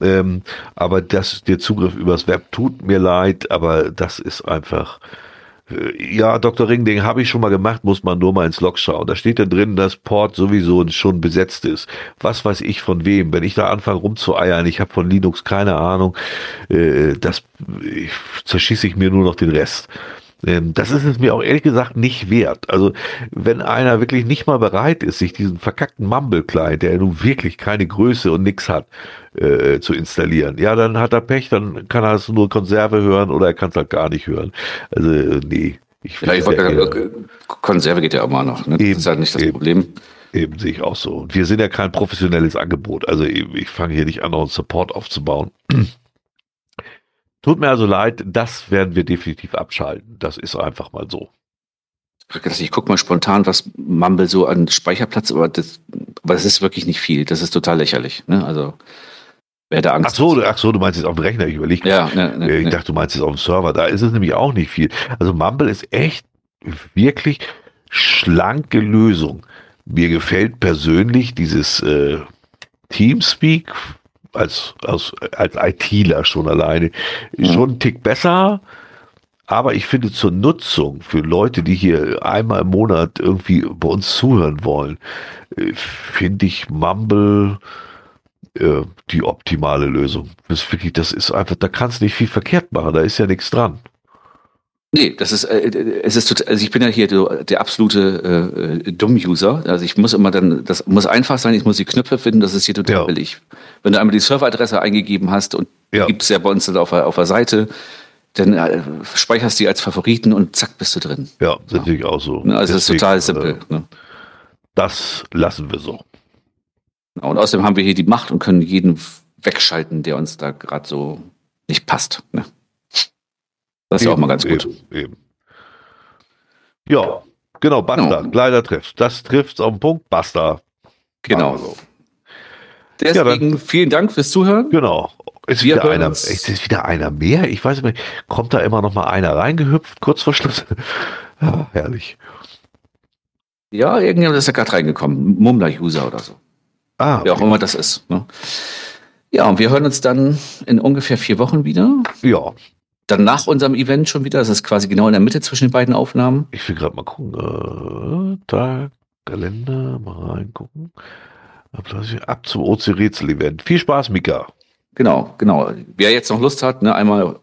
Ähm, aber das, der Zugriff übers Web tut mir leid, aber das ist einfach, ja, Dr. Ring, den habe ich schon mal gemacht, muss man nur mal ins Log schauen. Da steht dann drin, dass Port sowieso schon besetzt ist. Was weiß ich von wem? Wenn ich da anfange rumzueiern, ich habe von Linux keine Ahnung, äh, das zerschieße ich mir nur noch den Rest. Ähm, das ist es mir auch ehrlich gesagt nicht wert. Also, wenn einer wirklich nicht mal bereit ist, sich diesen verkackten Mumble-Client, der nun wirklich keine Größe und nix hat, äh, zu installieren, ja, dann hat er Pech, dann kann er es nur Konserve hören oder er kann es halt gar nicht hören. Also, nee. Ich ja, ich wollte äh, Konserve geht ja auch mal noch. Ne? Eben, das ist halt nicht das eben, Problem. Eben sehe ich auch so. Und wir sind ja kein professionelles Angebot. Also ich fange hier nicht an, noch einen Support aufzubauen. Tut mir also leid, das werden wir definitiv abschalten. Das ist einfach mal so. Ich gucke mal spontan, was Mumble so an Speicherplatz, aber das, aber das ist wirklich nicht viel. Das ist total lächerlich. Ne? Also wer da Angst ach so, hat. Ach so, du meinst jetzt auf dem Rechner. Ich überlege. Ja, ne, ne, ich ne. dachte, du meinst jetzt auf dem Server. Da ist es nämlich auch nicht viel. Also Mumble ist echt wirklich schlanke Lösung. Mir gefällt persönlich dieses äh, Teamspeak als, als, als ITler schon alleine schon ein Tick besser. Aber ich finde zur Nutzung für Leute, die hier einmal im Monat irgendwie bei uns zuhören wollen, äh, finde ich Mumble äh, die optimale Lösung. Das wirklich, das ist einfach, da kannst du nicht viel verkehrt machen, da ist ja nichts dran. Nee, das ist, äh, es ist total, also ich bin ja hier der, der absolute äh, Dumm-User. Also ich muss immer dann, das muss einfach sein, ich muss die Knöpfe finden, das ist hier total ja. billig. Wenn du einmal die Serveradresse eingegeben hast und ja. gibt es ja bei uns auf, auf der Seite, dann äh, speicherst du die als Favoriten und zack, bist du drin. Ja, sind natürlich auch so. Also es ist total simpel. Äh, ne? Das lassen wir so. Genau, und außerdem haben wir hier die Macht und können jeden wegschalten, der uns da gerade so nicht passt. Ne? Das ist eben, ja auch mal ganz gut. Eben, eben. Ja, genau, basta. Genau. Leider trifft. Das trifft auf den Punkt, basta. Genau. Also. Deswegen ja, vielen Dank fürs Zuhören. Genau. Ist wieder, einer, ist wieder einer mehr? Ich weiß nicht, kommt da immer noch mal einer reingehüpft, kurz vor Schluss? ja, herrlich. Ja, irgendjemand ist ja gerade reingekommen. Mumler-User oder so. Ah. Wer auch immer das ist. Ne? Ja, und wir hören uns dann in ungefähr vier Wochen wieder. Ja, dann nach unserem Event schon wieder. Das ist quasi genau in der Mitte zwischen den beiden Aufnahmen. Ich will gerade mal gucken. Äh, Tag, Kalender, mal reingucken. Ab zum OC-Rätsel-Event. Viel Spaß, Mika. Genau, genau. Wer jetzt noch Lust hat, ne, einmal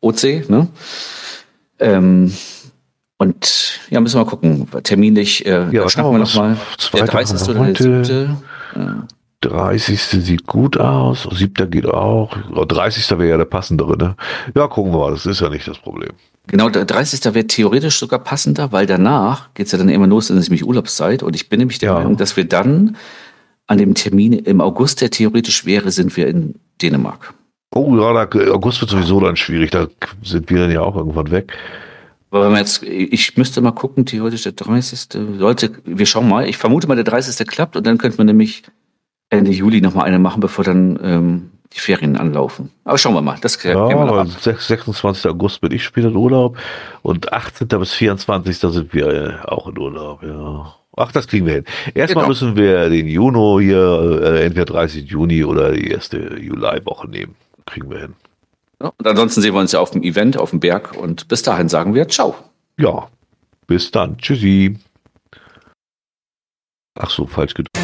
OC, ne? Ähm, und ja, müssen wir mal gucken. Terminlich, äh, ja, schnappen wir nochmal. Der 30. oder der 7. 30. sieht gut aus, 7. geht auch, 30. wäre ja der passendere, ne? Ja, gucken wir mal, das ist ja nicht das Problem. Genau, der 30. wäre theoretisch sogar passender, weil danach geht es ja dann immer los, dann ist nämlich Urlaubszeit und ich bin nämlich der ja. Meinung, dass wir dann an dem Termin im August, der theoretisch wäre, sind wir in Dänemark. Oh ja, da, August wird sowieso dann schwierig, da sind wir dann ja auch irgendwann weg. Aber wenn man jetzt, ich müsste mal gucken, theoretisch der 30. Leute, wir schauen mal. Ich vermute mal, der 30. klappt und dann könnte man nämlich Ende Juli nochmal eine machen, bevor dann ähm, die Ferien anlaufen. Aber schauen wir mal. Das ja, aber 26. August bin ich später in Urlaub und 18. bis 24. sind wir äh, auch in Urlaub, ja. Ach, das kriegen wir hin. Erstmal genau. müssen wir den Juno hier, äh, entweder 30. Juni oder die erste Juliwoche nehmen. Kriegen wir hin. Ja, und ansonsten sehen wir uns ja auf dem Event, auf dem Berg. Und bis dahin sagen wir Ciao. Ja, bis dann. Tschüssi. Ach so, falsch gedrückt.